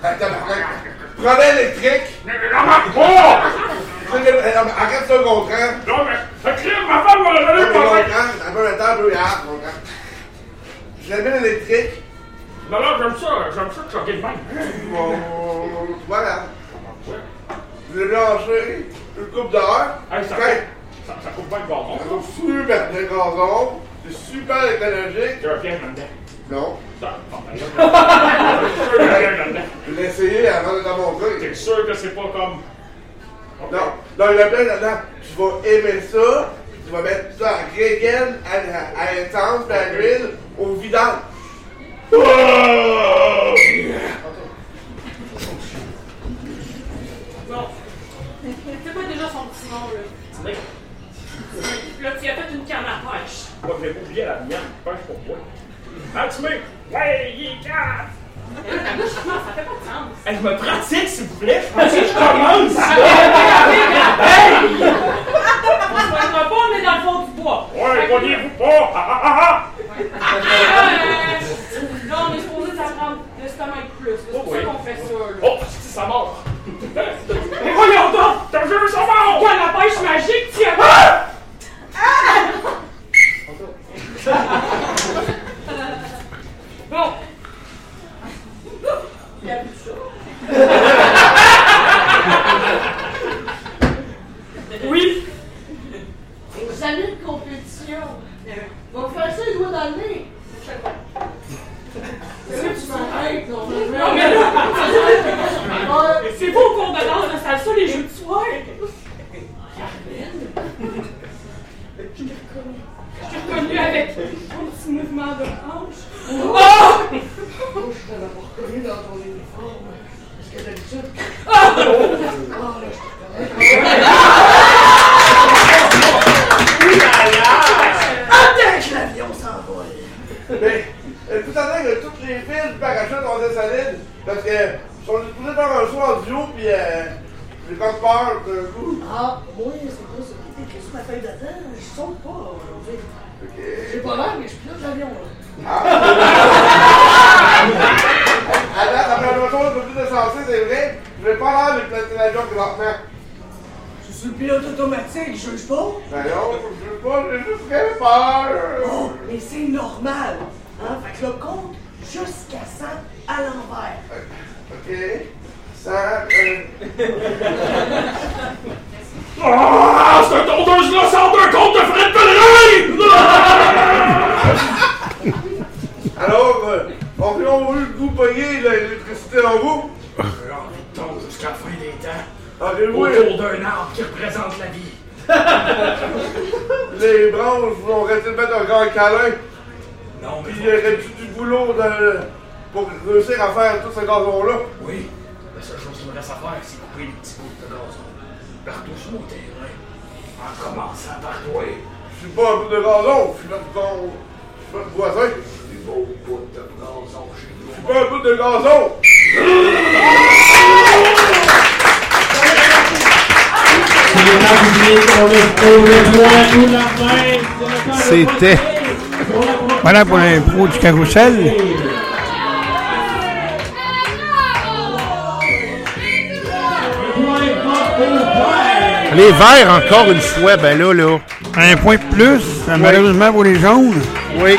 tabarnak. Prenez l'électrique. Mais la marque pas! Arrête ça, Gontran. Non, mais, ça crime, ma femme va Non, revenir mais par Gontran, un peu le temps, un peu hier, Gontran. Je l'amène l'électrique. Non, non, j'aime ça, j'aime ça que ça gagne même. Bon, voilà. Je l'ai branché une coupe d'heure. Hey, ça, Fait- ça, ça coupe pas le gazon. Ça coupe super bien le gazon. C'est super écologique. Il y a un piège là-dedans. Non. Ça, non, ben là, je suis sûr qu'il y a un piège là-dedans. Je l'ai essayé avant de monter. T'es sûr que c'est pas comme. Non, là-dedans. Tu vas aimer ça. Tu vas mettre ça à Gregen, à, à, à puis à l'huile, au vidange. Oh! Bon. C'est quoi déjà son petit nom, là? Là, tu as fait une canne à pêche. Moi, je vais pas oublier la mienne. Je pense pour? Ouais, il est quatre! De. Hey, je me pratique, s'il vous plaît. Je pratique, je commence. Hey! On se pointera pas, on est dans le fond du bois. Ouais, voyez-vous pas? Ah, ah, ah, Euh, Là, on est supposé s'apprendre l'estomac de plus. C'est pour ça qu'on fait ça, là. Oh, c'est ça mort. Mais voyons donc! T'as vu, ça mort! Canne à pêche magique, tiens! Ah! Bon. Il a vu ça. Oui. Vos amis de compétition. Me faire ça les doigts dans le nez. C'est là que tu m'arrêtes, non? Non, mais là, c'est beau au cours de ça ça les jeux de soir. Je t'ai reconnu. Je t'ai reconnu avec ton petit mouvement de hanche. Oh! Je t'avais pas reconnu dans ton uniforme. Parce que d'habitude. Ah! Ah, là, je te que l'avion s'envole! Mais, tout à l'heure que toutes les fils du parachute ont été solides, parce que ils sont supposés faire un saut en duo, puis euh, j'ai comme peur d'un coup. Ah, moi, c'est pas ça est écrit sur ma feuille d'attente. Je saute pas aujourd'hui. J'ai pas l'air, mais je pilote l'avion, là. Un un c'est. Je vais pas l'air de placer l'avion présentement. Je suis le pilote automatique, je juge pas. Ben non, je veux pas, j'ai juste très peur. Oh, mais c'est normal. Hein? Fait que le compte jusqu'à 100 à l'envers. Ok. Ça, euh... Ah, cette tondeuse-là sort d'un compte de frais de pèlerin! [LAUGHS] Alors, euh, environ eu le goût pogné l'électricité en vous? De tomber jusqu'à la fin des temps. Ah. Autour d'un arbre qui représente la vie. [LAUGHS] Les branches vont rester mettre un grand câlin. Non, mais. Puis il y aurait du, du boulot de- pour réussir à faire tout ce gazon-là. Oui, la seule chose qu'il me reste à faire, c'est couper les petits bouts de gazon. Partout sur mon terrain. En commençant par toi. Je suis pas un bout de gazon, je suis notre voisin. Des beaux bouts de gazon chez nous. Un bout de gazon. C'était. Voilà pour l'impro du carrousel. Les verts, encore une fois, ben là, là. Un point de plus, malheureusement pour les jaunes. Oui.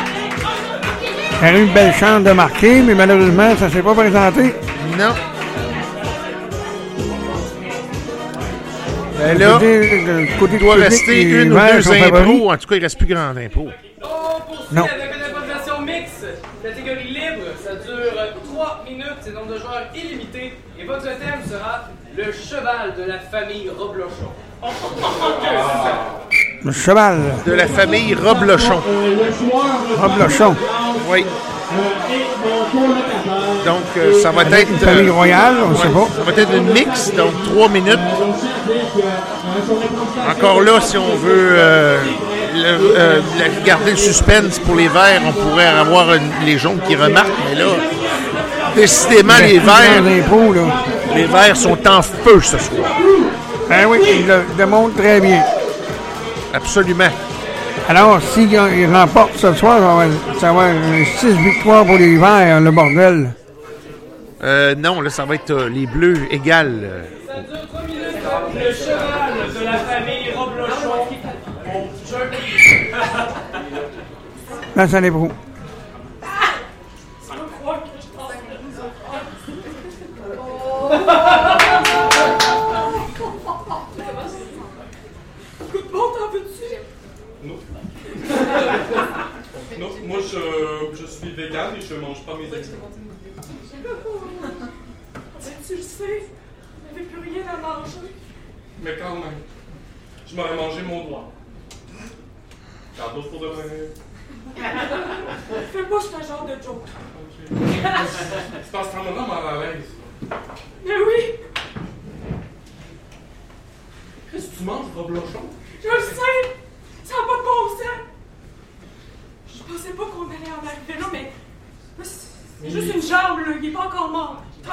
Y a eu une belle chance de marquer, mais malheureusement, ça ne s'est pas présenté. Non. Ben là, Côté- côté il doit public, rester une ou deux impôts. En tout cas, il reste plus grand d'impôts. Non. Avec une improvisation mixte, catégorie libre, ça dure 3 minutes, c'est nombre de joueurs illimité, et votre thème sera le cheval de la famille Roblochon. [LAUGHS] Le cheval. De la famille Roblochon. Roblochon. Oui. Donc, euh, ça va être. Une famille royale, on ne sait pas. Ça va être une mix, donc trois minutes. Encore là, si on veut euh, le- euh, garder le suspense pour les verts, on pourrait avoir une- les jaunes qui remarquent, mais là, décidément, les verts, là. les verts sont en feu ce soir. Ah oui, il le démontre très bien. Absolument. Alors, s'il remporte ce soir, ça va, ça va être 6 victoires pour les Verts, le bordel. Euh, non, là, ça va être euh, les bleus égales. euh. Ça dure 3 minutes. Le cheval de la famille Roblochon. Mon jockey. À l'ébrou. Sans croire que je pense que nous Coup de bon, t'en veux-tu? Non. non, moi je, je suis vegan et je mange pas mes aliments. Tu le sais, il n'y avait plus rien à manger. Mais quand même, je m'aurais mangé mon doigt. D'autres pour de vrai? Fais pas ce genre de joke. C'est parce que t'en as mal à l'aise. Mais oui, Qu'est-ce que tu manges, Roblochon? je le sais, ça n'a pas de bon sens. Je pensais pas qu'on allait en arriver là, mais c'est c'est juste une jambe, là, il est pas encore mort. [LAUGHS]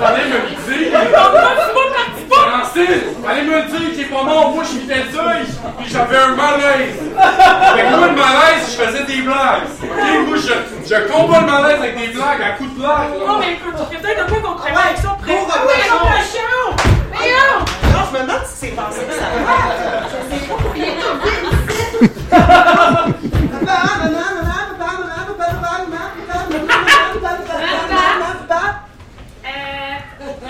Fallait me le dire! Francine, fallait me dire qu'il est pas mort, moi je suis fait ça et j'avais un malaise! Fait que moi le malaise, je faisais des blagues! Ok, moi je, je combats le malaise avec des blagues, à coups de blagues! Non, mais écoute, il y a peut-être un peu qu'on travaille avec ça Ah oui! Mais non! Non, je me demande si c'est passé que ça va.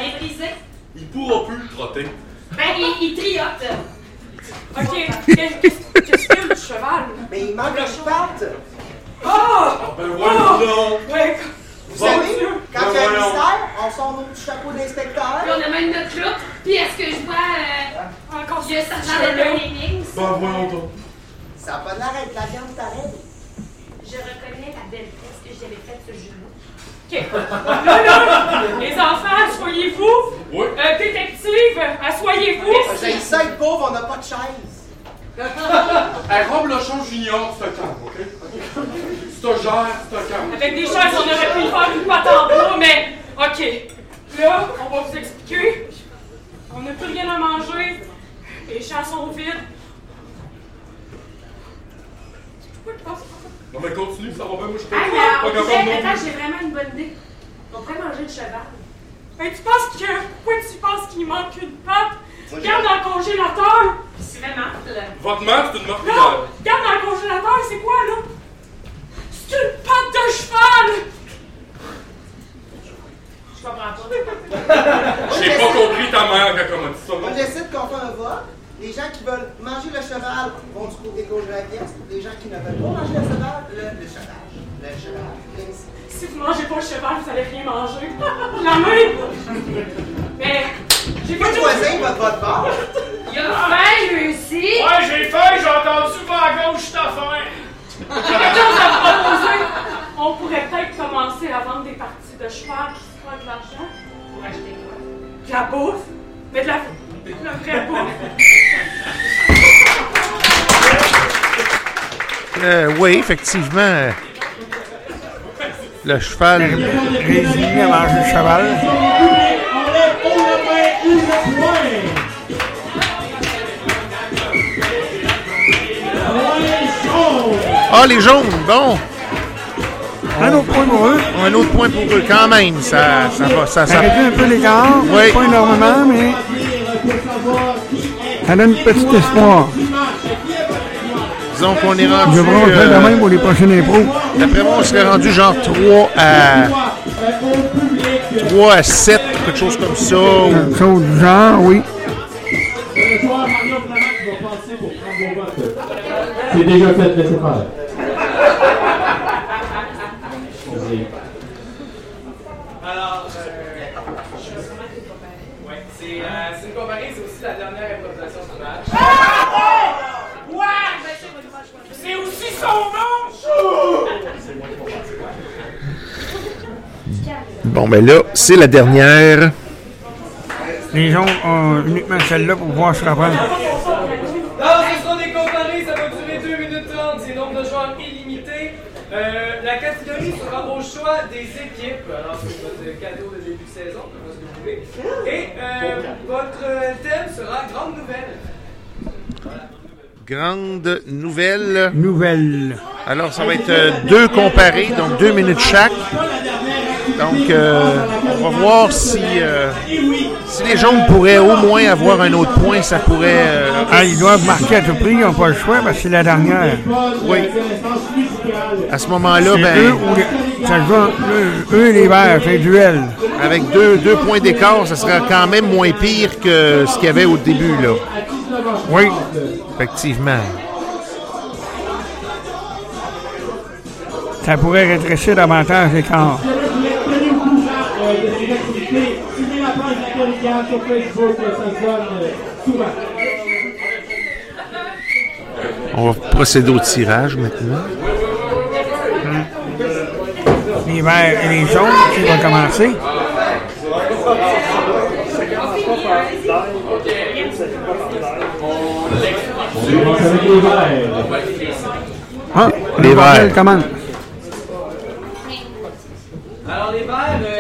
Il brisé. Il pourra plus trotter. Ben, il, il triote. Ok, qu'est-ce a le cheval? Mais il manque une patte. Oh! Ben voyons! Ouais, Vous savez, quand il y a un mystère, on sort nos petits chapeaux d'inspecteur. Puis on a même notre loupe. Puis est-ce que je vois. Euh, encore il y a ça dans le énigme? Ben voyons donc. Ça a pas l'air d'être la viande pareille. Je reconnais la belle tête que j'avais faite ce jour-là. Ok. [LAUGHS] Là, là, les enfants, asseyez-vous. Oui. Euh, détective, asseyez-vous. J'ai ça être pauvre, on n'a pas de chaise. [LAUGHS] Hey, Roblochon Junior, c'est un calme, ok? C'est gère, c'est un calme. Avec des chaises, on aurait pu faire une patte en bois, mais ok. Là, on va vous expliquer. On n'a plus rien à manger. Les champs sont vides. Pourquoi tu penses Non mais continue, ça va bien, moi je suis Ah, pas, mais pas capable non Attends, j'ai vraiment une bonne idée. On pourrait manger le cheval. Ben, tu penses que. Pourquoi tu penses qu'il manque une patte? Regarde dans le congélateur! C'est vraiment. Votre mère, c'est une marque Là! Regarde dans le congélateur, c'est quoi, là? C'est une patte de cheval! Je comprends pas. J'ai pas compris ta mère quand comment dit ça. On décide qu'on fait un vote. Les gens qui veulent manger le cheval vont du côté gauche de la pièce. Les gens qui ne veulent pas manger le cheval, le, le cheval. Le cheval. Si vous mangez pas le cheval, vous allez rien manger. [LAUGHS] La main! Mais. J'ai Pas choisir votre vote bord. Il a faim, lui aussi. Ouais, j'ai faim, j'ai entendu pas à gauche, t'as faim. quelque chose à proposer. On pourrait peut-être commencer à vendre des parties de cheval qui se font de l'argent. Pour acheter quoi? De la bouffe. Mais de la, de bouffe. Euh, oui, effectivement. Le cheval. Résigné à manger le cheval. Ah, les jaunes, bon. Un autre point pour eux. Un autre point pour eux, quand même. Ça, ça va. Ça, ça... Un peu l'écart. Oui. Pas énormément, mais ça donne un petit espoir. Disons qu'on est rendu. Je vais faire euh, même pour les prochaines impros. D'après moi, on serait rendu genre 3 à. 3 à 7, quelque chose comme ça. ou- Quelque chose du genre, oui. C'est déjà fait, laissez faire. Vas-y. Alors, euh, ouais, c'est euh, c'est une compagnie, c'est aussi la dernière improvisation du match. Ouais! C'est aussi son nom! Bon, ben là, c'est la dernière. Les gens ont uniquement celle-là pour pouvoir se reprendre. Non, ce seront des comparés, ça va durer 2 minutes 30, c'est nombre de joueurs illimité. Euh, la catégorie sera au choix des équipes. Alors, c'est votre cadeau de début de saison, ce que vous voulez. Et euh, votre thème sera Grande Nouvelle. Grande nouvelle. Nouvelle. Alors, ça va être euh, deux comparés, donc deux minutes chaque. Donc, euh, on va voir si, euh, si les jaunes pourraient au moins avoir un autre point. Ça pourrait. euh, Ah, ils doivent marquer à tout prix, ils n'ont pas le choix parce que c'est la dernière. Oui. À ce moment-là, ben, eux ou les- ça joue eux, eux les verts, c'est duel. avec deux, deux points d'écart, ça sera quand même moins pire que ce qu'il y avait au début. Là. Oui. Effectivement. Ça pourrait rétrécir davantage l'écart. Sur Facebook, euh, ça euh, souvent. On va procéder au tirage maintenant. Les verts et les jaunes qui vont commencer. On commence avec les verts. Ah, Les verts. Alors les verts,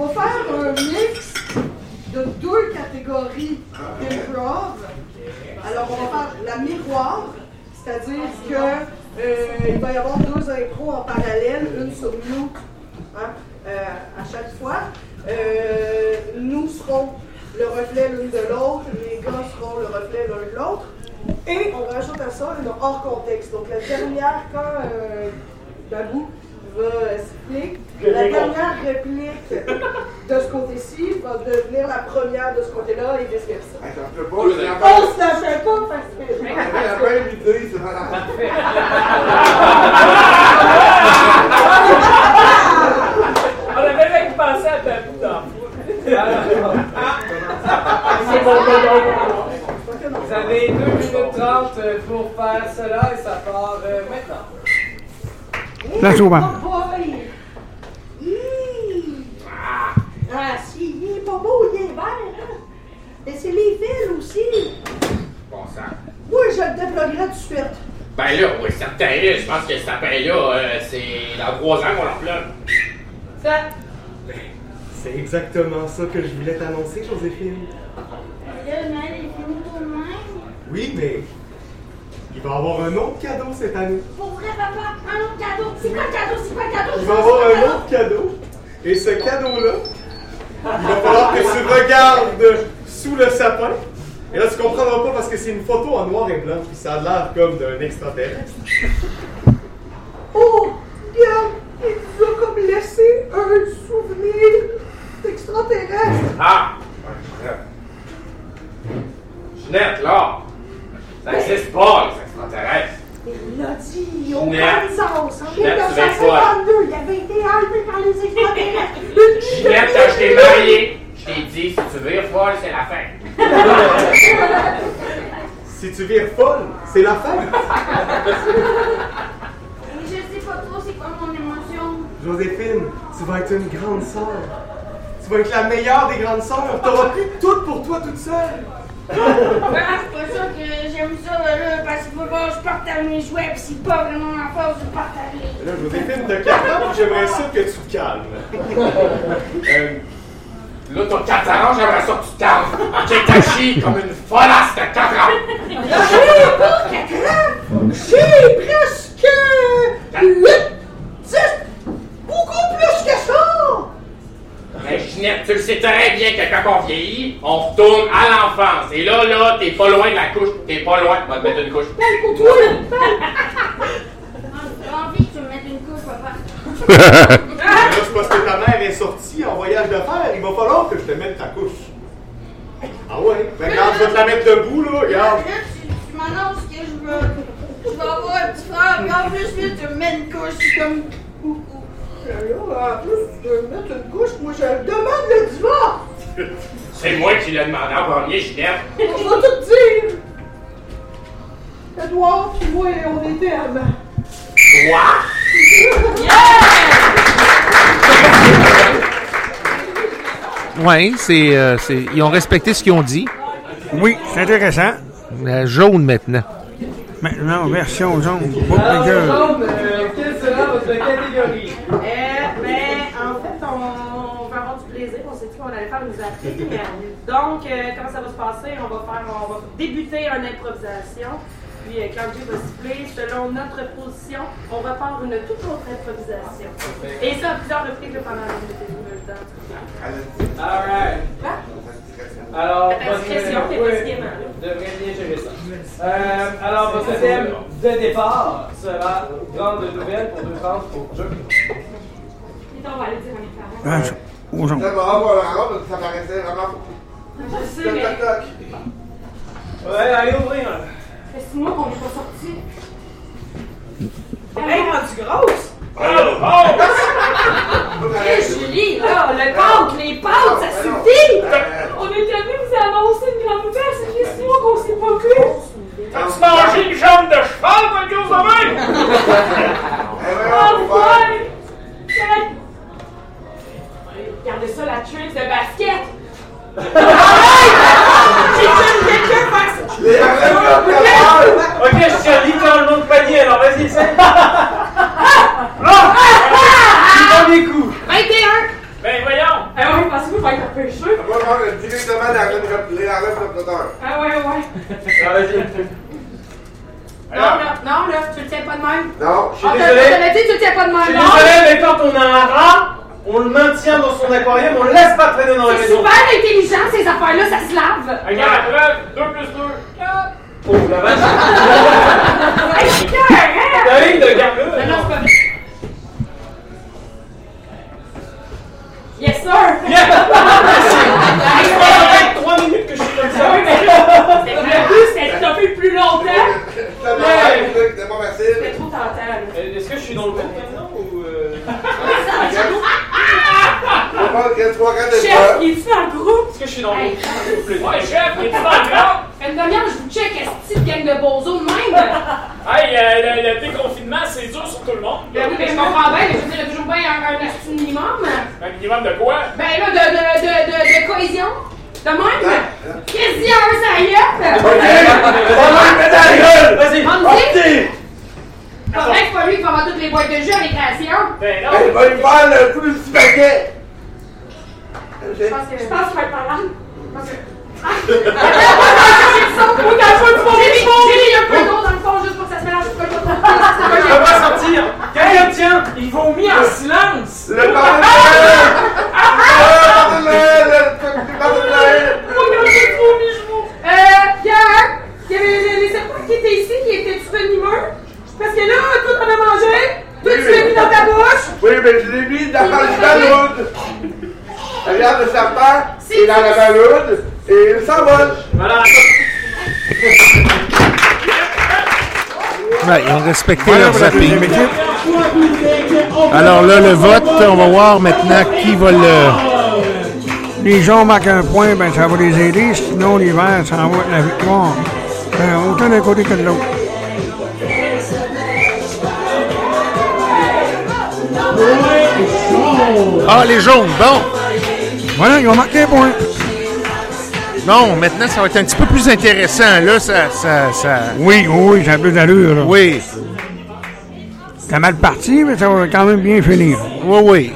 va faire un mix de deux catégories d'improv. Alors, on va faire la miroir, c'est-à-dire que euh, va y avoir deux impros en parallèle, une sur nous hein, euh, à chaque fois. Euh, nous serons le reflet l'une de l'autre, les gars seront le reflet l'un de l'autre. Et on rajoute à ça une hors contexte. Donc, la dernière, quand Babou va siffler, la dernière réplique de ce côté-ci va devenir la première de ce côté-là et vice-versa. On se la fait pas facile. [LAUGHS] On avait même pensé à Babou dans Vous avez 2 minutes 30 pour faire cela et ça part euh, maintenant. Oh boy! Hi! Ah, si, il est pas beau, il est vert, hein? Mais c'est les fils aussi. Bon sang. Moi, je le déploierai tout de suite. Ben là, oui, certain, je pense que cet appareil-là, euh, c'est dans trois ans qu'on leur plug. Ça, C'est exactement ça que je voulais t'annoncer, Joséphine. Là, Noël est fini tout de même. Oui, mais il va avoir un autre cadeau cette année. Pour vrai, papa, un autre cadeau. C'est quoi le cadeau? C'est quoi le cadeau? Il va avoir un autre cadeau. Et ce cadeau-là, il va falloir que tu regardes sous le sapin. Et là, tu comprendras pas parce que c'est une photo en noir et blanc. Puis ça a l'air comme d'un extraterrestre. Oh, regarde, il nous a comme laissé un souvenir d'extraterrestre. Ah! Ginette, là! Ça n'existe pas, les extraterrestres. Il l'a dit au. Kansas, en Ginette, tu vas quoi? 1952, il avait été enlevé par les extraterrestres. De Ginette, quand je t'ai marié, je t'ai dit, si tu vires folle, c'est la fin. [LAUGHS] Si tu vires folle, c'est la fin. Mais je sais pas trop c'est quoi mon émotion. Joséphine, tu vas être une grande sœur. Tu vas être la meilleure des grandes sœurs. T'auras plus tout pour toi toute seule. C'est pas sûr que j'aime ça, là, parce qu'il faut que je partage mes jouets, pis c'est pas vraiment ma force de partager. Là, Joséphine, t'as 4 ans, j'aimerais ça que tu te calmes. Euh, Là, t'as 4 ans, j'aimerais ça que tu te calmes. Ok, t'as chié comme une folasse de 4 ans. J'ai pas 4 ans, j'ai presque 8, 10, beaucoup plus que ça. Mais Ginette, tu le sais très bien que quand on vieillit, on retourne à l'enfance. Et là, là, t'es pas loin de la couche. T'es pas loin. On va te mettre une couche. Pour toi, J'ai [LAUGHS] envie que tu me mettes une couche, papa. [LAUGHS] là, c'est parce que ta mère est sortie en voyage d'affaires. Il va falloir que je te mette ta couche. Ah ouais? Ben, regarde, je vais te la mettre debout, là. Regarde. Là, tu, tu m'annonces que je veux. Je vais avoir un petit frère, puis en plus, là, tu me mets une couche, comme. En plus, tu veux me mettre une couche, moi, je demande le divorce. C'est moi qui l'ai demandé en premier, Ginette. Je vais tout te dire. Edouard puis moi, on était amants. Quoi? Oui, c'est, euh, c'est- ils ont respecté ce qu'ils ont dit. Oui, c'est intéressant. La jaune maintenant. Maintenant, version jaune. Book Alors, maker. Jaume, euh, quelle sera votre catégorie? Euh, ben, en fait, on, on va avoir du plaisir. On s'est dit qu'on allait faire une zapping. Donc, euh, comment ça va se passer? On va faire, on va débuter une improvisation. puis euh, quand Dieu va siffler, selon notre position, on repart une toute autre improvisation. Et ça, plusieurs reprises pendant la minute le temps. Alright. Alors, Faites votre- discrétion, mais oui, devrez bien gérer ça. Euh, alors, votre thème de départ sera grande nouvelle pour deux phrases pour Joe. Et on va aller dire à mes parents. Ah. C'est robe, ça paraissait vraiment. Je sais, mais. Ouais, allez ouvrir. fait six mois qu'on n'est pas sortis. Hey, rendu grosse! Hé, [LAUGHS] Julie, là, le pâte, les pâtes, ça suffit! On était venus vous annoncer une grande nouvelle, ça fait six mois qu'on s'est pas vus. T'as-tu mangé une jambe de cheval, ma gueule de même? Oh, ouais! Ouais. Regardez ça, la tricks de basket! J'ai vu quelqu'un faire ça! Ok, je tiens littéralement le panier, alors vas-y. Non! Du premier coup. 21! Ben voyons! Ah oui, pensez-vous faire un pêcheux? On va prendre directement la arrêts flottateurs. Ah ouais, ouais. Ah, vas-y. Non, là, non, là, tu le tiens pas de même. Non, Je suis On t'a- désolé. t'avait dit, tu le tiens pas de Je suis même. non? désolé, mais quand on a un rat, on le maintient dans son aquarium, on le laisse pas traîner dans la C'est maison. super intelligent, ces affaires-là, ça se lave. Regarde la preuve, 2 plus 2, 4. Oh la vache. Hey, c'est clair, hein? Non, non, c'est pas vrai. Yes, sir! Hey, Ça fait 3 minutes que je suis comme ça. Oui, mais là, c'est- le but, c'était de stopper plus longtemps. C'était pas facile. C'était trop tentant. Euh, Est-ce que je suis dans le groupe maintenant ou. On va prendre 3 gars de Chef, il dans le groupe? Est-ce que je suis dans le groupe s'il vous plaît? Ouais, chef, il dans le groupe? Une demi-heure, je vous check, est-ce que gang de bozos de même? Hey, euh, le, le déconfinement, c'est dur sur tout le monde. Ben oui, mais je comprends bien, mais je veux dire, il y a toujours bien un, un asti minimum. Un minimum de quoi? Ben là, de, de, de, de, de cohésion. De même? Qu'est-ce qu'il y a un sérieux? Vas-y. Vrai que c'est pas lui qui va avoir toutes les boîtes de jeux à récréation. Ben non. Elle va lui faire le coup du petit paquet. Je pense que je pense qu'il va être malade. Parce que. Ah! J'ai le le fond, il y a un peu d'eau dans le fond juste pour que ça se mélange. Je peux Je peux pas sortir. Quelqu'un tient. Il vomit en silence. Le de Noël. Le parti de Noël. Le parti de Noël. Euh, Pierre, il y avait les, serpents qui étaient ici, qui étaient tu venimeux? Parce que là, tout on a mangé, tout tu l'as mis dans ta bouche. Oui, mais je l'ai mis dans le ballon. Regarde le serpent, il est dans la ballonne et il s'envole. Voilà. Ouais, ils ont respecté Voilà leur la zapping. Alors là, le vote, on va voir maintenant qui va le. Les gens marquent un point, ben ça va les aider. Sinon, les verts, ça envoie la victoire. Ben, autant d'un côté que de l'autre. Ah, les jaunes, bon. Voilà, ils ont marqué un point. Non, maintenant, ça va être un petit peu plus intéressant. Là, ça. ça, ça... Oui, oui, ça a plus d'allure. là. Oui, C'est mal parti, mais ça va quand même bien finir. oui, oui.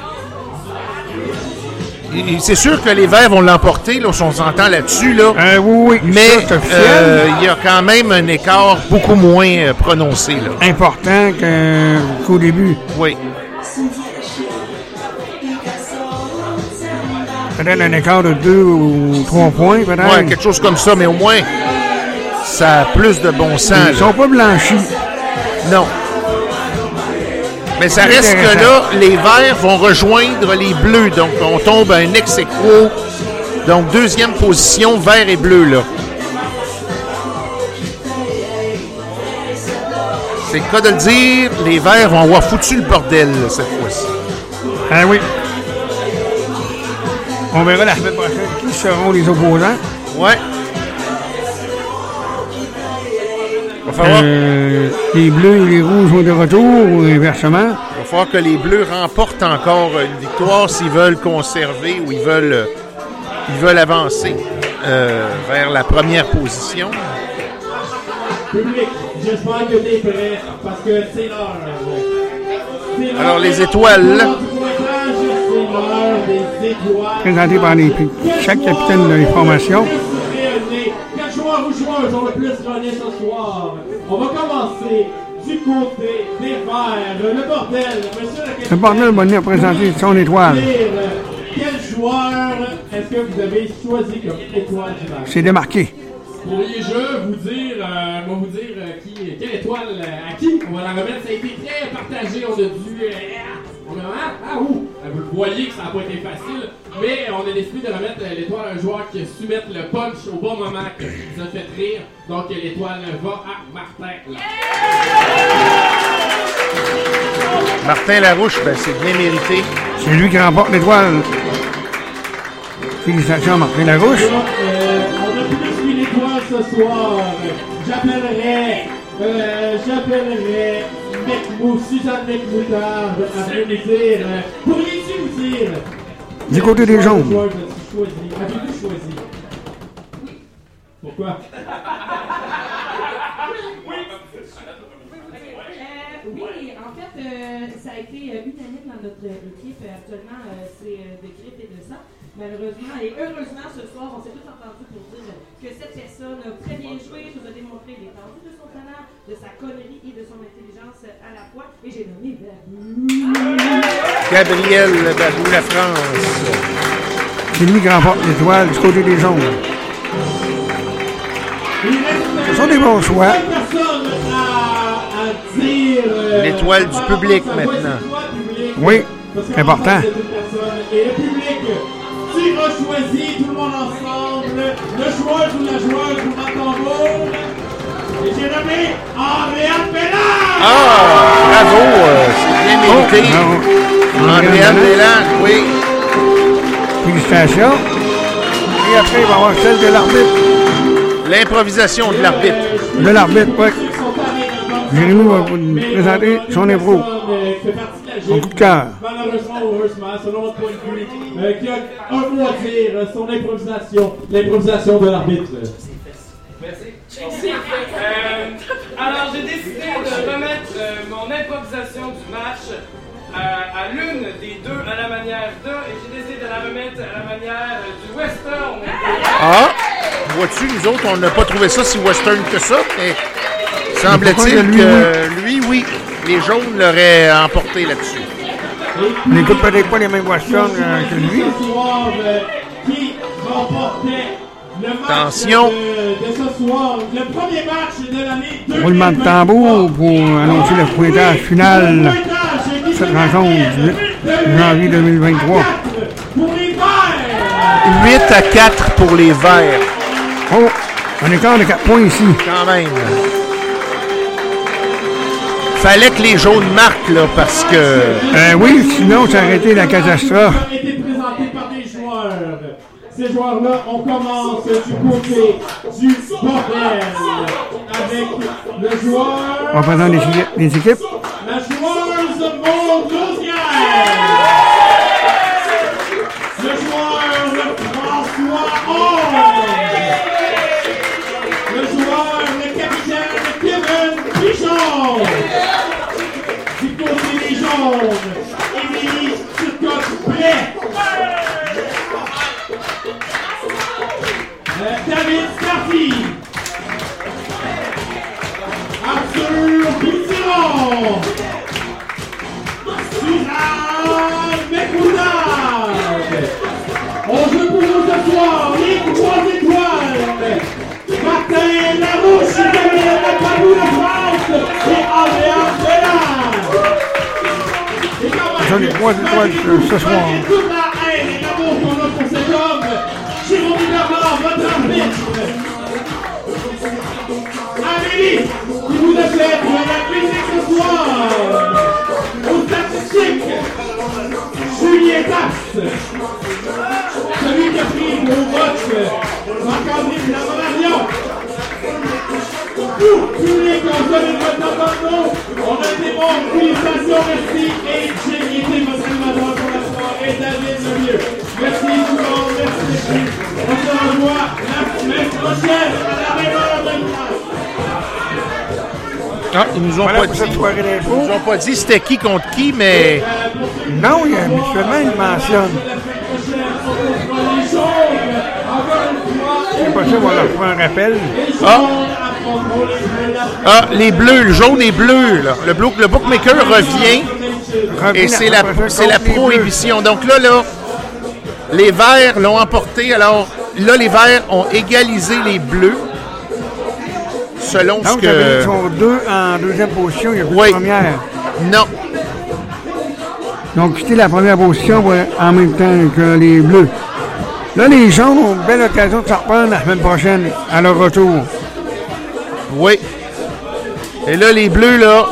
Et- C'est sûr que les Verts vont l'emporter, là, on s'entend là-dessus, là. Euh, oui, oui, Mais ça, euh, il y a quand même un écart beaucoup moins euh, prononcé, là. Important qu'au début. Oui. Peut-être un écart de deux ou trois points, peut-être. Ouais, quelque chose comme ça, mais au moins, ça a plus de bon sens. Ils là. sont pas blanchis. Non. Mais ça reste que là, les Verts vont rejoindre les Bleus. Donc, on tombe à un ex aequo. Donc, deuxième position, vert et bleu, là. C'est le cas de le dire, les Verts vont avoir foutu le bordel, là, cette fois-ci. Ah oui. On verra la semaine prochaine qui seront les opposants? Ouais. Va falloir, Euh, les bleus et les rouges sont de retour ou inversement? va falloir que les Bleus remportent encore une victoire s'ils veulent conserver ou ils veulent, ils veulent avancer euh, vers la première position. Public, j'espère que t'es prêt parce que c'est l'heure. C'est l'heure. Alors, les étoiles. Présenté par les, chaque capitaine de ont le? On va commencer du côté des verts. Le bordel, monsieur la Le bordel va venir présenter son étoile. euh, Quel joueur est-ce que vous avez choisi comme étoile du match? C'est démarqué. Pourriez-je vous dire, euh, moi vous dire euh, qui, quelle étoile euh, à qui on va la remettre? Ça a été très partagé, on a dû. Ah, ouh! Euh, Vous le voyez que ça n'a pas été facile, mais on a décidé de remettre euh, l'étoile à un joueur qui a su mettre le punch au bon moment, qui nous a fait rire. Donc l'étoile va à Martin. Martin Larouche, ben, c'est bien mérité. C'est lui qui remporte l'étoile. Félicitations, Martin Larouche. Euh, on a plus qu'une étoile ce soir. J'appellerai, euh, j'appellerai Du côté des choisi? Avez-vous choisi? Pourquoi? Euh, oui, en fait, euh, ça a été euh, unanime dans notre équipe. Actuellement, euh, c'est euh, de grippe et de sang. Malheureusement et heureusement, ce soir, on s'est tous entendus pour dire que cette personne a très bien joué, nous a démontré l'étendue de son talent, de sa connerie et de son intelligence à la fois. Et j'ai nommé Babou. Gabriel Babou, la France. C'est lui qui remporte l'étoile du côté des jaunes. Ce sont des bons choix. Euh, L'étoile du public maintenant. Oui, important. Et le public tire choisi, tout le monde ensemble. Le joueur ou la joueuse ou la tambour. Et j'ai nommé! Ah, bravo, euh, c'est bien mérité. oui. Félicitations. Et après, il va y avoir celle de l'arbitre. L'improvisation de l'arbitre. De l'arbitre, oui. Jérémy va vous présenter son impro. Coup de cœur. Malheureusement ou heureusement, selon votre point de vue, euh, qui a un mot à dire, son improvisation, l'improvisation de l'arbitre. Merci. Euh, alors, j'ai décidé de remettre euh, mon improvisation du match euh, à l'une des deux à la manière de, et j'ai décidé de la remettre à la manière du western. Ah, vois-tu, nous autres, on n'a pas trouvé ça si western que ça, mais semble-t-il lui, que lui, oui, les jaunes l'auraient emporté là-dessus. On n'écoute peut-être pas les mêmes westerns euh, que lui. Attention. Roulement de tambour pour annoncer le pointage final de cette rencontre du 8 janvier 2023. pour les Verts. 8 à 4 pour les Verts. Oh, un écart de 4 points ici. Quand même. Fallait que les jaunes marquent, là, parce que... Euh, oui, sinon, ça aurait été la catastrophe. a été présenté par des joueurs. Ces joueurs-là, on commence du côté du bordel avec le joueur, On va présenter les, les équipes. la joueuse Maud Et quand Ce soir. toute haine et l'amour qu'on a pour cet homme, Jérôme Bernard, votre arbitre. Amélie, qui vous appelle pour la musique ce soir. Tasse. Celui qui a pris vos votes, Marc-André Flamarion. Tout public votre abandon. On a des bons félicitations, merci. Et Merci tout le monde, merci beaucoup. On se revoit la semaine prochaine à la même heure de Ah, ils nous ont Voilà pas dit. cette soirée d'info. Ils nous ont pas dit c'était qui contre qui, mais Non, il y a habituellement, il mentionne. C'est pas ça, on va leur faire un rappel. Ah. Ah, les bleus, le jaune et bleu, là. Le, le bookmaker revient. Et c'est la, c'est la prohibition. Donc là, là, les verts l'ont emporté. Alors là, les verts ont égalisé les bleus. Selon ce Donc, que. ils sont deux en deuxième position, il y a plus Oui. de première. Non. Ils ont quitté la première position en même temps que les bleus. Là, les jaunes ont une belle occasion de se reprendre la semaine prochaine à leur retour. Oui. Et là, les bleus, là,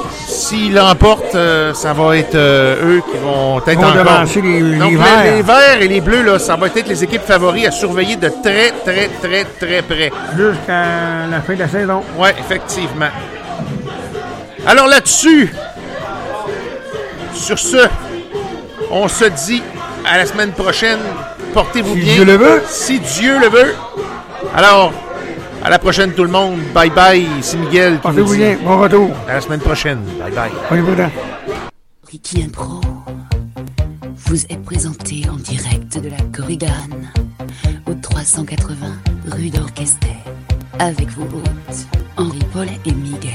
s'ils l'emportent, euh, ça va être euh, eux qui vont être Vont encore. les- les Donc, verts. les verts et les bleus, là, ça va être les équipes favoris à surveiller de très, très, très, très près. Jusqu'à la fin de la saison. Oui, effectivement. Alors là-dessus, sur ce, on se dit à la semaine prochaine. Portez-vous Si bien. Dieu le veut. Si Dieu le veut. Alors, à la prochaine tout le monde. Bye bye. C'est Miguel. qui Portez-vous vous dit bien. Bon retour. À la semaine prochaine. Bye bye. On est prudent. Ricky Impro vous est présenté en direct de la Corrigane au 380 rue d'Orchester avec vos hôtes Henri Paul et Miguel.